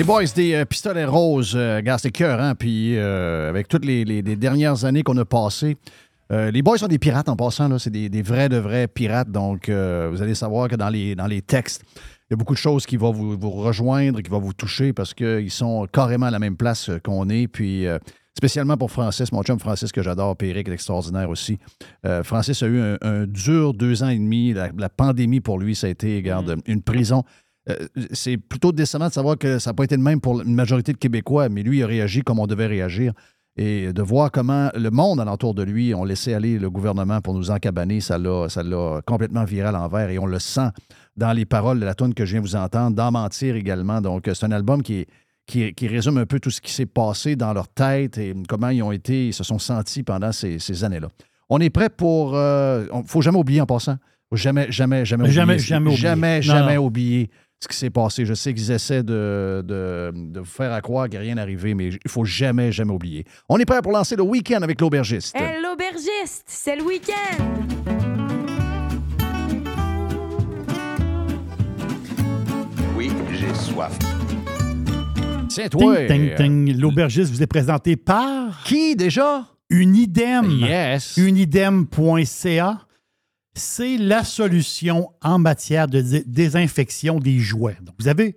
Les boys des euh, pistolets roses, euh, gars, c'est cœur, hein? Puis euh, avec toutes les, les- les dernières années qu'on a passées, euh, les boys sont des pirates en passant, là. C'est des, des vrais de vrais pirates. Donc, vous allez savoir que dans les, dans les textes, il y a beaucoup de choses qui vont vous, vous rejoindre, qui vont vous toucher parce qu'ils sont carrément à la même place qu'on est. Puis, spécialement pour Francis, mon chum Francis, que j'adore, puis Eric est extraordinaire aussi. Euh, Francis a eu un, un dur deux ans et demi. La, la pandémie, pour lui, ça a été, regarde, une prison. Euh, c'est plutôt décevant de savoir que ça n'a pas été le même pour une majorité de Québécois, mais lui, il a réagi comme on devait réagir. Et de voir comment le monde alentour de lui ont laissé aller le gouvernement pour nous encabaner, ça l'a, complètement viré à l'envers. Et on le sent dans les paroles de la tune que je viens vous entendre, dans Mentir également. Donc, c'est un album qui, est- qui, qui résume un peu tout ce qui s'est passé dans leur tête et comment ils ont été, ils se sont sentis pendant ces, ces années-là. On est prêt pour. Il ne faut jamais oublier en passant. Faut Jamais, jamais, jamais oublier. Jamais, jamais oublier. Jamais, Non, jamais non. oublier ce qui s'est passé. Je sais qu'ils essaient de, de, de vous faire à croire qu'il n'y a rien arrivé, mais il faut jamais, jamais oublier. On est prêt pour lancer le week-end avec l'aubergiste. Hey, l'aubergiste, c'est le week-end. Oui, j'ai soif. C'est Ting, ting, ting. L'aubergiste vous est présenté par. Qui déjà? Unidem. Yes. Unidem.ca. C'est la solution en matière de dé- désinfection des jouets. Donc, vous avez,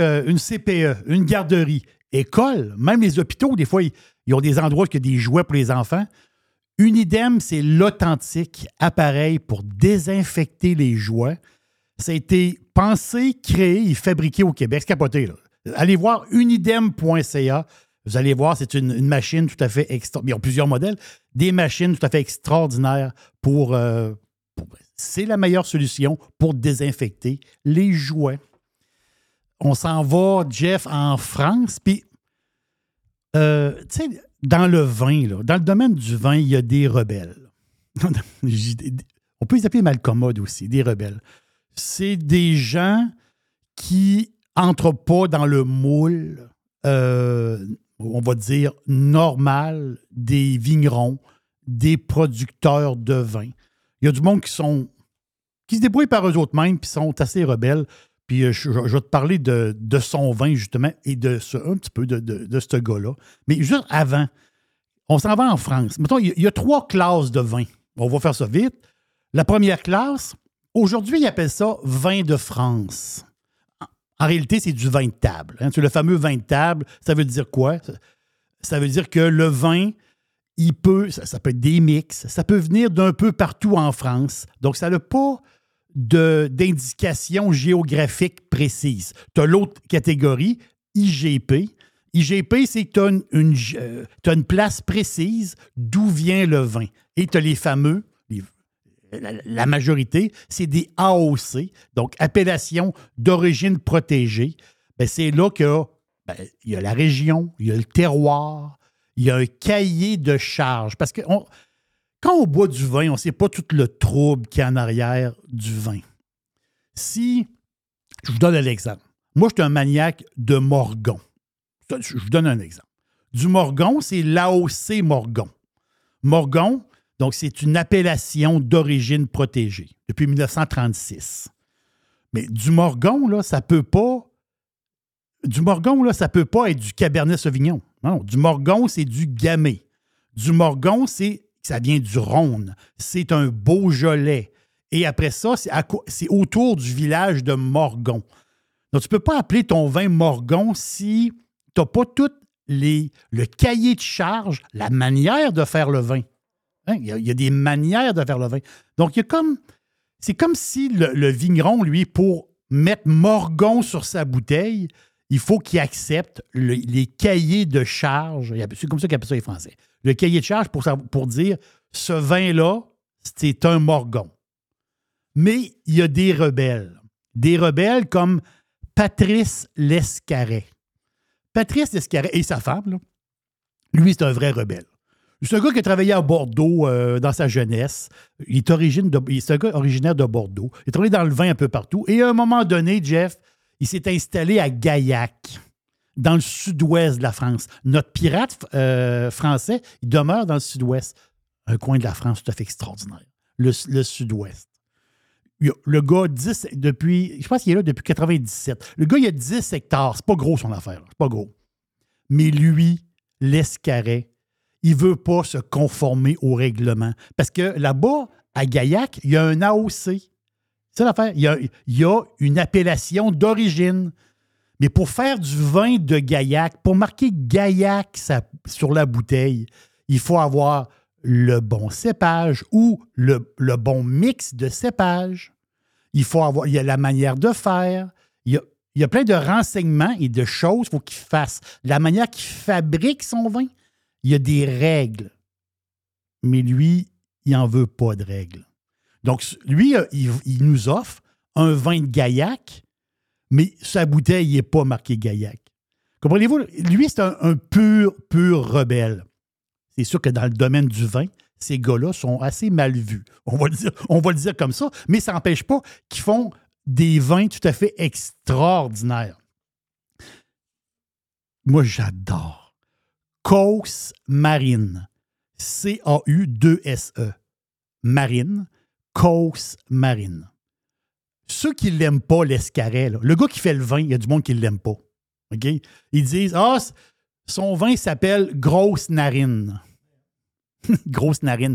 euh, une CPE, une garderie, école, même les hôpitaux, des fois, ils, ont des endroits y a des jouets pour les enfants. Unidem, c'est l'authentique appareil pour désinfecter les jouets. Ça a été pensé, créé et fabriqué au Québec. C'est capoté, là. Allez voir unidem.ca. Vous allez voir, c'est une, machine tout à fait extraordinaire. Ils ont plusieurs modèles. Des machines tout à fait extraordinaires pour. euh, pour- c'est la meilleure solution pour désinfecter les jouets. On s'en va, Jeff, en France. Puis, euh, dans le vin, dans le domaine du vin, il y a des rebelles. On peut les appeler malcommodes aussi, des rebelles. C'est des gens qui entrent pas dans le moule, euh, on va dire, normal des vignerons, des producteurs de vin. Il y a du monde qui sont qui se débrouillent par eux autres mêmes puis sont assez rebelles. Puis euh, je, vais te parler de, de son vin, justement, et de ce, un petit peu de, de, de ce gars-là. Mais juste avant, on s'en va en France. Mettons, il y, a- il y a trois classes de vin. On va faire ça vite. La première classe, aujourd'hui, ils appellent ça vin de France. En- réalité, c'est du vin de table. hein. C'est le fameux vin de table. Ça veut dire quoi? Ça veut dire que le vin, il peut, ça, peut être des mix, ça peut venir d'un peu partout en France. Donc, ça n'a pas d'indication géographique précise. Tu as l'autre catégorie, IGP. IGP, c'est que tu as euh, une place précise d'où vient le vin. Et tu as les fameux, la, majorité, c'est des AOC, donc appellation d'origine protégée. Ben, c'est là que ben, y a la région, il y a le terroir, il y a un cahier de charge. Parce que quand on boit du vin, on ne sait pas tout le trouble qu'il y a en arrière du vin. Si, je vous donne un exemple. Moi, je suis un maniaque de Morgon. Je vous donne un exemple. Du Morgon, c'est l'AOC Morgon. Morgon, donc c'est une appellation d'origine protégée depuis 1936. Mais du Morgon, là, ça peut pas. Du Morgon, là, ça peut pas être du Cabernet Sauvignon. Non, du Morgon, c'est du Gamay. Du Morgon, c'est ça vient du Rhône. C'est un Beaujolais. Et après ça, c'est autour du village de Morgon. Donc, tu ne peux pas appeler ton vin Morgon si tu n'as pas tout le cahier de charge, la manière de faire le vin. Hein, Il y, a- des manières de faire le vin. Donc, il comme. C'est comme si le vigneron, lui, pour mettre Morgon sur sa bouteille, il faut qu'il accepte le- les cahiers de charge. C'est comme ça qu'ils appellent ça les Français. Le cahier de charge pour, dire ce vin-là, c'est un Morgon. Mais il y a des rebelles. Des rebelles comme Patrice Lescaret. Patrice Lescaret et sa femme, lui, c'est un vrai rebelle. C'est un gars qui a travaillé à Bordeaux euh, dans sa jeunesse. Il est, origine un gars originaire de Bordeaux. Il a travaillé dans le vin un peu partout. Et à un moment donné, Jeff, il s'est installé à Gaillac, dans le sud-ouest de la France. Notre pirate euh, français, il demeure dans le sud-ouest. Un coin de la France tout à fait extraordinaire. Le, sud-ouest. le gars, 10, depuis, je pense qu'il est là depuis 97. Le gars, il a 10 hectares. C'est pas gros son affaire. C'est pas gros. Mais lui, l'escarret, il veut pas se conformer au règlement. Parce que là-bas, à Gaillac, il y a un AOC. C'est l'affaire. Il y a, une appellation d'origine. Mais pour faire du vin de Gaillac, pour marquer Gaillac sur la bouteille, il faut avoir le bon cépage ou le, bon mix de cépage. Il faut avoir, y a la manière de faire. Il y a, il y plein de renseignements et de choses qu'il faut qu'il fasse. La manière qu'il fabrique son vin, il y a des règles. Mais lui, il n'en veut pas de règles. Donc, lui, euh, il, nous offre un vin de Gaillac, mais sa bouteille n'est pas marquée Gaillac. Comprenez-vous? Lui, c'est un, pur, pur rebelle. C'est sûr que dans le domaine du vin, ces gars-là sont assez mal vus. On va le dire, comme ça, mais ça n'empêche pas qu'ils font des vins tout à fait extraordinaires. Moi, j'adore. Causse Marine. C-A-U-2-S-E. Marine. Causse Marine. Ceux qui l'aiment pas, l'escarret, là, le gars qui fait le vin, il y a du monde qui l'aime pas. Ils disent Ah, son vin s'appelle Grosse Narine. Grosse Narine.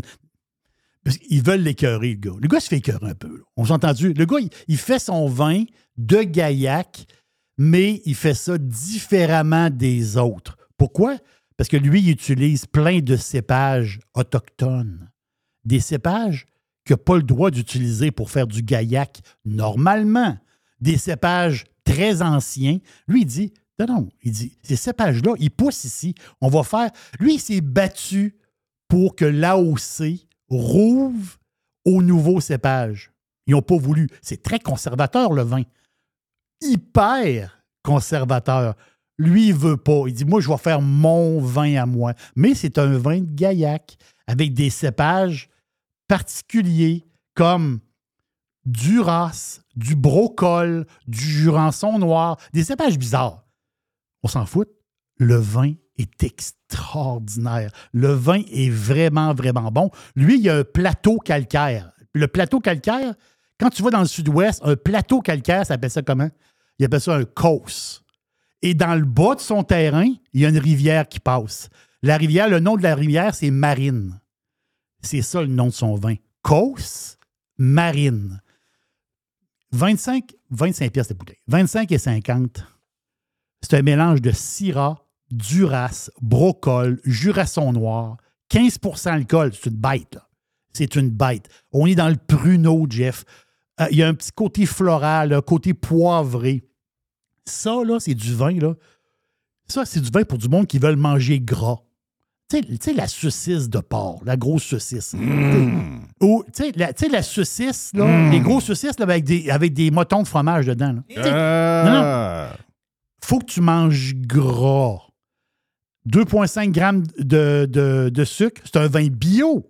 Parce qu'ils veulent l'écœurer, le gars. Le gars se fait écœurer un peu. On s'est entendu. Le gars, il, il fait son vin de Gaillac, mais il fait ça différemment des autres. Pourquoi? Parce que lui, il utilise plein de cépages autochtones. Des cépages qu'il n'a pas le droit d'utiliser pour faire du Gaillac normalement. Des cépages très anciens. Lui, il dit non, non, il dit ces cépages-là, ils poussent ici. On va faire. Lui, il s'est battu pour que l'AOC rouvre aux nouveaux cépages. Ils n'ont pas voulu. C'est très conservateur, le vin. Hyper conservateur. Lui, il veut pas. Il dit, moi, je vais faire mon vin à moi. Mais c'est un vin de Gaillac avec des cépages particuliers comme du Ras, du Brocol, du Jurançon noir, des cépages bizarres. On s'en fout. Le vin est extraordinaire. Le vin est vraiment, vraiment bon. Lui, il y a un plateau calcaire. Le plateau calcaire, quand tu vas dans le sud-ouest, un plateau calcaire, ça appelle ça comment? Il appelle ça un causse. Et dans le bas de son terrain, il y a une rivière qui passe. La rivière, le nom de la rivière, c'est Marine. C'est ça le nom de son vin. Causse Marine. 25, 25 pièces de bouteille. 25 et 50. C'est un mélange de Syrah, Duras, Brocol, Jurasson noir, 15% alcool. C'est une bête. C'est une bête. On est dans le pruneau, Jeff. Euh, Il y a un petit côté floral, côté poivré. Ça, c'est du vin, là. Ça, c'est du vin pour du monde qui veulent manger gras. Tu sais- la saucisse de porc, la grosse saucisse. Ou, tu sais, la, saucisse, là, Mm. les grosses saucisses là, avec, des, avec des motons de fromage dedans. là. Sais, non, non. Faut que tu manges gras. 2,5 grammes de, de- de sucre. C'est un vin bio.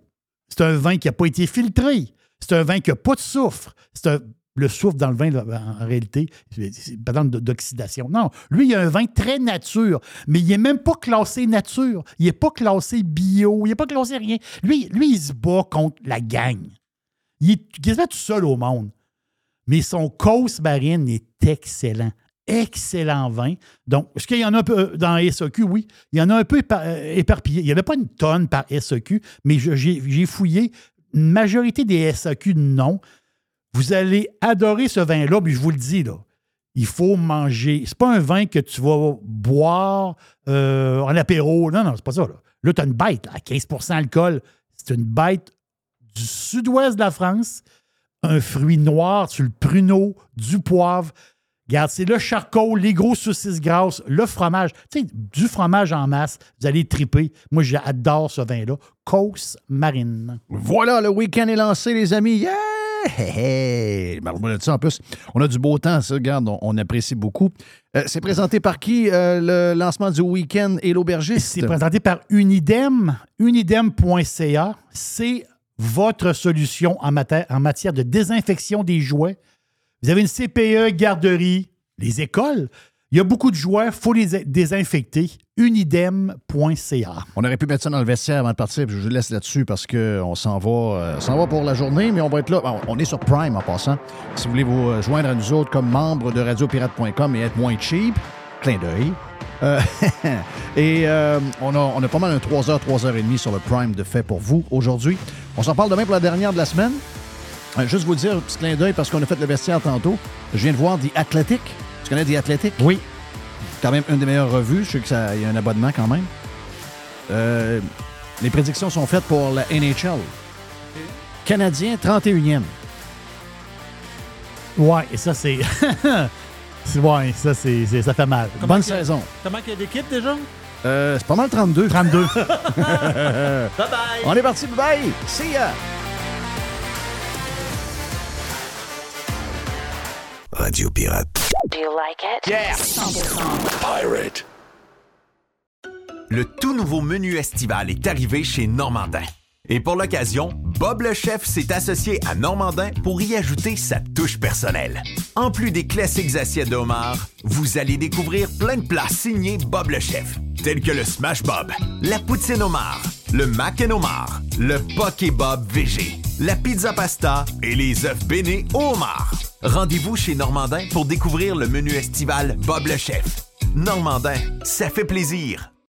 C'est un vin qui n'a pas été filtré. C'est un vin qui n'a pas de soufre. C'est un- le soufre dans le vin, là, en réalité, c'est d'oxydation. Non, lui, il a un vin très nature, mais il n'est même pas classé nature. Il n'est pas classé bio. Il n'est pas classé rien. Lui, lui, il se bat contre la gang. Il est quasiment tout seul au monde. Mais son cause marine est excellent. Excellent vin. Donc, est-ce qu'il y en a un peu euh, dans SEQ? Oui. Il y en a un peu euh, éparpillé. Il n'y avait pas une tonne par SEQ, mais j'ai fouillé. Une majorité des SEQ, non. Vous allez adorer ce vin-là, puis je vous le dis, là. Il faut manger. C'est pas un vin que tu vas boire euh, en apéro. Non, non, c'est pas ça. Là, là tu as une bête à 15% d'alcool. C'est une bête du sud-ouest de la France. Un fruit noir sur le pruneau, du poivre. Regarde, c'est le charcot, les grosses saucisses grasses, le fromage. Tu sais, du fromage en masse. Vous allez triper. Moi, j'adore ce vin-là. Causse marine. Voilà, le week-end est lancé, les amis. Yeah! Hey. En plus, on a du beau temps, ça. Regarde, on, apprécie beaucoup. Euh, c'est présenté par qui, euh, le lancement du week-end et l'aubergiste? C'est présenté par Unidem, unidem.ca. C'est votre solution en matière de désinfection des jouets. Vous avez une CPE, garderie, les écoles, Il y a beaucoup de joueurs, il faut les désinfecter. Unidem.ca. On aurait pu mettre ça dans le vestiaire avant de partir, puis je vous laisse là-dessus parce qu'on s'en va, euh, va pour la journée, mais on va être là. On- est sur Prime en passant. Si vous voulez vous euh, joindre à nous autres comme membre de radiopirate.com et être moins cheap, clin d'œil. Euh, et euh, on, a, on a pas mal un 3h, 3h30 sur le Prime de fait pour vous aujourd'hui. On s'en parle demain pour la dernière de la semaine. Euh, juste vous dire, petit clin d'œil parce qu'on a fait le vestiaire tantôt. Je viens de voir The Athletic. Tu connais The Athletic? Oui. Quand même une des meilleures revues. Je sais qu'il y a un abonnement quand même. Euh, les prédictions sont faites pour la NHL. Canadien 31e. Ouais, et ça, c'est. c'est- ouais, ça, c'est, c'est- ça fait mal. Comment Bonne saison. Comment qu'il y a d'équipes déjà? Euh, c'est pas mal 32. 32. Bye bye. On est parti. Bye. See ya. Radio Pirate. Do you like it? Yeah. 100%. Pirate. Le tout nouveau menu estival est arrivé chez Normandin. Et pour l'occasion, Bob le chef s'est associé à Normandin pour y ajouter sa touche personnelle. En plus des classiques assiettes de homard, vous allez découvrir plein de plats signés Bob le chef, tels que le Smash Bob, la poutine homard, le mac and homard, le poké Bob VG, la pizza pasta et les œufs bénis au homard. Rendez-vous chez Normandin pour découvrir le menu estival Bob le chef. Normandin, ça fait plaisir.